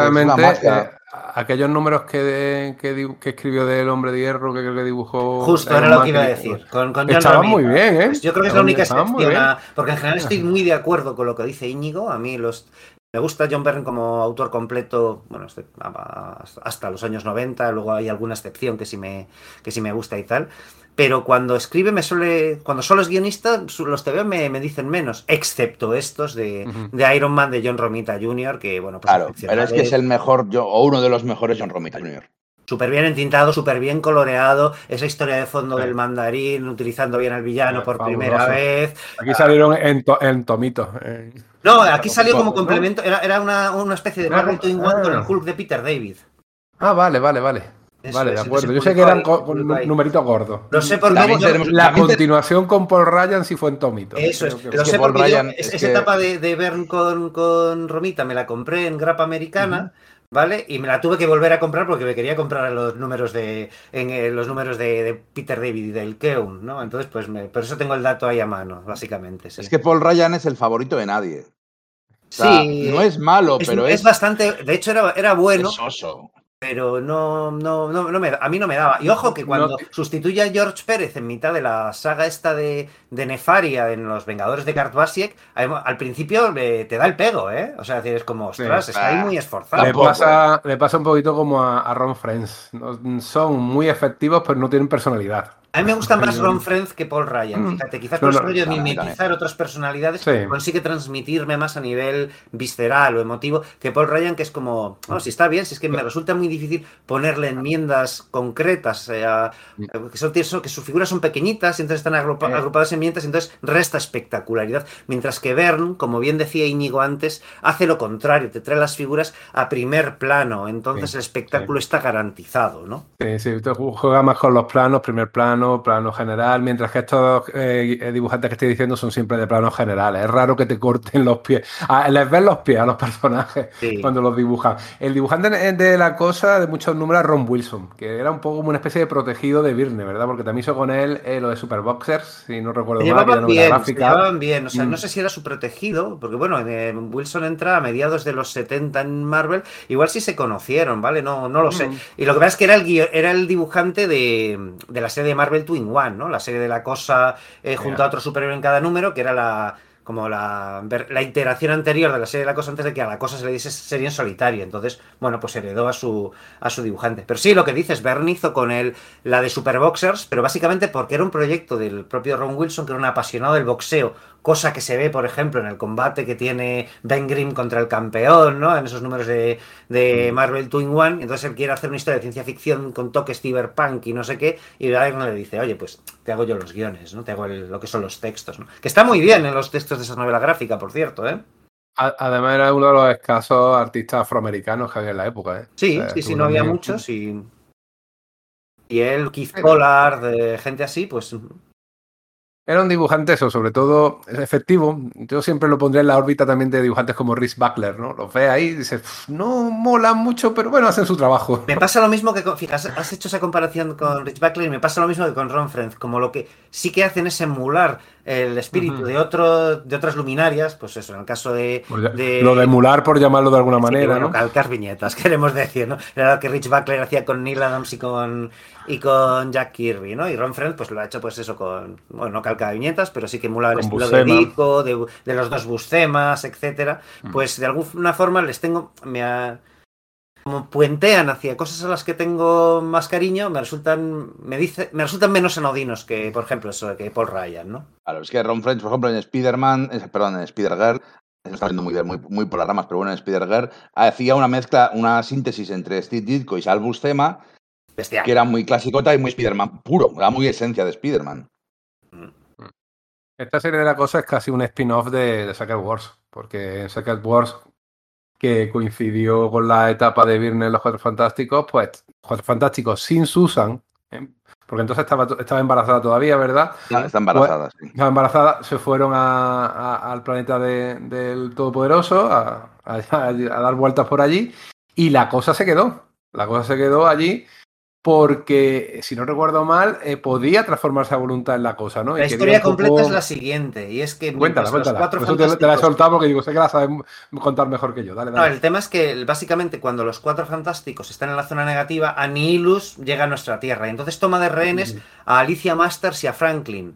eh, aquellos números que, que, di- que escribió del Hombre de Hierro, que creo que dibujó. Justo, era lo que iba a que- decir. Con, con Estaban muy bien, ¿eh? Pues yo creo que es la única excepción. a- porque en general estoy muy de acuerdo con lo que dice Íñigo. A mí los. Me gusta John Byrne como autor completo, bueno, este- hasta los años 90, luego hay alguna excepción que sí me, que sí me gusta y tal. Pero cuando escribe me suele. Cuando solo es guionista, los TV me, me dicen menos, excepto estos de, Ujú. de Iron Man de John Romita Jr., que bueno, pues Claro, pero es que es el mejor, yo, o uno de los mejores John Romita Jr. Súper bien entintado, súper bien coloreado, esa historia de fondo Sí. del mandarín, utilizando bien al villano Sí, por fabuloso. primera vez. Aquí salieron en, to- en tomitos. eh. No, aquí salió como complemento, era, era una, una especie de Ah, Marvel Two in One con el ah. Hulk de Peter David. Ah, vale, vale, vale. Eso vale, es, de acuerdo. Yo sé que eran numeritos gordos. Lo sé porque tenemos- La te- continuación con Paul Ryan sí fue en tomitos. Eso es, lo sé Paul porque yo Ryan es- es esa que- etapa de, de Bern con, con Romita me la compré en grapa americana. ¿Vale? Y me la tuve que volver a comprar porque me quería comprar los números de en eh, los números de, de Peter David y del Keun, ¿no? Entonces, pues me, por eso tengo el dato ahí a mano, básicamente. sí. Es que Paul Ryan es el favorito de nadie. O sea, sí, no es malo, es, pero es es, bastante. De hecho, era, era bueno. pero no, no, no, no me, a mí no me daba. Y ojo que cuando No. sustituye a George Pérez en mitad de la saga esta de, de Nefaria en Los Vengadores de Kurt Basiek, al principio le- te da el pego, ¿eh? O sea, es como, ostras, Sí. está ahí muy esforzado. Le pasa, le pasa un poquito como a, a Ron Friends. No- Son muy efectivos, pero no tienen personalidad. A mí me gusta más Ron Friends que Paul Ryan. Mm. Fíjate, quizás por eso rollo de mimetizar otras personalidades Sí. consigue transmitirme más a nivel visceral o emotivo que Paul Ryan, que es como, no, si está bien, si es que me resulta muy difícil ponerle enmiendas concretas, eh, a- que, son, eso, que sus figuras son pequeñitas y entonces están agrupa- Eh. agrupadas en mientas, entonces resta espectacularidad. Mientras que Bern, como bien decía Íñigo antes, hace lo contrario, te trae las figuras a primer plano, entonces Sí, el espectáculo está garantizado, ¿no? Sí, sí, usted ju- juega más con los planos, primer plano, plano general, mientras que estos eh, dibujantes que estoy diciendo son siempre de planos generales. Es raro que te corten los pies. Ah, les ves los pies a los personajes Sí. cuando los dibujan. El dibujante de la cosa de muchos números es Ron Wilson, que era un poco como una especie de protegido de Virne, ¿verdad? Porque también hizo con él eh, lo de Superboxers, si no recuerdo Se mal, llevaban bien, se llevaban bien. O sea, Mm. no sé si era su protegido, porque bueno, eh, Wilson entra a mediados de los 70 en Marvel. Igual sí se conocieron, ¿vale? No, no lo sé. Mm. Y lo que pasa es que era el, era el dibujante de, de la serie de Marvel Twin One, ¿no? La serie de la cosa eh, junto a otro superhéroe en cada número, que era la como la, la iteración anterior de la serie de la cosa antes de que a la cosa se le diese serie en solitario. Entonces, bueno, pues heredó a su, a su dibujante. Pero sí, lo que dices, Bern hizo con él la de Superboxers, pero básicamente porque era un proyecto del propio Ron Wilson, que era un apasionado del boxeo, cosa que se ve, por ejemplo, en el combate que tiene Ben Grimm contra el campeón, ¿no? En esos números de, de Marvel Twin One. Entonces él quiere hacer una historia de ciencia ficción con toques cyberpunk y no sé qué. Y Iron le dice, oye, pues te hago yo los guiones, ¿no? Te hago el- lo que son los textos, ¿no? Que está muy bien en los textos de esa novela gráfica, por cierto, ¿eh? Además era uno de los escasos artistas afroamericanos que había en la época, ¿eh? Sí, O sea, sí, sí, no había muchos y... Y él, Keith Pollard, eh, gente así, pues Era un dibujante eso, sobre todo efectivo. Yo siempre lo pondría en la órbita también de dibujantes como Rhys Buckler, ¿no? Los ve ahí y dices, "Pff, no molan mucho, pero bueno, hacen su trabajo. Me pasa lo mismo que con, fíjate, has hecho esa comparación con Rich Buckley y me pasa lo mismo que con Ron Friends, como lo que sí que hacen es emular el espíritu de otro, de otras luminarias, pues eso, en el caso de, Pues de- Lo de emular, por llamarlo de alguna manera, bueno, ¿no? calcar viñetas, queremos decir, ¿no? Era lo que Rich Buckler hacía con Neil Adams y con, y con Jack Kirby, ¿no? Y Ron Friends pues lo ha hecho pues eso con, bueno, no calca viñetas, pero sí que emula el estilo de Buscema. Dico, de, de los dos Buscemas, etcétera. Mm. Pues de alguna forma les tengo, me ha- como puentean hacia cosas a las que tengo más cariño, me resultan, me dice, me resultan menos anodinos que, por ejemplo, eso que Paul Ryan, ¿no? Claro, es que Ron French, por ejemplo, en Spider-Man, perdón, en Spider-Girl, se está viendo muy, bien, muy, muy por las ramas, pero bueno, en Spider-Girl hacía una mezcla, una síntesis entre Steve Ditko y Sal Buscema, Bestial. que era muy clasicota y muy Spider-Man puro, era muy esencia de Spider-Man. Esta serie de la cosa es casi un spin-off de, de Secret Wars, porque en Secret Wars, que coincidió con la etapa de Virne en los Cuatro Fantásticos, pues Cuatro Fantásticos sin Susan, ¿eh? porque entonces estaba, estaba embarazada todavía, ¿verdad? Está embarazada, sí. Estaba embarazada, se fueron a- a- al planeta de- del Todopoderoso a dar vueltas por allí y la cosa se quedó. La cosa se quedó allí porque, si no recuerdo mal, eh, podía transformarse a voluntad en la cosa, ¿no? La historia poco- completa es la siguiente, y es que Cuéntala, mientras los cuéntala. cuatro Por eso te, te la he soltado porque digo, sé que la sabes contar mejor que yo. Dale, No, el tema es que básicamente cuando los cuatro fantásticos están en la zona negativa, Anihilus llega a nuestra Tierra y entonces toma de rehenes a Alicia Masters y a Franklin.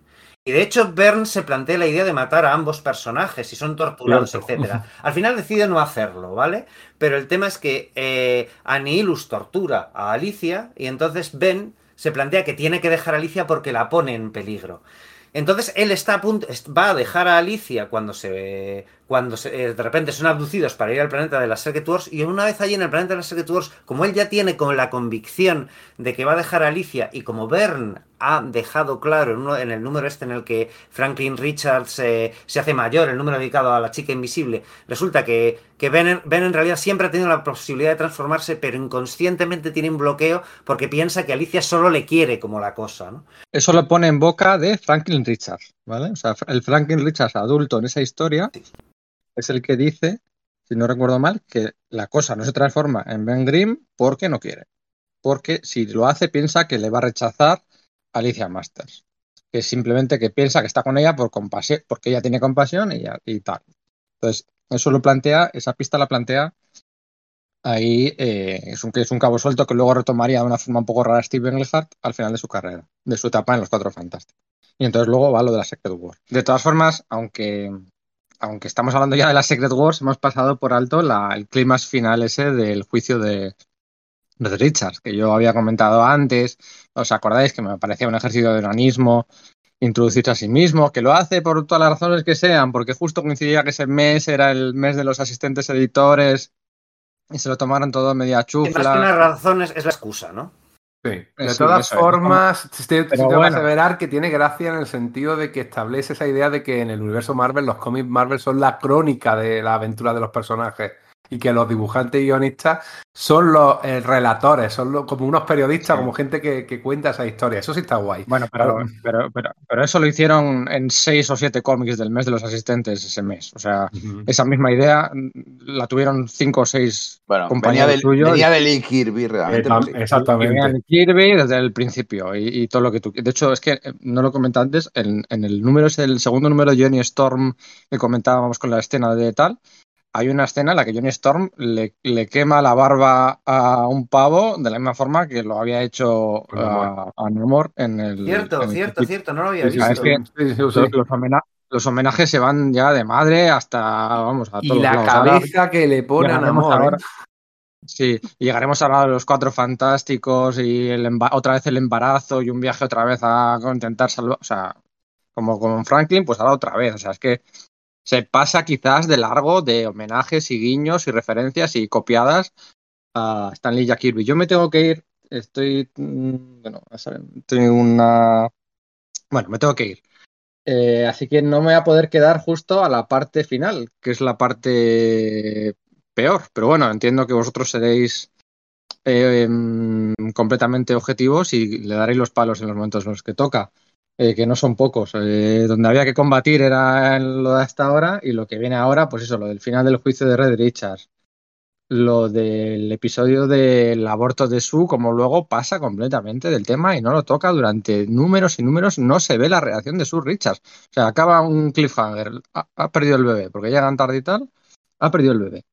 Y de hecho, Bern se plantea la idea de matar a ambos personajes y son torturados, etcétera. Al final decide no hacerlo, ¿vale? Pero el tema es que eh, Anihilus tortura a Alicia y entonces Ben se plantea que tiene que dejar a Alicia porque la pone en peligro. Entonces él está a punto, est- va a dejar a Alicia cuando se, cuando se- eh, de repente son abducidos para ir al planeta de las Secret Wars y una vez allí en el planeta de las Secret Wars, como él ya tiene con la convicción de que va a dejar a Alicia y como Bern ha dejado claro en, uno- en el número este en el que Franklin Richards eh, se hace mayor, el número dedicado a la chica invisible, resulta que, que ben, en- Ben en realidad siempre ha tenido la posibilidad de transformarse, pero inconscientemente tiene un bloqueo porque piensa que Alicia solo le quiere como la cosa, ¿no? Eso lo pone en boca de Franklin Richards, ¿vale? O sea, el Franklin Richards adulto en esa historia es el que dice, si no recuerdo mal, que la cosa no se transforma en Ben Grimm porque no quiere. Porque si lo hace, piensa que le va a rechazar Alicia Masters. Que simplemente que piensa que está con ella por compasión, porque ella tiene compasión y, tal. Entonces, eso lo plantea, esa pista la plantea ahí eh, es, un, cabo suelto que luego retomaría de una forma un poco rara Steven Englehart al final de su carrera, de su etapa en los Cuatro Fantásticos. Y entonces luego va lo de la Secret War. De todas formas, aunque, aunque estamos hablando ya de la Secret Wars, hemos pasado por alto la, el clímax final ese del juicio de, de Richards, que yo había comentado antes. ¿Os acordáis que me parecía un ejercicio de organismo introducirse a sí mismo, que lo hace por todas las razones que sean, porque justo coincidía que ese mes era el mes de los asistentes editores y se lo tomaron todo media chufla. Más que unas razones es la excusa, ¿no? Sí. De Sí, todas eso es. formas, te, te bueno. aseverar que tiene gracia en el sentido de que establece esa idea de que en el universo Marvel los cómics Marvel son la crónica de la aventura de los personajes y que los dibujantes y guionistas son los eh, relatores, son los- como unos periodistas, Sí. como gente que, que cuenta esa historia. Eso sí está guay. Bueno, pero, pero, pero, pero eso lo hicieron en seis o siete cómics del mes de los asistentes ese mes. O sea, esa misma idea la tuvieron cinco o seis Bueno, venía del, venía de Lee Kirby realmente. Y Exactamente. venían Kirby desde el principio y, y todo lo que tú. De hecho, es que eh, no lo comenté antes, en, en el número, es el segundo número de Johnny Storm que comentábamos con la escena de tal. Hay una escena en la que Johnny Storm le, le quema la barba a un pavo de la misma forma que lo había hecho Namor. a, a Namor en el. Cierto, en el cierto, cierto, no lo había visto. es que- sí, sí, sí. Los, los homena- los homenajes se van ya de madre hasta, vamos, a Y todos la lados. Ahora cabeza que le pone a Namor. ¿eh? Sí, y llegaremos a hablar de los cuatro fantásticos y el otra vez el embarazo y un viaje otra vez a intentar salvar, o sea, como con Franklin, pues ahora otra vez, o sea, es que se pasa quizás de largo de homenajes y guiños y referencias y copiadas a Stanley y Kirby. Yo me tengo que ir, estoy, mm, bueno, tengo una, bueno, me tengo que ir. Eh, así que no me voy a poder quedar justo a la parte final, que es la parte peor. Pero bueno, entiendo que vosotros seréis eh, em, completamente objetivos y le daréis los palos en los momentos en los que toca, eh, que no son pocos. Eh, donde había que combatir era lo de hasta ahora y lo que viene ahora, pues eso, lo del final del juicio de Red Richards. Lo del episodio del aborto de Sue, como luego pasa completamente del tema y no lo toca durante números y números, no se ve la reacción de Sue Richards. O sea, acaba un cliffhanger, ha, ha perdido el bebé, porque llegan tarde y tal, ha perdido el bebé.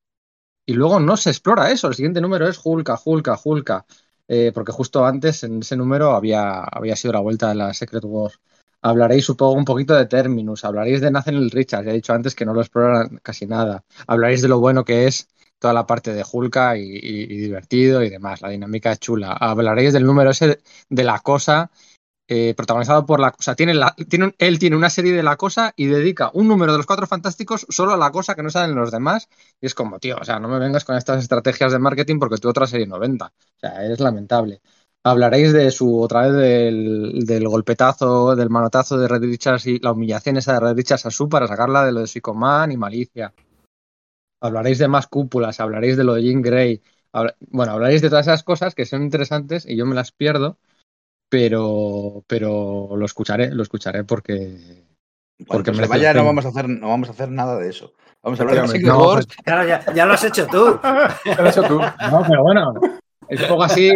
Y luego no se explora eso. El siguiente número es Hulka, Hulka, Hulka. Eh, porque justo antes en ese número había, había sido la vuelta de la Secret Wars. Hablaréis, supongo, un poquito de Terminus. Hablaréis de Nathaniel Richards. Ya he dicho antes que no lo exploran casi nada. Hablaréis de lo bueno que es toda la parte de Hulka y, divertido y demás. La dinámica chula. Hablaréis del número ese de la cosa. Eh, protagonizado por la cosa. Tiene la, tiene él tiene una serie de la cosa y dedica un número de los cuatro fantásticos solo a la cosa que no salen los demás. Y es como, tío, o sea, no me vengas con estas estrategias de marketing porque tu otra serie 90. O sea, es lamentable. Hablaréis de su, otra vez del, del golpetazo, del manotazo de Red Richards y la humillación esa de Red Richards a su para sacarla de lo de Psychoman y Malicia. Hablaréis de más cúpulas, hablaréis de lo de Jean Grey. bueno, hablaréis de todas esas cosas que son interesantes y yo me las pierdo, pero, pero lo escucharé, lo escucharé porque, porque vaya no vamos a hacer no vamos a hacer nada de eso. Vamos a hablar de. Secret No, Wars. Claro, ya, ya lo has hecho tú. Pero eso tú. No, pero bueno, es un poco así,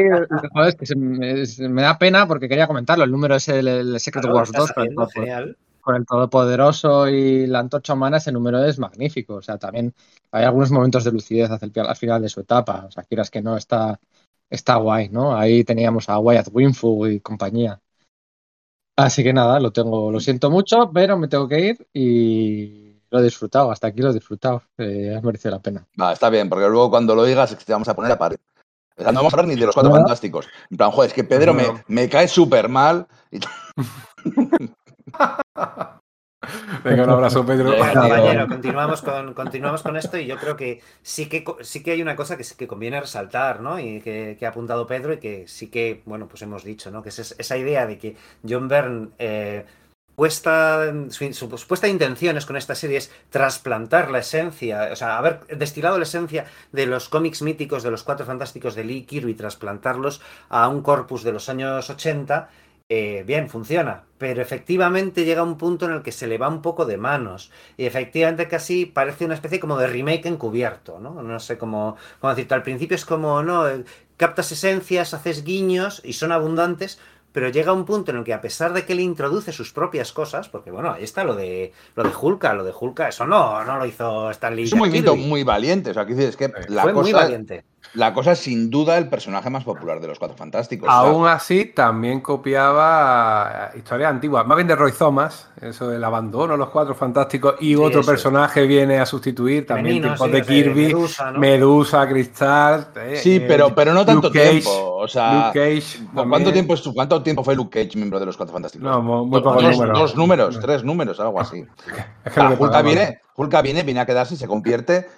joder, es que se me, es- me da pena porque quería comentarlo, el número del del Secret Claro, Wars estás 2 con el, con el Todopoderoso y la Antorcha Humana, ese número es magnífico, o sea, también hay algunos momentos de lucidez hacia el, al final de su etapa, o sea, quieras que no, está, está guay, ¿no? Ahí teníamos a Wyatt Winfu y compañía. Así que nada, lo tengo, lo siento mucho, pero me tengo que ir y lo he disfrutado, hasta aquí lo he disfrutado, eh, ha merecido la pena. Va, está bien, porque luego cuando lo digas es que te vamos a poner a pared. O sea, no vamos a hablar ni de los cuatro No. fantásticos. En plan, joder, es que Pedro No. me, me cae súper mal. y- Venga, un abrazo, Pedro. Bueno, compañero, continuamos con, continuamos con esto y yo creo que sí que, sí que hay una cosa que, sí que conviene resaltar, ¿no? Y que, que ha apuntado Pedro y que sí que, bueno, pues hemos dicho, ¿no? Que es es- esa idea de que John Byrne eh, puesta, su, su supuesta intención es con esta serie es trasplantar la esencia, o sea, haber destilado la esencia de los cómics míticos de los Cuatro Fantásticos de Lee Kirby trasplantarlos a un corpus de los años 80 eh, bien, funciona, pero efectivamente llega un punto en el que se le va un poco de manos y efectivamente casi parece una especie como de remake encubierto, ¿no? No sé cómo, cómo decirte, al principio es como, no, Eh, captas esencias, haces guiños y son abundantes, pero llega un punto en el que a pesar de que le introduce sus propias cosas, porque bueno, ahí está lo de lo de Hulka, lo de Hulka, eso no, no lo hizo Stanley. Es un movimiento muy valiente. O sea, que dices que la Fue muy valiente. La cosa es sin duda el personaje más popular de los Cuatro Fantásticos. Aún así, también copiaba historias antiguas, más bien de Roy Thomas, eso del abandono, los Cuatro Fantásticos, y Sí, otro eso. personaje viene a sustituir, también tipos sí, de de Kirby, Medusa, ¿no? Medusa, Cristal. eh, Sí, eh, pero, pero no tanto Luke Cage, tiempo. O sea, Luke Cage. ¿cuánto tiempo, es- ¿cuánto tiempo fue Luke Cage miembro de los Cuatro Fantásticos? No, muy, poco dos- número. dos números, tres números, algo así. Es que Ah, pagamos. viene, Hulka viene, viene a quedarse y se convierte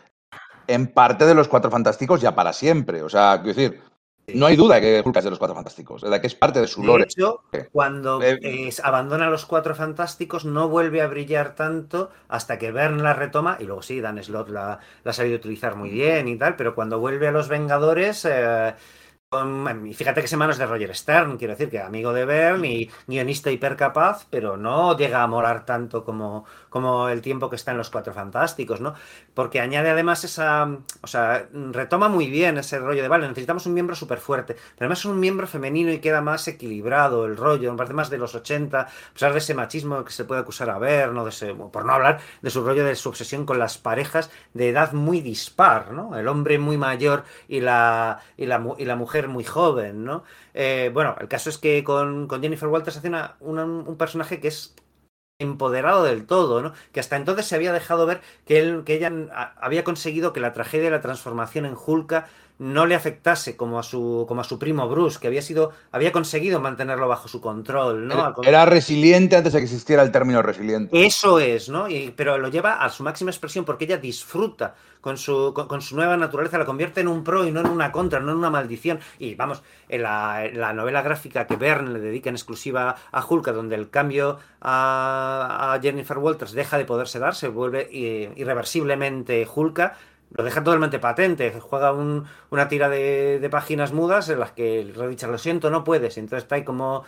en parte de los Cuatro Fantásticos ya para siempre. O sea, quiero decir, no hay duda de que Hulka es de los Cuatro Fantásticos, de que es parte de su De lore. hecho, cuando Eh, eh, abandona los cuatro fantásticos, no vuelve a brillar tanto hasta que Bern la retoma. Y luego sí, Dan Slott la, la ha sabido utilizar muy bien y tal. Pero cuando vuelve a los Vengadores. eh, con- y fíjate que es en manos de Roger Stern, quiero decir que amigo de Bern y guionista hipercapaz, pero no llega a molar tanto como, como el tiempo que está en los Cuatro Fantásticos, ¿no? Porque añade además esa. O sea, retoma muy bien ese rollo de, vale, necesitamos un miembro súper fuerte, pero además es un miembro femenino y queda más equilibrado el rollo, me parece más de los 80, a pesar de ese machismo que se puede acusar a ver, ¿no? Por no hablar de su rollo de su obsesión con las parejas de edad muy dispar, ¿no? El hombre muy mayor y la, y la, y la mujer muy joven, ¿no? Eh, bueno, el caso es que con, con Jennifer Walters hace una- una- un personaje que es empoderado del todo, ¿no? Que hasta entonces se había dejado ver que, él, que ella había conseguido que la tragedia y la transformación en Hulka no le afectase como a su, como a su primo Bruce, que había sido, había conseguido mantenerlo bajo su control, ¿no? Era resiliente antes de que existiera el término resiliente. eso es, ¿no? Y- pero lo lleva a su máxima expresión porque ella disfruta con su, con, su nueva naturaleza, la convierte en un pro y no en una contra, no en una maldición. Y vamos, en la, en la novela gráfica que Bern le dedica en exclusiva a Hulk, donde el cambio a, Jennifer Walters deja de poderse dar, se vuelve eh, irreversiblemente Hulka. Lo deja totalmente patente, juega un- una tira de, de páginas mudas en las que Richard, lo siento, no puedes. Entonces está ahí como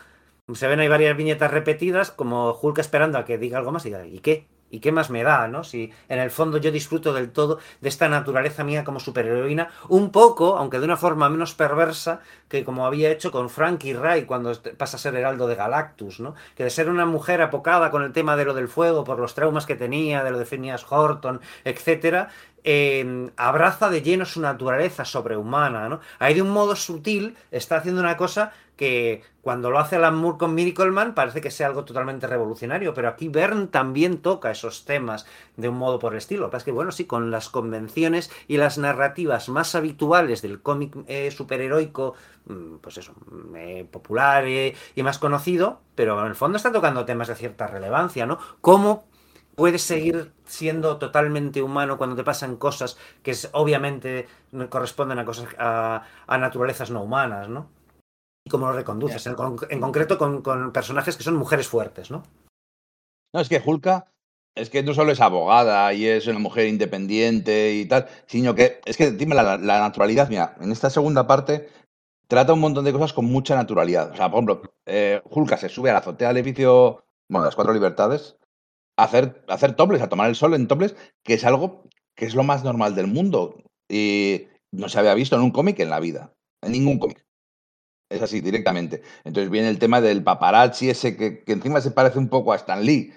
se ven ahí varias viñetas repetidas, como Hulk esperando a que diga algo más y diga, ¿y qué? ¿Y qué más me da, no? Si en el fondo yo disfruto del todo de esta naturaleza mía como superheroína, un poco, aunque de una forma menos perversa que como había hecho con Frankie Ray cuando pasa a ser heraldo de Galactus, ¿no? Que de ser una mujer apocada con el tema de lo del fuego, por los traumas que tenía, de lo de Phineas Horton, etcétera, eh, abraza de lleno su naturaleza sobrehumana, ¿no? Ahí de un modo sutil está haciendo una cosa que cuando lo hace Alan Moore con Miracle Man parece que sea algo totalmente revolucionario, pero aquí Byrne también toca esos temas de un modo por el estilo. Pasa es que, bueno, sí, con las convenciones y las narrativas más habituales del cómic eh, superheroico, mm, pues eso, mm, eh, popular eh, y más conocido, pero en el fondo está tocando temas de cierta relevancia, ¿no? ¿Cómo puedes seguir siendo totalmente humano cuando te pasan cosas que obviamente corresponden a cosas a naturalezas no humanas, ¿no? Y cómo lo reconduces, en, con- en concreto con, con personajes que son mujeres fuertes, ¿no? No, es que Hulka es que no solo es abogada y es una mujer independiente y tal, sino que es que dime la, la naturalidad, mira, en esta segunda parte trata un montón de cosas con mucha naturalidad. O sea, por ejemplo, eh, Hulka se sube a la azotea del edificio, bueno, las cuatro libertades, a hacer, a hacer toples, a tomar el sol en toples, que es algo que es lo más normal del mundo. Y no se había visto en un cómic en la vida, en ningún cómic. Es así, directamente. Entonces viene el tema del paparazzi ese que, que encima se parece un poco a Stan Lee.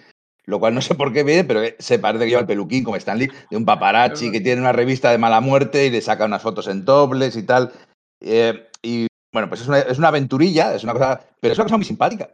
Lo cual no sé por qué viene, pero se parece que lleva el peluquín como Stan Lee, de un paparazzi que tiene una revista de mala muerte y le saca unas fotos en dobles y tal. Eh, y bueno, pues es una, es una aventurilla, es una cosa, pero es una cosa muy simpática.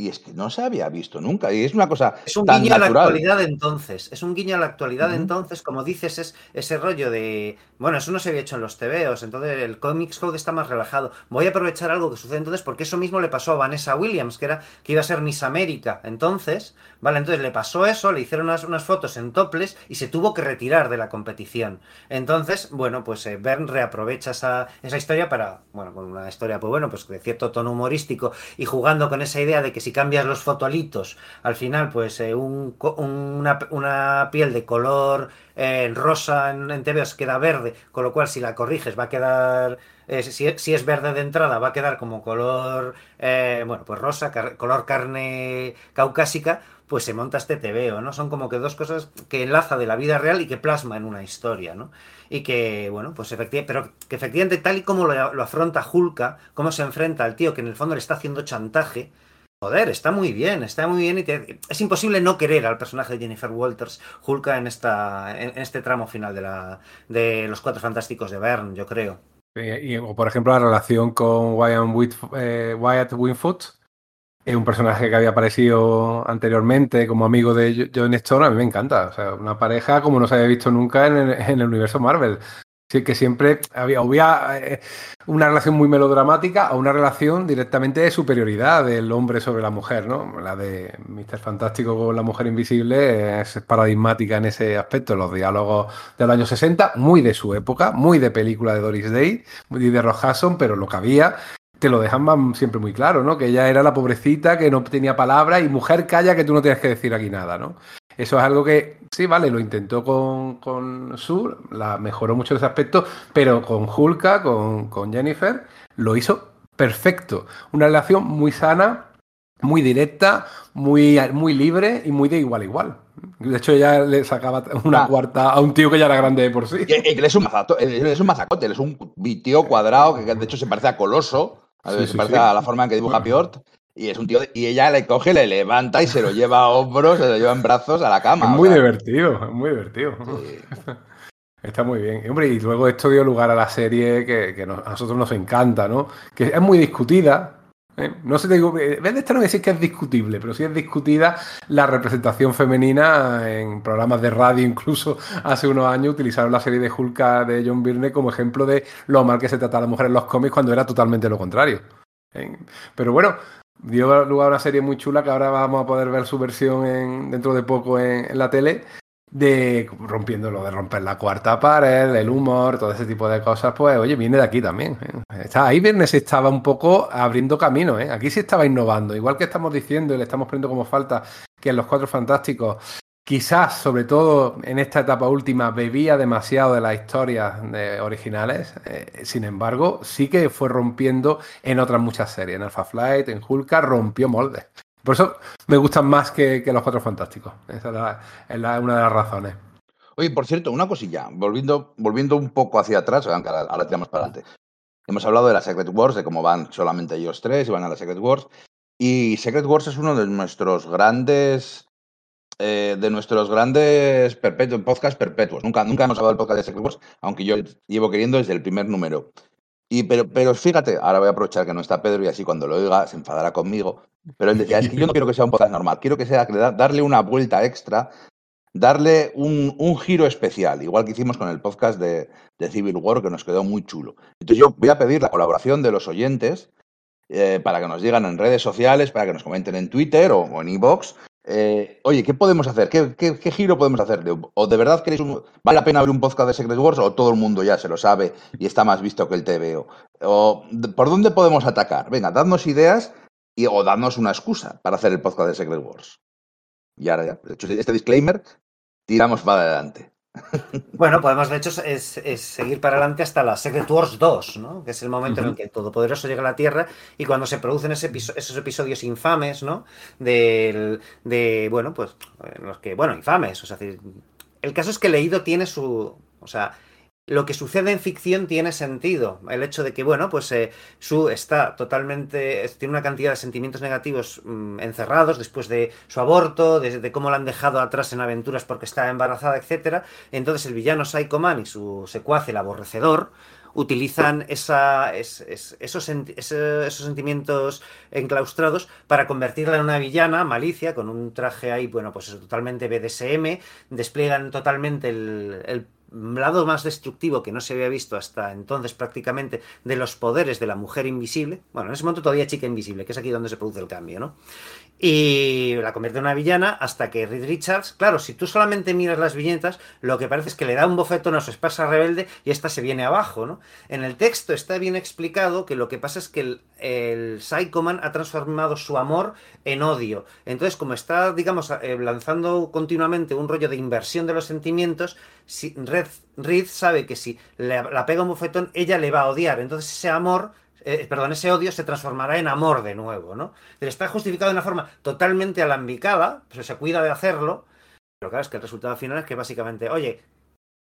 Y es que no se había visto nunca. Y es una cosa Es un tan guiño a la natural. actualidad entonces. Es un guiño a la actualidad entonces, como dices, es ese rollo de. Bueno, eso no se había hecho en los TVOs, entonces el Comics Code está más relajado. Voy a aprovechar algo que sucede entonces, porque eso mismo le pasó a Vanessa Williams, que era que iba a ser Miss América. Entonces, vale, entonces le pasó eso, le hicieron unas, unas fotos en toples y se tuvo que retirar de la competición. Entonces, bueno, pues eh, Bern reaprovecha esa, esa historia para, bueno, con una historia, pues bueno, pues de cierto tono humorístico y jugando con esa idea de que si cambias los fotolitos, al final, pues eh, un una, una piel de color eh, rosa en, en queda verde, con lo cual si la corriges va a quedar, eh, si, si es verde de entrada, va a quedar como color, eh, bueno, pues rosa, car- color carne caucásica, pues se monta este TVO, ¿no? Son como que dos cosas que enlaza de la vida real y que plasma en una historia, ¿no? Y que, bueno, pues efectivamente, pero que efectivamente tal y como lo, afronta Hulka, cómo se enfrenta al tío que en el fondo le está haciendo chantaje, Joder, está muy bien, está muy bien y es imposible no querer al personaje de Jennifer Walters, Hulka, en, esta, en, este tramo final de, la, de los Cuatro Fantásticos de Bern, yo creo. Y, o por ejemplo, la relación con Wyatt, eh, Wyatt Winfoot, un personaje que había aparecido anteriormente como amigo de John Stone, a mí me encanta. O sea, una pareja como no se había visto nunca en el universo Marvel. Sí, que siempre había, eh, una relación muy melodramática o una relación directamente de superioridad del hombre sobre la mujer, ¿no? La de Mr. Fantástico con la mujer invisible es paradigmática en ese aspecto. Los diálogos de los años 60, muy de su época, muy de película de Doris Day, muy de Ross pero lo que había te lo dejan siempre muy claro, ¿no? Que ella era la pobrecita que no tenía palabra y mujer calla que tú no tienes que decir aquí nada, ¿no? Eso es algo que, sí, vale, lo intentó con, con Sur, la mejoró mucho ese aspecto, pero con Hulka, con, con Jennifer, lo hizo perfecto. Una relación muy sana, muy directa, muy, muy libre y muy de igual a igual. De hecho, ella le sacaba una Ah. cuarta a un tío que ya era grande de por sí. Y Él es un mazato- él es un mazacote, él es un tío cuadrado que de hecho se parece a Coloso, Sí, se sí, parece sí. a la forma en que dibuja Piort. Y es un tío, de- y ella le coge, le levanta y se lo lleva a hombros, se lo lleva en brazos a la cama. Es o muy sea, divertido, es muy divertido. sí. Está muy bien. Y, hombre, y luego esto dio lugar a la serie que, que nos- a nosotros nos encanta, ¿no? Que es muy discutida. ¿eh? No sé, te digo, en vez de esto no decir que es discutible, pero sí es discutida la representación femenina en programas de radio, incluso hace unos años utilizaron la serie de Hulk de John Byrne como ejemplo de lo mal que se trata a la mujer en los cómics cuando era totalmente lo contrario. ¿eh? Pero bueno, dio lugar a una serie muy chula que ahora vamos a poder ver su versión en- dentro de poco en, la tele de rompiendo lo de romper la cuarta pared, el humor, todo ese tipo de cosas, pues oye, viene de aquí también. ¿eh? Está, ahí Viernes estaba un poco abriendo camino, ¿eh? aquí sí estaba innovando, igual que estamos diciendo y le estamos poniendo como falta que en los Cuatro Fantásticos, quizás, sobre todo en esta etapa última, bebía demasiado de las historias originales, eh, sin embargo, sí que fue rompiendo en otras muchas series, en Alpha Flight, en Hulka, rompió moldes. Por eso me gustan más que, los Cuatro Fantásticos. Esa es, la- una de las razones. Oye, por cierto, una cosilla, volviendo, volviendo un poco hacia atrás, ahora, ahora tiramos para adelante. Hemos hablado de la Secret Wars, de cómo van solamente ellos tres y van a la Secret Wars. Y Secret Wars es uno de nuestros grandes. Eh, de nuestros grandes perpetuos, podcast perpetuos. Nunca, nunca hemos hablado del podcast de Secret Wars, aunque yo llevo queriendo desde el primer número. Y pero, pero fíjate, ahora voy a aprovechar que no está Pedro y así cuando lo oiga se enfadará conmigo. Pero él decía, es que yo no quiero que sea un podcast normal, quiero que sea darle una vuelta extra, darle un, un giro especial, igual que hicimos con el podcast de, Civil War, que nos quedó muy chulo. Entonces yo voy a pedir la colaboración de los oyentes eh, para que nos digan en redes sociales, para que nos comenten en Twitter o, en iVoox. Eh, oye, ¿qué podemos hacer? ¿Qué, giro podemos hacer? De- ¿O de verdad queréis un, vale la pena ver un podcast de Secret Wars o todo el mundo ya se lo sabe y está más visto que el TVO? ¿O por dónde podemos atacar? Venga, dadnos ideas y, o dadnos una excusa para hacer el podcast de Secret Wars. Y ahora ya, hecho este disclaimer, tiramos para adelante. Bueno, podemos de hecho es, es seguir para adelante hasta la Secret Wars 2, ¿no? Que es el momento en el que el Todopoderoso llega a la Tierra y cuando se producen ese esos episodios infames, ¿no? Del, de, bueno, pues, los que, bueno, infames, o sea, el caso es que Leído tiene su, o sea, lo que sucede en ficción tiene sentido. El hecho de que, bueno, pues eh, Su está totalmente, tiene una cantidad de sentimientos negativos mm, encerrados después de su aborto, de, de cómo la han dejado atrás en aventuras porque está embarazada, etcétera. Entonces el villano Psycho Man y su secuaz, el aborrecedor, utilizan esa, es- es- esos, esos sentimientos enclaustrados para convertirla en una villana, malicia, con un traje ahí, bueno, pues totalmente BDSM, despliegan totalmente el lado más destructivo que no se había visto hasta entonces prácticamente de los poderes de la mujer invisible. Bueno, en ese momento todavía chica invisible, que es aquí donde se produce el cambio, ¿no? Y la convierte en una villana hasta que Reed Richards, claro, si tú solamente miras las viñetas, lo que parece es que le da un bofetón a su esposa rebelde y esta se viene abajo, ¿no? En el texto está bien explicado que lo que pasa es que el, el Psycho Man ha transformado su amor en odio. Entonces, como está, digamos, eh, lanzando continuamente un rollo de inversión de los sentimientos, si Red, Reed sabe que si le, la pega un bofetón, ella le va a odiar. Entonces ese amor, eh, perdón, ese odio se transformará en amor de nuevo, ¿no? Está justificado de una forma totalmente alambicada, pero se cuida de hacerlo. Pero claro, es que el resultado final es que básicamente, oye,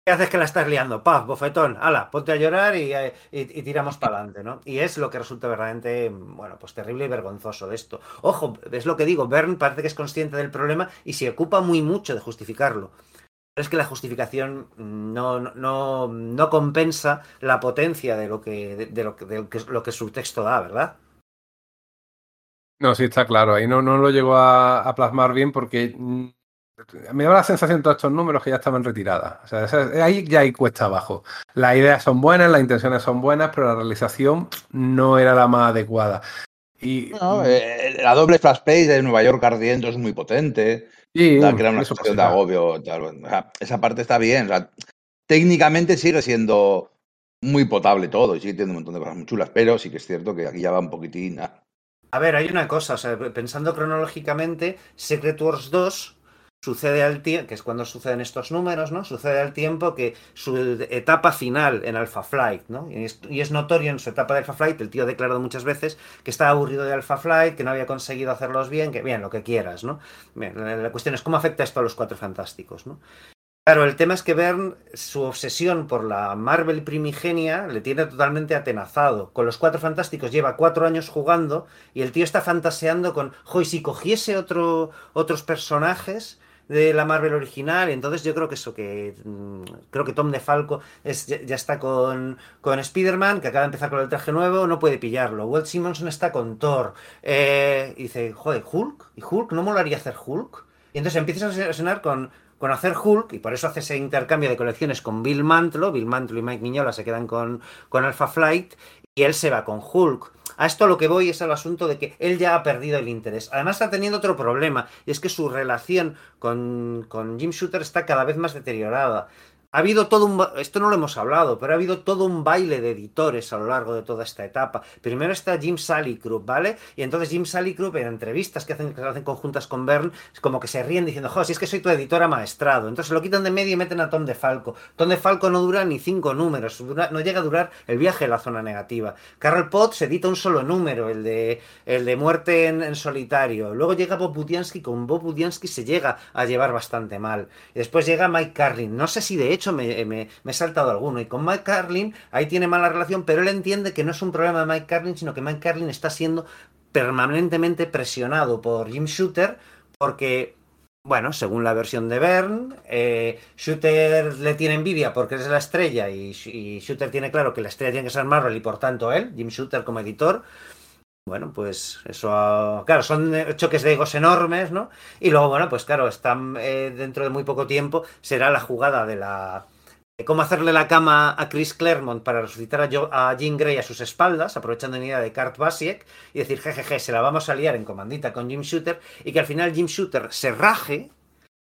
¿qué haces que la estás liando? Paz, bofetón, ala, ponte a llorar y, eh, y- y tiramos para adelante, ¿no? Y es lo que resulta verdaderamente, bueno, pues terrible y vergonzoso de esto. Ojo, es lo que digo, Bern parece que es consciente del problema y se ocupa muy mucho de justificarlo. Pero es que la justificación no, no, no compensa la potencia de lo que, de, de lo, que, de lo que, lo que su texto da, ¿verdad? No, sí, está claro. Ahí no, no lo llegó a, a plasmar bien porque mm, me da la sensación todos estos números que ya estaban retiradas. O sea, esa- ahí ya hay cuesta abajo. Las ideas son buenas, las intenciones son buenas, pero la realización no era la más adecuada. Y No, eh, la doble flash page de Nueva York ardiendo es muy potente. Sí, Da, crea una eso sensación de agobio. tal. O sea, esa parte está bien. o sea, técnicamente sigue siendo muy potable todo y sigue teniendo un montón de cosas muy chulas, pero sí que es cierto que aquí ya va un poquitín. A ver, hay una cosa, o sea, pensando cronológicamente, Secret Wars 2 sucede al tiempo, que es cuando suceden estos números, ¿no? Sucede al tiempo que su etapa final en Alpha Flight, ¿no? Y es, notorio en su etapa de Alpha Flight, el tío ha declarado muchas veces que estaba aburrido de Alpha Flight, que no había conseguido hacerlos bien, que bien, lo que quieras, ¿no? La, cuestión es cómo afecta esto a los cuatro fantásticos, ¿no? Claro, el tema es que Bern, su obsesión por la Marvel primigenia le tiene totalmente atenazado. Con los Cuatro Fantásticos lleva cuatro años jugando y el tío está fantaseando con, jo, y si cogiese otro, otros personajes de la Marvel original, entonces yo creo que eso, que mm, creo que Tom DeFalco es, ya, está con, con Spider-Man, que acaba de empezar con el traje nuevo, no puede pillarlo. Walt Simonson está con Thor. Eh, y dice, joder, Hulk, ¿y Hulk? ¿No molaría hacer Hulk? Y entonces empiezas a sonar con, con hacer Hulk, y por eso hace ese intercambio de colecciones con Bill Mantlo, Bill Mantlo y Mike Miñola se quedan con, con Alpha Flight, y él se va con Hulk. A esto lo que voy es al asunto de que él ya ha perdido el interés. Además está teniendo otro problema, y es que su relación con, con Jim Shooter está cada vez más deteriorada. Ha habido todo un, esto no lo hemos hablado, pero ha habido todo un baile de editores a lo largo de toda esta etapa. Primero está Jim Salicrup, ¿vale? Y entonces Jim Salicrup en entrevistas que hacen, que hacen conjuntas con Bern, como que se ríen diciendo, jo, si es que soy tu editor amaestrado. Entonces lo quitan de medio y meten a Tom DeFalco. Tom DeFalco no dura ni cinco números, no llega a durar el viaje a la zona negativa. Carol Potts edita un solo número, el de, el de muerte en, en solitario. Luego llega Bob Budiansky, con Bob Budiansky se llega a llevar bastante mal. Y después llega Mike Carlin. No sé si de hecho me, me- me he saltado alguno. Y con Mike Carlin ahí tiene mala relación, pero él entiende que no es un problema de Mike Carlin, sino que Mike Carlin está siendo permanentemente presionado por Jim Shooter porque... Bueno, según la versión de Bern, eh, Shooter le tiene envidia porque es la estrella y, y Shooter tiene claro que la estrella tiene que ser Marvel y por tanto él, Jim Shooter como editor, bueno, pues eso, claro, son choques de egos enormes, ¿no? Y luego, bueno, pues claro, están eh, dentro de muy poco tiempo, será la jugada de la... de cómo hacerle la cama a Chris Claremont para resucitar a, Jo- a Grey a sus espaldas, aprovechando la idea de Kurt Basiek, y decir, jejeje, se la vamos a liar en comandita con Jim Shooter, y que al final Jim Shooter se raje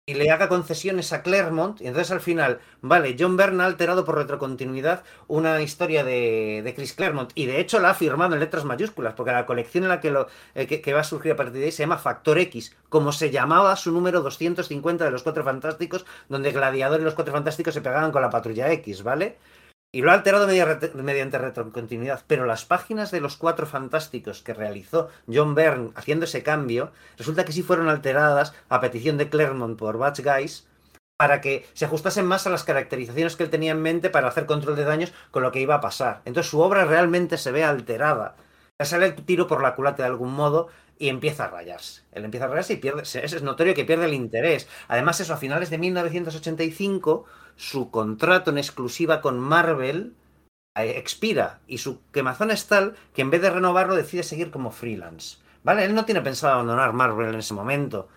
y le haga concesiones a Claremont, y entonces al final, vale, John Byrne ha alterado por retrocontinuidad una historia de, de Chris Claremont, y de hecho la ha firmado en letras mayúsculas, porque la colección en la que, lo, eh, que, que va a surgir a partir de ahí se llama Factor X, como se llamaba su número 250 de los Cuatro Fantásticos, donde Gladiador y los Cuatro Fantásticos se pegaban con la Patrulla X, ¿vale? Y lo ha alterado media- mediante retrocontinuidad, pero las páginas de los Cuatro Fantásticos que realizó John Byrne haciendo ese cambio, resulta que sí fueron alteradas a petición de Claremont por Batch Guys para que se ajustasen más a las caracterizaciones que él tenía en mente para hacer control de daños con lo que iba a pasar. Entonces su obra realmente se ve alterada. Le sale el tiro por la culata de algún modo y empieza a rayarse. Él empieza a rayarse y pierde, es notorio que pierde el interés. Además, eso, a finales de 1985, su contrato en exclusiva con Marvel eh, expira y su quemazón es tal que en vez de renovarlo decide seguir como freelance. ¿Vale? Él no tiene pensado abandonar Marvel en ese momento.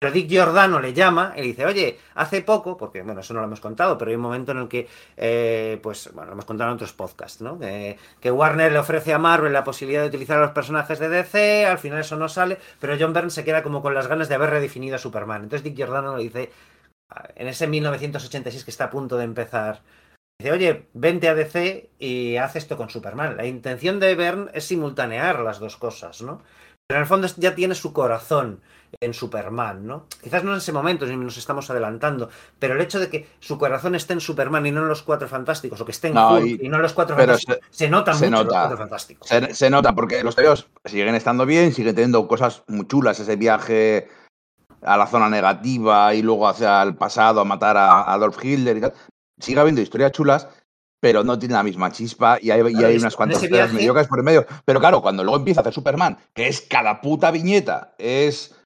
Pero Dick Giordano le llama y le dice, oye, hace poco, porque bueno, eso no lo hemos contado, pero hay un momento en el que, eh, pues, bueno, lo hemos contado en otros podcasts, ¿no? Que, que Warner le ofrece a Marvel la posibilidad de utilizar a los personajes de DC, al final eso no sale, pero John Byrne se queda como con las ganas de haber redefinido a Superman. Entonces Dick Giordano le dice, en ese 1986 que está a punto de empezar, dice, oye, vente a DC y haz esto con Superman. La intención de Byrne es simultanear las dos cosas, ¿no? Pero en el fondo ya tiene su corazón en Superman, ¿no? Quizás no en ese momento, ni nos estamos adelantando, pero el hecho de que su corazón esté en Superman y no en los Cuatro Fantásticos, o que esté en No, Hulk y- y, no en los Cuatro Fantásticos, se, nota se mucho en los nota. Cuatro Fantásticos. Se, se nota porque los tebeos siguen estando bien, siguen teniendo cosas muy chulas, ese viaje a la zona negativa y luego hacia el pasado a matar a Adolf Hitler y tal. Sigue habiendo historias chulas, pero no tiene la misma chispa y hay, y hay unas cuantas historias mediocres por el medio. Pero claro, cuando luego empieza a hacer Superman, que es cada puta viñeta, es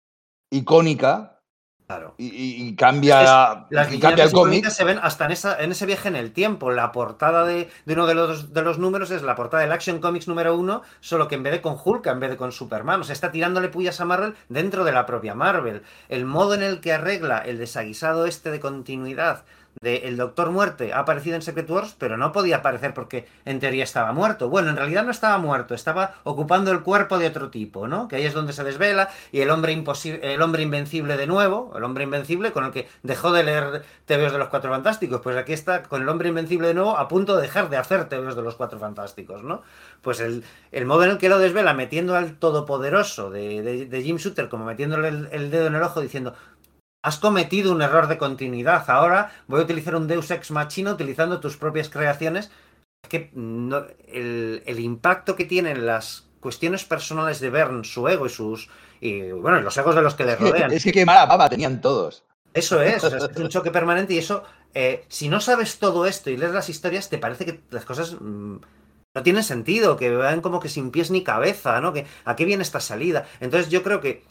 icónica, Claro. Y, y- y cambia, Las y cambia el viñetas cómic. históricas se ven hasta en, esa, en ese viaje en el tiempo. La portada de, de uno de los, de los números es la portada del Action Comics número uno, solo que en vez de con Hulk, en vez de con Superman. O sea, está tirándole pullas a Marvel dentro de la propia Marvel. El modo en el que arregla el desaguisado este de continuidad de el Doctor Muerte ha aparecido en Secret Wars, pero no podía aparecer porque en teoría estaba muerto. Bueno, en realidad no estaba muerto, estaba ocupando el cuerpo de otro tipo, ¿no? Que ahí es donde se desvela y el hombre imposible, el hombre invencible de nuevo, el hombre invencible con el que dejó de leer TVOs de los Cuatro Fantásticos, pues aquí está con el hombre invencible de nuevo a punto de dejar de hacer TVOs de los Cuatro Fantásticos, ¿no? Pues el, modo en el que lo desvela metiendo al todopoderoso de, Jim Shooter como metiéndole el dedo en el ojo diciendo Has cometido un error de continuidad. Ahora voy a utilizar un Deus Ex Machina utilizando tus propias creaciones. Es que no- el, el impacto que tienen las cuestiones personales de Bern, su ego y sus. Y bueno, los egos de los que le rodean. Es que qué mala baba tenían todos. Eso es, o sea, es un choque permanente y eso, eh, si no sabes todo esto y lees las historias, te parece que las cosas mm, no tienen sentido, que van como que sin pies ni cabeza, ¿no? Que a qué viene esta salida. Entonces yo creo que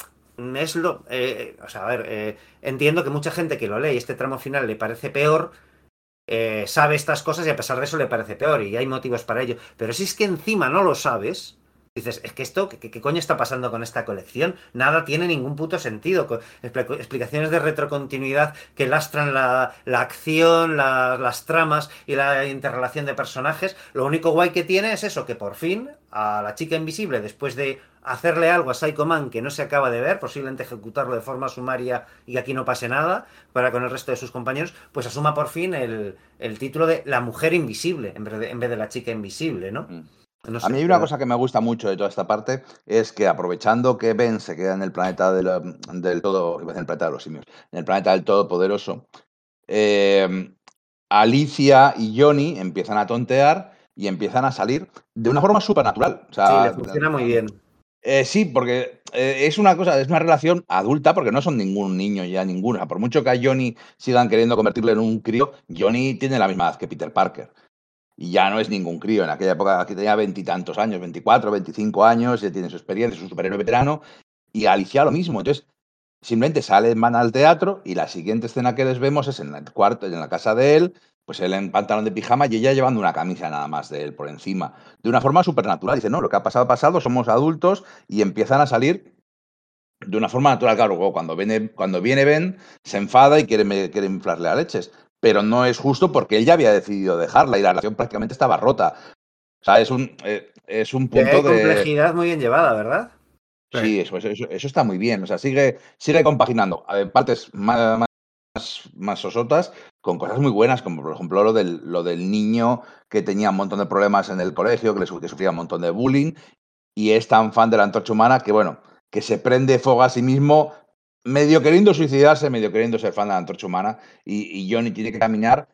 es lo, eh, o sea, a ver, eh, entiendo que mucha gente que lo lee y este tramo final le parece peor, eh, sabe estas cosas y a pesar de eso le parece peor y hay motivos para ello. Pero si es que encima no lo sabes, dices, es que esto, ¿qué, qué coño está pasando con esta colección? Nada tiene ningún puto sentido. Explicaciones de retrocontinuidad que lastran la, la acción, la- las tramas y la interrelación de personajes. Lo único guay que tiene es eso, que por fin a la chica invisible, después de hacerle algo a Psycho Man que no se acaba de ver, posiblemente ejecutarlo de forma sumaria y aquí no pase nada, para con el resto de sus compañeros, pues asuma por fin el, el título de La Mujer Invisible, en vez de, en vez de La Chica Invisible, ¿no? Mm. No A mí hay una cosa que me gusta mucho de toda esta parte, es que aprovechando que Ben se queda en el planeta del, del todo, en el planeta de los simios, en el planeta del todopoderoso, eh, Alicia y Johnny empiezan a tontear y empiezan a salir de una forma supernatural. O sea, Sí, le funciona muy bien. Eh, sí, porque eh, es una cosa, es una relación adulta, porque no son ningún niño ya, sea, por mucho que a Johnny sigan queriendo convertirle en un crío, Johnny tiene la misma edad que Peter Parker. Y ya no es ningún crío. En aquella época aquí tenía veintitantos años, 24, 25 años, ya tiene su experiencia, es un superhéroe veterano. Y Alicia lo mismo. Entonces, simplemente salen, van al teatro y la siguiente escena que les vemos es en el cuarto, en la casa de él, pues él en pantalón de pijama y ella llevando una camisa nada más de él por encima. De una forma supernatural. Dice, no, lo que ha pasado, ha pasado, somos adultos y empiezan a salir de una forma natural. Claro, cuando viene, cuando viene Ben, se enfada y quiere, quiere inflarle a leches. Pero no es justo porque él ya había decidido dejarla y la relación prácticamente estaba rota. O sea, es un, eh, es un punto de... complejidad muy bien llevada, ¿verdad? Sí, eso, eso, está muy bien. O sea, sigue, sigue compaginando partes más, más, más sosotas con cosas muy buenas, como por ejemplo lo del, lo del niño que tenía un montón de problemas en el colegio, que, le, que sufría un montón de bullying, y es tan fan de la antorcha humana que, bueno, que se prende fuego a sí mismo, medio queriendo suicidarse, medio queriendo ser fan de la antorcha humana, y, y Johnny tiene que caminar.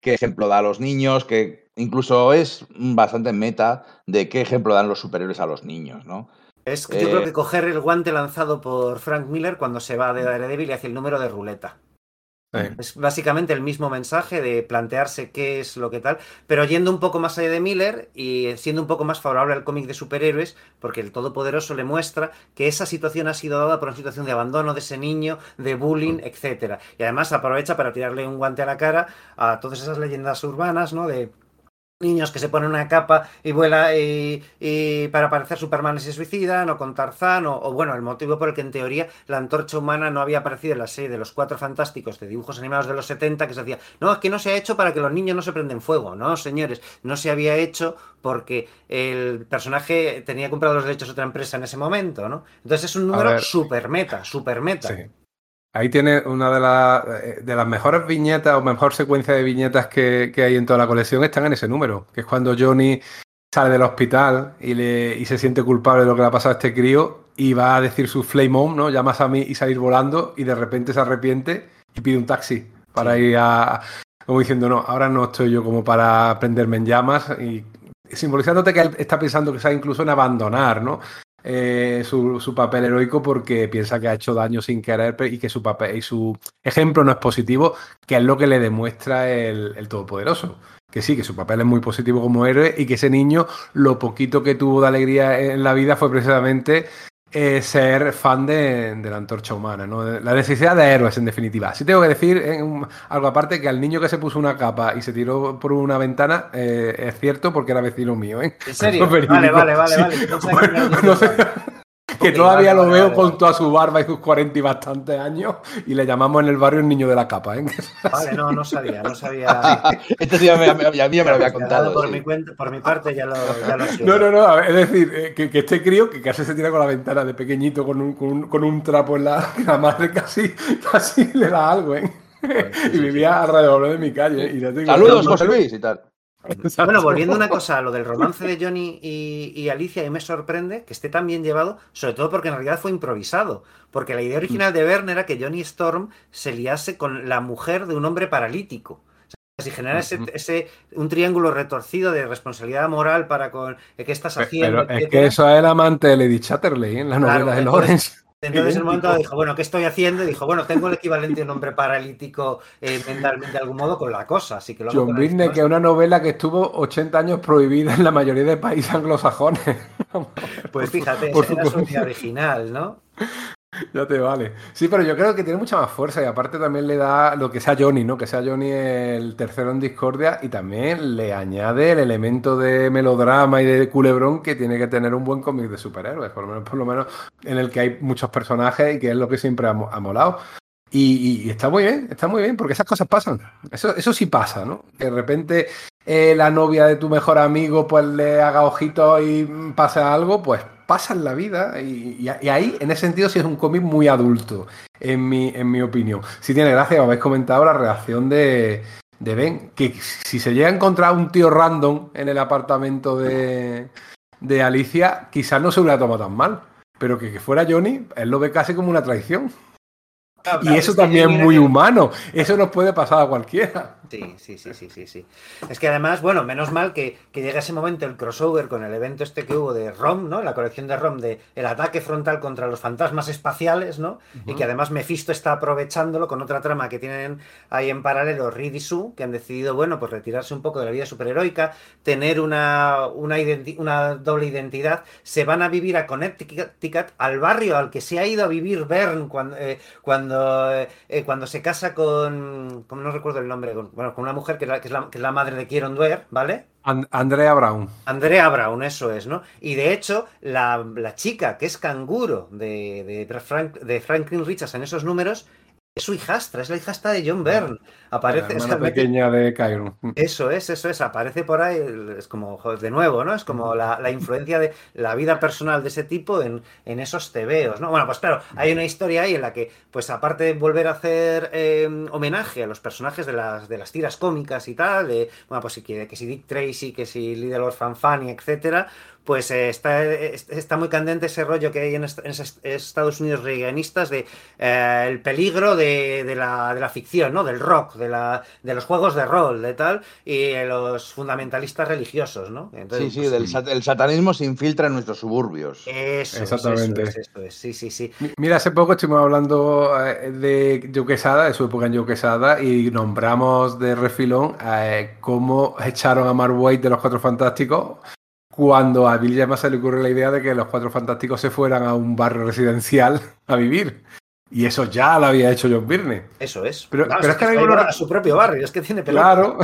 ¿Qué ejemplo da a los niños? Que incluso es bastante meta de qué ejemplo dan los superiores a los niños, ¿no? Es que yo creo Eh, que coger el guante lanzado por Frank Miller cuando se va de Daredevil y hace el número de ruleta. Sí. Es básicamente el mismo mensaje de plantearse qué es lo que tal, pero yendo un poco más allá de Miller y siendo un poco más favorable al cómic de superhéroes, porque el Todopoderoso le muestra que esa situación ha sido dada por una situación de abandono de ese niño, de bullying, etcétera. Y además aprovecha para tirarle un guante a la cara a todas esas leyendas urbanas, ¿no? De niños que se ponen una capa y vuela y, y para parecer Superman y se suicidan, o con Tarzán, o, o, bueno, el motivo por el que en teoría la antorcha humana no había aparecido en la serie de los cuatro fantásticos de dibujos animados de los 70, que se decía, no, es que no se ha hecho para que los niños no se prenden fuego, no, señores, no se había hecho porque el personaje tenía comprado los derechos de otra empresa en ese momento, ¿no? Entonces es un número super meta, super meta. Sí. Ahí tiene una de, las eh, de las mejores viñetas o mejor secuencia de viñetas que, que hay en toda la colección están en ese número, que es cuando Johnny sale del hospital y, le, y se siente culpable de lo que le ha pasado a este crío y va a decir su flame home, ¿no? Llamas a mí y salir volando y de repente se arrepiente y pide un taxi para ir a... Como diciendo, no, ahora no estoy yo como para prenderme en llamas y simbolizándote que él está pensando que sea incluso en abandonar, ¿no? Eh, su, papel heroico porque piensa que ha hecho daño sin querer y que su papel y su ejemplo no es positivo, que es lo que le demuestra el Todopoderoso. Que sí, que su papel es muy positivo como héroe y que ese niño, lo poquito que tuvo de alegría en la vida fue precisamente eh, ser fan de, de, la antorcha humana, ¿no? La necesidad de héroes, en definitiva. Sí tengo que decir eh, algo aparte, que al niño que se puso una capa y se tiró por una ventana, eh, es cierto porque era vecino mío, ¿eh? ¿En serio? Vale, vale, vale, vale. No sé, que todavía lo veo con toda su barba y sus 40 y bastantes años y le llamamos en el barrio el niño de la capa. ¿eh? Vale, no, no sabía, no sabía. este tío me, me, me, me lo había contado. Por, sí. mi cuenta, por mi parte ya lo, ya lo sé. No, no, no, es decir, eh, que, que, este crío que casi se tira con la ventana de pequeñito con un, con un, con un trapo en la, la madre casi, casi le da algo, ¿eh? y vivía alrededor de mi calle. Y ya tengo Saludos, José Luis, y tal. Bueno, volviendo a una cosa, a lo del romance de Johnny y, y, Alicia, y me sorprende que esté tan bien llevado, sobre todo porque en realidad fue improvisado. Porque la idea original de Verne era que Johnny Storm se liase con la mujer de un hombre paralítico. O sea, si genera ese, ese, un triángulo retorcido de responsabilidad moral para con qué estás haciendo. Pero es que eso es el amante de Lady Chatterley en la novela claro, de Lawrence. Entonces en el momento dijo, bueno, ¿qué estoy haciendo? Y dijo, bueno, tengo el equivalente de un hombre paralítico eh, mentalmente de algún modo con la cosa. Así que lo John Byrne, que es una novela que estuvo 80 años prohibida en la mayoría de países anglosajones. Pues fíjate, por era su idea original, ¿no? Ya te vale. Sí, pero yo creo que tiene mucha más fuerza y aparte también le da lo que sea Johnny, ¿no? Que sea Johnny el tercero en discordia y también le añade el elemento de melodrama y de culebrón que tiene que tener un buen cómic de superhéroes, por lo menos, por lo menos en el que hay muchos personajes y que es lo que siempre ha, molado. Y, y, está muy bien, está muy bien, porque esas cosas pasan. Eso, eso sí pasa, ¿no? Que de repente eh, la novia de tu mejor amigo pues le haga ojitos y pasa algo, pues pasa en la vida. Y, y, y ahí, en ese sentido, sí es un cómic muy adulto, en mi, en mi opinión. Sí tiene gracia, habéis comentado la reacción de, de Ben, que si se llega a encontrar un tío random en el apartamento de, de Alicia, quizás no se hubiera tomado tan mal. Pero que, que fuera Johnny, él lo ve casi como una traición. Claro, y eso también es muy humano. Eso nos puede pasar a cualquiera. Sí, sí, sí, sí, sí, sí. Es que además, bueno, menos mal que, que llega ese momento el crossover con el evento este que hubo de ROM, ¿no? La colección de ROM de el ataque frontal contra los fantasmas espaciales, ¿no? Y que además Mephisto está aprovechándolo con otra trama que tienen ahí en paralelo Reed y Sue, que han decidido, bueno, pues retirarse un poco de la vida superheroica, tener una, una, doble identidad, se van a vivir a Connecticut, al barrio al que se ha ido a vivir Bern cuando, eh, cuando, eh, eh, cuando se casa con, como no recuerdo el nombre, con, bueno, con una mujer que es la, que es la, que es la madre de Kieron Dwyer, ¿vale? And- Andrea Brown. Andrea Brown, eso es, ¿no? Y de hecho, la, la chica que es canguro de, de, Frank, de Franklin Richards en esos números es su hijastra, es la hijastra de John Byrne. Aparece, la hermana pequeña de Kyron. eso es, eso es, aparece por ahí, es como, de nuevo, ¿no? Es como la, la influencia de la vida personal de ese tipo en, en esos tebeos, ¿no? Bueno, pues claro, hay una historia ahí en la que, pues aparte de volver a hacer eh, homenaje a los personajes de las, de las tiras cómicas y tal, de, bueno, pues si quiere, que si Dick Tracy, que si Little Orphan Fanny, etcétera, pues eh, está, es- está muy candente ese rollo que hay en, est- en esos Estados Unidos reaganistas de eh, el peligro de, de la, de la ficción, ¿no? Del rock, de, la, de los juegos de rol, de tal, y eh, los fundamentalistas religiosos, ¿no? Entonces, Sí, sí, pues, del sat- el satanismo se infiltra en nuestros suburbios. Eso, es, Exactamente. eso es, eso es, sí, sí, sí. Mi- Mira, hace poco estuvimos hablando eh, de Joe Quesada, de su época en Joe Quesada, y nombramos de refilón eh, cómo echaron a Mark Waid de los Cuatro Fantásticos cuando a Bill Llama se le ocurre la idea de que los Cuatro Fantásticos se fueran a un barrio residencial a vivir. Y eso ya lo había hecho John Byrne. Eso es. Pero- Claro, pero es que que mismo no- a su propio barrio, es que tiene pelota. Claro.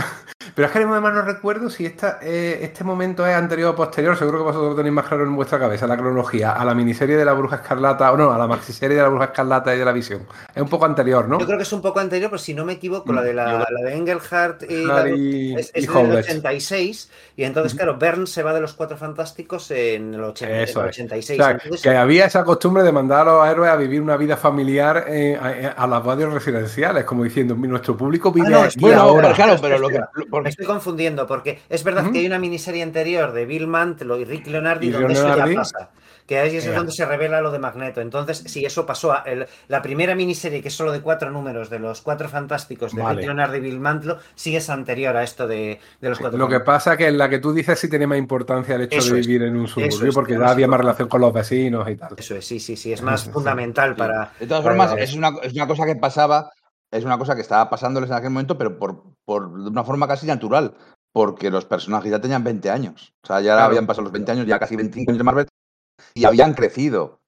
Pero es que además no recuerdo si esta, eh, este momento es anterior o posterior. Seguro que vosotros lo tenéis más claro en vuestra cabeza, la cronología, a la miniserie de la Bruja Escarlata, o no, a la maxiserie de la Bruja Escarlata y de la Visión. Es un poco anterior, ¿no? Yo creo que es un poco anterior, pero si no me equivoco, la de la, la de Engelhardt y la Harry es, y es del Howlett. 86 y entonces claro Bern se va de los cuatro fantásticos en el, 80, en Eso el es. 86 O sea, Entonces, que había esa costumbre de mandar a los héroes a vivir una vida familiar eh, a, a las radios residenciales, como diciendo, nuestro público vive no, aquí Bueno, ahora. pero claro, pero lo que. lo- me estoy confundiendo porque es verdad que hay una miniserie anterior de Bill Mantlo y Rick Leonardi Y donde eso ya pasa que ahí es donde se revela lo de Magneto entonces si eso pasó a el- la primera miniserie que es solo de cuatro números de los cuatro fantásticos de Vale. Rick Leonardi y Bill Mantlo sí es anterior a esto de, de los cuatro Lo que pasa es que en la que tú dices sí tiene más importancia el hecho Eso de es. vivir en un suburbio, es, porque más había más relación con los vecinos y tal. eso es sí sí sí es más Sí, sí. fundamental Sí. para De todas para formas, es una, es una cosa que pasaba, es una cosa que estaba pasándoles en aquel momento, pero por, por de una forma casi natural, porque los personajes ya tenían 20 años. O sea, ya Claro. habían pasado los 20 años, ya casi 25 años de Marvel, y habían crecido.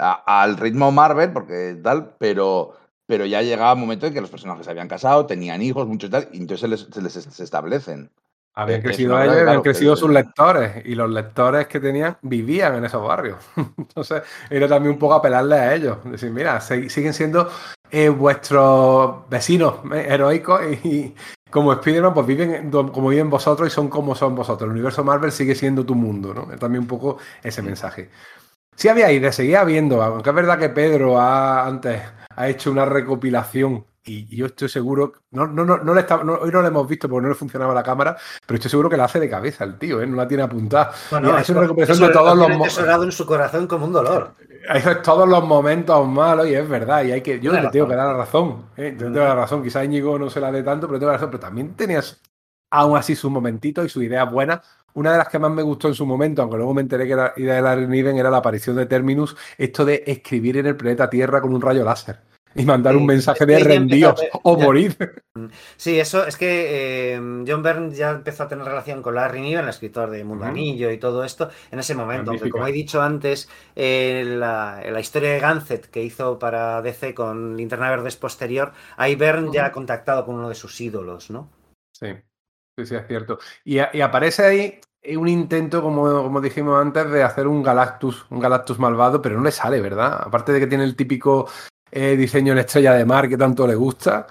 a- al ritmo Marvel, porque tal, pero, pero ya llegaba un momento en que los personajes se habían casado, tenían hijos, muchos y tal, y entonces se les, se les- se establecen. Habían crecido ellos habían crecido sus lectores. Y los lectores que tenían vivían en esos barrios. Entonces, era también un poco apelarle a ellos. Decir, mira, siguen siendo eh, vuestros vecinos eh, heroicos y, y como Spider-Man, pues viven como viven vosotros y son como son vosotros. El universo Marvel sigue siendo tu mundo, ¿no? También un poco ese mensaje. Sí había y de seguía viendo, aunque es verdad que Pedro ha, antes ha hecho una recopilación y yo estoy seguro, no, no, no, no le está- no- hoy no lo hemos visto porque no le funcionaba la cámara, pero estoy seguro que la hace de cabeza el tío, ¿eh? no la tiene apuntada. Bueno, hecho una eso de lo todos los, tiene mo- atesorado en su corazón como un dolor. eso es todos los momentos malos y es verdad, y hay que, yo le tengo razón. que dar la razón, ¿eh? yo tengo la razón, quizá Íñigo no se la dé tanto, pero tengo la razón, pero también tenías aún así sus momentitos y sus ideas buenas. Una de las que más me gustó en su momento, aunque luego me enteré que era idea de Larry Niven, era la aparición de Terminus, esto de escribir en el planeta Tierra con un rayo láser y mandar un mensaje de rendíos o morir. Sí, eso es que eh, John Byrne ya empezó a tener relación con Larry Niven, el escritor de Mundo. Anillo y todo esto, en ese momento. Aunque, como he dicho antes, eh, la, la historia de Gansett que hizo para DC con Linterna Verde es posterior, ahí Byrne ya ha contactado con uno de sus ídolos, ¿no? Sí, sí, sí, es cierto. Y, a- y aparece ahí un intento, como, como dijimos antes, de hacer un Galactus, un Galactus malvado, pero no le sale, ¿verdad? Aparte de que tiene el típico eh, diseño en estrella de mar que tanto le gusta.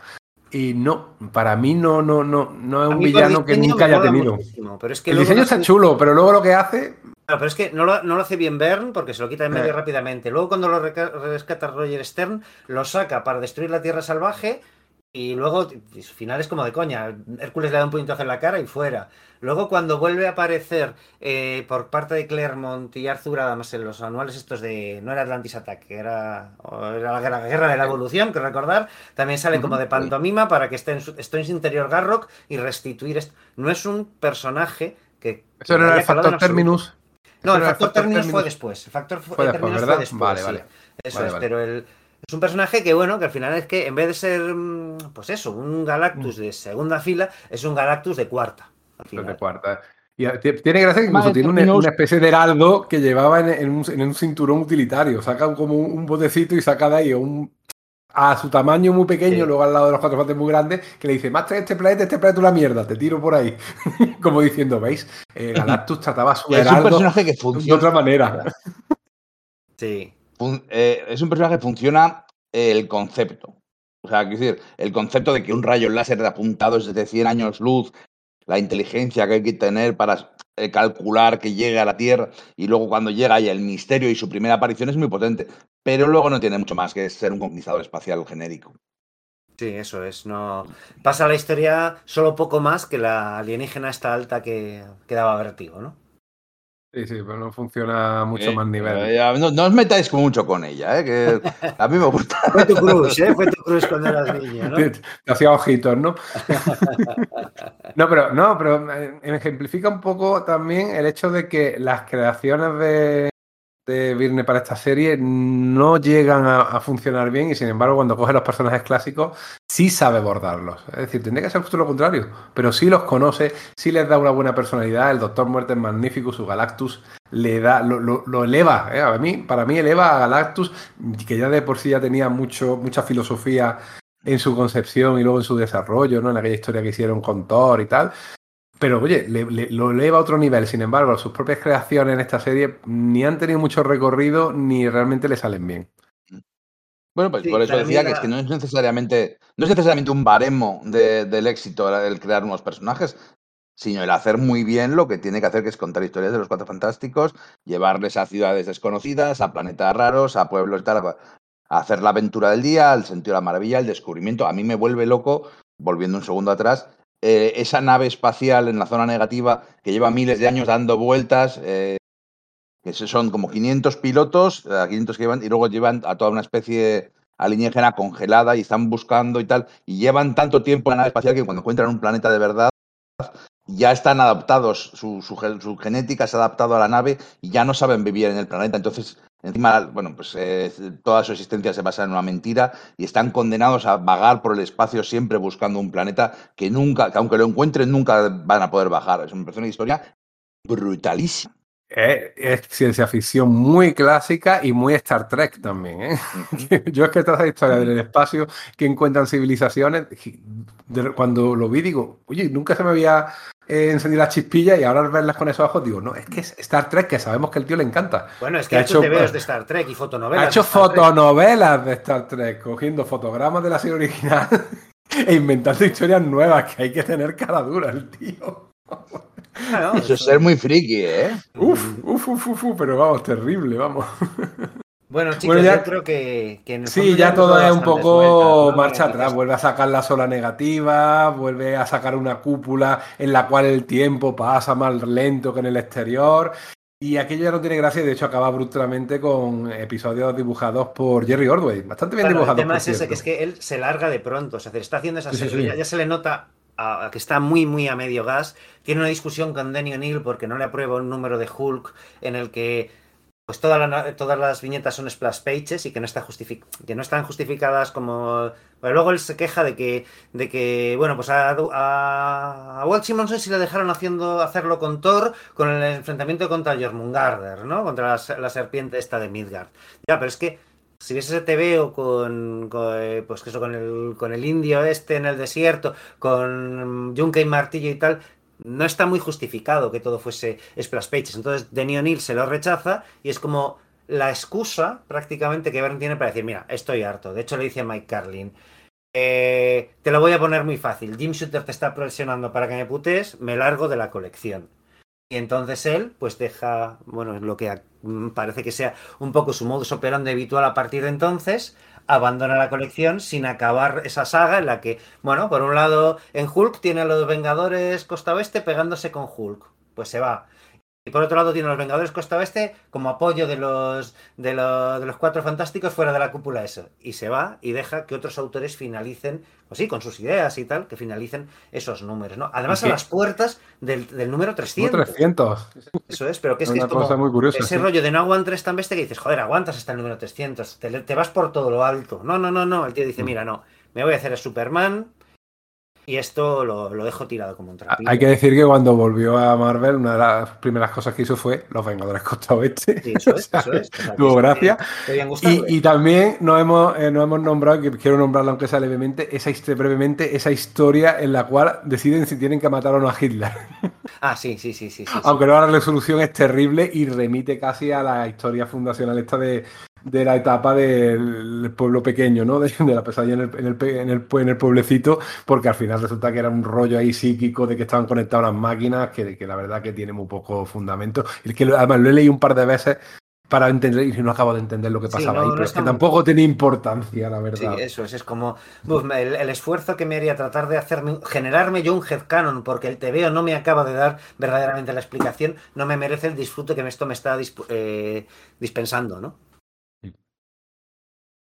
Y no, para mí no, no, no, no es un villano que nunca haya tenido. pero es que El diseño no está chulo, pero luego lo que hace. Claro, pero es que no lo, no lo hace bien Byrne porque se lo quita en medio Eh. rápidamente. Luego cuando lo rescata Roger Stern, lo saca para destruir la Tierra Salvaje y luego y su final es como de coña. Hércules le da un puñetazo en la cara y fuera. Luego cuando vuelve a aparecer eh, por parte de Claremont y Arthur Adams en los anuales estos de... No era Atlantis Attack, era, la, guerra, de la evolución, que recordar. También sale como de pantomima para que esté en su, en su interior Garrock y restituir... esto. No es un personaje que... Eso que no era el factor terminus. No, el factor Terminus fue después. El factor fu- Fue eh, después, fue después. Vale, sí. vale. Eso Vale, es, vale. pero el, es un personaje que, bueno, que al final es que en vez de ser, mm, pues eso, un Galactus Mm. de segunda fila, es un Galactus de cuarta. De cuarta. Y ti- tiene gracia que incluso tiene una, especie de heraldo que llevaba en, en un, en un cinturón utilitario. Saca como un, un botecito y saca de ahí un, a su tamaño muy pequeño, Sí. luego al lado de los cuatro fases muy grandes, que le dice, más este planeta, este planeta es una mierda, te tiro por ahí. como diciendo, ¿veis? Eh, Galactus trataba a su Es un heraldo personaje que de funciona. otra manera. Sí. Eh, es un personaje que funciona el concepto. O sea, quiero decir, el concepto de que un rayo láser apuntado desde 100 años luz, la inteligencia que hay que tener para eh, calcular que llegue a la Tierra y luego cuando llega y el misterio y su primera aparición es muy potente, pero luego no tiene mucho más que ser un conquistador espacial genérico. Sí, eso es. No pasa la historia solo poco más que la alienígena esta alta que, que daba vértigo, ¿no? Sí, sí, pero no funciona a mucho Eh, más nivel. eh, ya, no, no os metáis mucho con ella, eh, que a mí me gusta. Fue tu cruz, ¿eh? Fue tu cruz cuando eras niño, ¿no? Te, te hacía ojitos, ¿no? no, pero no, pero eh, ejemplifica un poco también el hecho de que las creaciones de, de Virne para esta serie no llegan a, funcionar bien y sin embargo cuando coge los personajes clásicos sí sabe abordarlos. Es decir, tendría que ser justo lo contrario, pero sí los conoce, sí les da una buena personalidad, el Doctor Muerte es magnífico, su Galactus le da, lo, lo- lo eleva, ¿eh? a mí, para mí eleva a Galactus, que ya de por sí ya tenía mucho, mucha filosofía en su concepción y luego en su desarrollo, ¿no? En aquella historia que hicieron con Thor y tal. Pero oye, le- le- lo eleva a otro nivel. Sin embargo, sus propias creaciones en esta serie ni han tenido mucho recorrido ni realmente le salen bien. Bueno, pues Sí, por eso decía que es que no es necesariamente, no es necesariamente un baremo de- del éxito el crear unos personajes, sino el hacer muy bien lo que tiene que hacer, que es contar historias de los cuatro fantásticos, llevarles a ciudades desconocidas, a planetas raros, a pueblos y tal, a hacer la aventura del día, el sentido de la maravilla, el descubrimiento. A mí me vuelve loco, volviendo un segundo atrás, eh, esa nave espacial en la zona negativa que lleva miles de años dando vueltas. eh, que son como 500 pilotos, eh, 500 que llevan, y luego llevan a toda una especie alienígena congelada y están buscando y tal, y llevan tanto tiempo en la nave espacial que cuando encuentran un planeta de verdad, ya están adaptados, su, su su genética se ha adaptado a la nave y ya no saben vivir en el planeta. Entonces, encima, bueno, pues eh, toda su existencia se basa en una mentira y están condenados a vagar por el espacio siempre buscando un planeta que nunca, que aunque lo encuentren, nunca van a poder bajar. Es una, historia brutalísima. Es, es ciencia ficción muy clásica y muy Star Trek también. ¿eh? Yo es que toda historia del espacio que encuentran civilizaciones, cuando lo vi digo, oye, nunca se me había eh, encendido la chispilla y ahora al verlas con esos ojos digo, no, es que es Star Trek, que sabemos que el tío le encanta. Bueno, es Que que ha hecho TVOs de Star Trek y fotonovelas. Ha hecho de fotonovelas de Star Trek, cogiendo fotogramas de la serie original e inventando historias nuevas, que hay que tener cara dura el tío. Claro, Eso es ser muy friki, ¿eh? Uf, uf, uf, uf, uf, pero vamos, terrible, vamos. Bueno, chicos, Bueno, ya- yo creo que, que en el Sí, ya todo es un poco marcha atrás. Vuelve a sacar la sola negativa, vuelve a sacar una cúpula en la cual el tiempo pasa más lento que en el exterior. Y aquello ya no tiene gracia y de hecho acaba abruptamente con episodios dibujados por Jerry Ordway. Bastante bien Claro, el dibujados. tema por es ese, que es que él se larga de pronto. O sea, está haciendo esa Sí, sí, serie, sí. Ya, ya se le nota a que está muy, muy a medio gas. Tiene una discusión con Danny O'Neill porque no le aprueba un número de Hulk en el que pues toda la- todas las viñetas son splash pages y que no, está que no están justificadas como... Pero luego él se queja de que, de que bueno, pues a, a, a Walt Simonson sí le dejaron haciendo, hacerlo con Thor, con el enfrentamiento contra Jormungarder, ¿no? Contra la, serpiente esta de Midgard. Ya, pero es que si ves ese TVO con, con, eh, pues eso, con el, con el indio este en el desierto, con Yunque y Martillo y tal, no está muy justificado que todo fuese Splash Pages. Entonces, Denny O'Neill se lo rechaza y es como la excusa prácticamente que Byrne tiene para decir, mira, estoy harto. De hecho, le dice a Mike Carlin, eh, te lo voy a poner muy fácil. Jim Shooter te está presionando para que me putes, me largo de la colección. Y entonces él, pues deja, bueno, lo que parece que sea un poco su modus operandi habitual a partir de entonces, abandona la colección sin acabar esa saga en la que, bueno, por un lado en Hulk tiene a los Vengadores Costa Oeste pegándose con Hulk, pues se va. Y por otro lado tiene a los Vengadores Costa Oeste como apoyo de los, de, lo- de los Cuatro Fantásticos fuera de la cúpula eso. Y se va y deja que otros autores finalicen, pues sí, con sus ideas y tal, que finalicen esos números, ¿no? Además ¿Y a las puertas del, del número Como 300. 300. Eso es, pero que es, que es como cosa muy curiosa. ese sí. rollo de no aguantes tan bestia que dices, joder, aguantas hasta el número 300, te, te vas por todo lo alto. No, no, no, no. El tío dice, Mm. mira, no, me voy a hacer a Superman y esto lo, lo dejo tirado como un trapito. Hay que decir que cuando volvió a Marvel, una de las primeras cosas que hizo fue Los Vengadores Costa Oeste. Sí, eso es, eso es. O sea, que tuvo gracia. Debían Y, también nos hemos, eh, nos hemos nombrado, que quiero nombrarlo aunque sea levemente, esa, brevemente, esa historia en la cual deciden si tienen que matar o no a Hitler. Ah, sí, sí, sí, sí. sí, sí. Aunque luego la resolución es terrible y remite casi a la historia fundacional esta de, de la etapa del pueblo pequeño, ¿no? De, de la pesadilla en el, en, el, en, el, en el pueblecito, porque al final resulta que era un rollo ahí psíquico de que estaban conectadas las máquinas, que, que la verdad que tiene muy poco fundamento. Y que además lo he leído un par de veces para entender y no acabo de entender lo que Sí, pasaba no, ahí, no pero es que muy- tampoco tiene importancia, la Sí, verdad. eso es, es como uf, el, el esfuerzo que me haría tratar de hacerme, generarme yo un headcanon, porque el TVO no me acaba de dar verdaderamente la explicación, no me merece el disfrute que esto me está eh, dispensando, ¿no?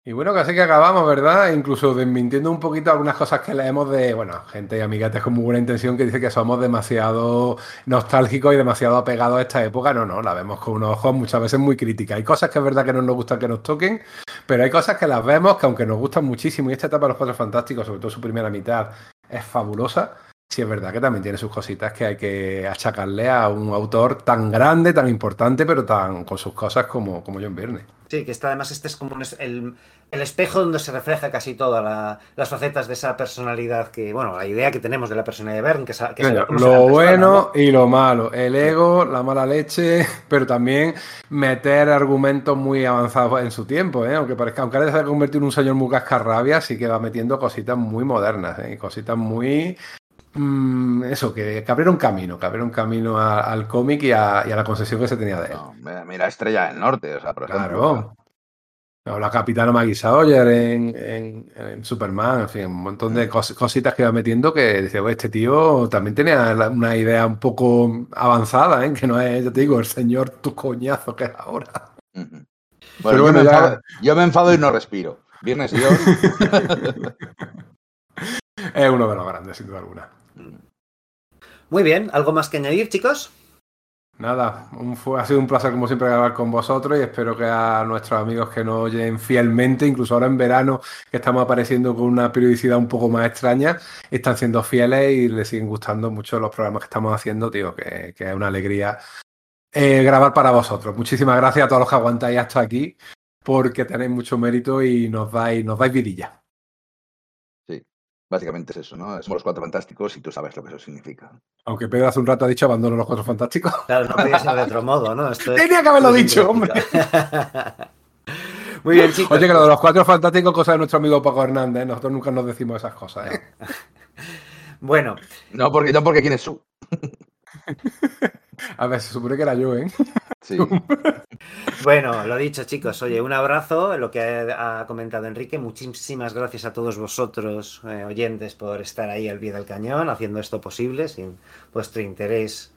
Y bueno, casi que acabamos, ¿verdad? Incluso desmintiendo un poquito algunas cosas que leemos de, bueno, gente y amigates con muy buena intención que dice que somos demasiado nostálgicos y demasiado apegados a esta época. No, no, la vemos con unos ojos muchas veces muy críticas. Hay cosas que es verdad que no nos gustan que nos toquen, pero hay cosas que las vemos que aunque nos gustan muchísimo y esta etapa de los Cuatro Fantásticos, sobre todo su primera mitad, es fabulosa. Sí, es verdad que también tiene sus cositas que hay que achacarle a un autor tan grande, tan importante, pero tan con sus cosas como, como John Byrne. Sí, que está además este es como es- el, el espejo donde se refleja casi todas la- las facetas de esa personalidad que, bueno, la idea que tenemos de la personalidad de Bern, que, sa- que lo persona, bueno y lo malo, el ego, la mala leche, pero también meter argumentos muy avanzados en su tiempo, ¿eh? aunque parezca, aunque ahora se ha convertido en un señor muy cascarrabia, sí que va metiendo cositas muy modernas, ¿eh? cositas muy mm, eso, que, que abrieron camino, que abrieron camino a- al cómic y a, y a la concepción que se tenía de él. No, mira, Estrella del Norte, o sea, por ejemplo. Claro. O la capitana Maggie Sawyer en, en- en Superman, en fin, un montón de cos- cositas que va metiendo que "Pues este tío también tenía una idea un poco avanzada, ¿eh? que no es, yo te digo, el señor tu coñazo que es ahora. Ujú. Bueno, Pero yo, bueno, me ya- enfado, yo me enfado y no respiro. Viernes Dios. Es uno de los grandes, sin duda alguna. Muy bien, ¿algo más que añadir, chicos? Nada, ha sido un placer como siempre grabar con vosotros y espero que a nuestros amigos que nos oyen fielmente, incluso ahora en verano que estamos apareciendo con una periodicidad un poco más extraña, están siendo fieles y les siguen gustando mucho los programas que estamos haciendo, tío, que, que es una alegría eh, grabar para vosotros. Muchísimas gracias a todos los que aguantáis hasta aquí, porque tenéis mucho mérito y nos dais, nos dais vidilla. Básicamente es eso, ¿no? Somos los cuatro fantásticos y tú sabes lo que eso significa. Aunque Pedro hace un rato ha dicho abandono los cuatro fantásticos. Claro, no podía ser de otro modo, ¿no? Esto es- Tenía que haberlo dicho, improvisado. Muy bien, chicos. Oye, que lo de los cuatro fantásticos, cosa de nuestro amigo Paco Hernández, ¿eh? nosotros nunca nos decimos esas cosas. ¿eh? Bueno, No porque, no porque quién es su. A ver, se supone que era yo, ¿eh? Sí. Bueno, lo dicho, chicos. Oye, un abrazo. Lo que ha, comentado Enrique. Muchísimas gracias a todos vosotros, eh, oyentes, por estar ahí al pie del cañón, haciendo esto posible. Sin vuestro interés,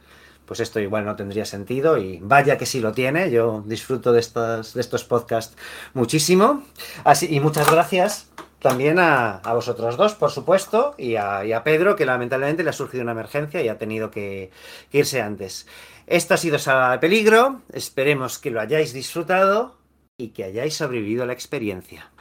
pues esto igual no tendría sentido. Y vaya que sí lo tiene. Yo disfruto de estos, de estos podcasts muchísimo. Así, y muchas gracias también a, a vosotros dos, por supuesto, y a, y a Pedro, que lamentablemente le ha surgido una emergencia y ha tenido que, que irse antes. Esto ha sido Sala de Peligro. Esperemos que lo hayáis disfrutado y que hayáis sobrevivido a la experiencia.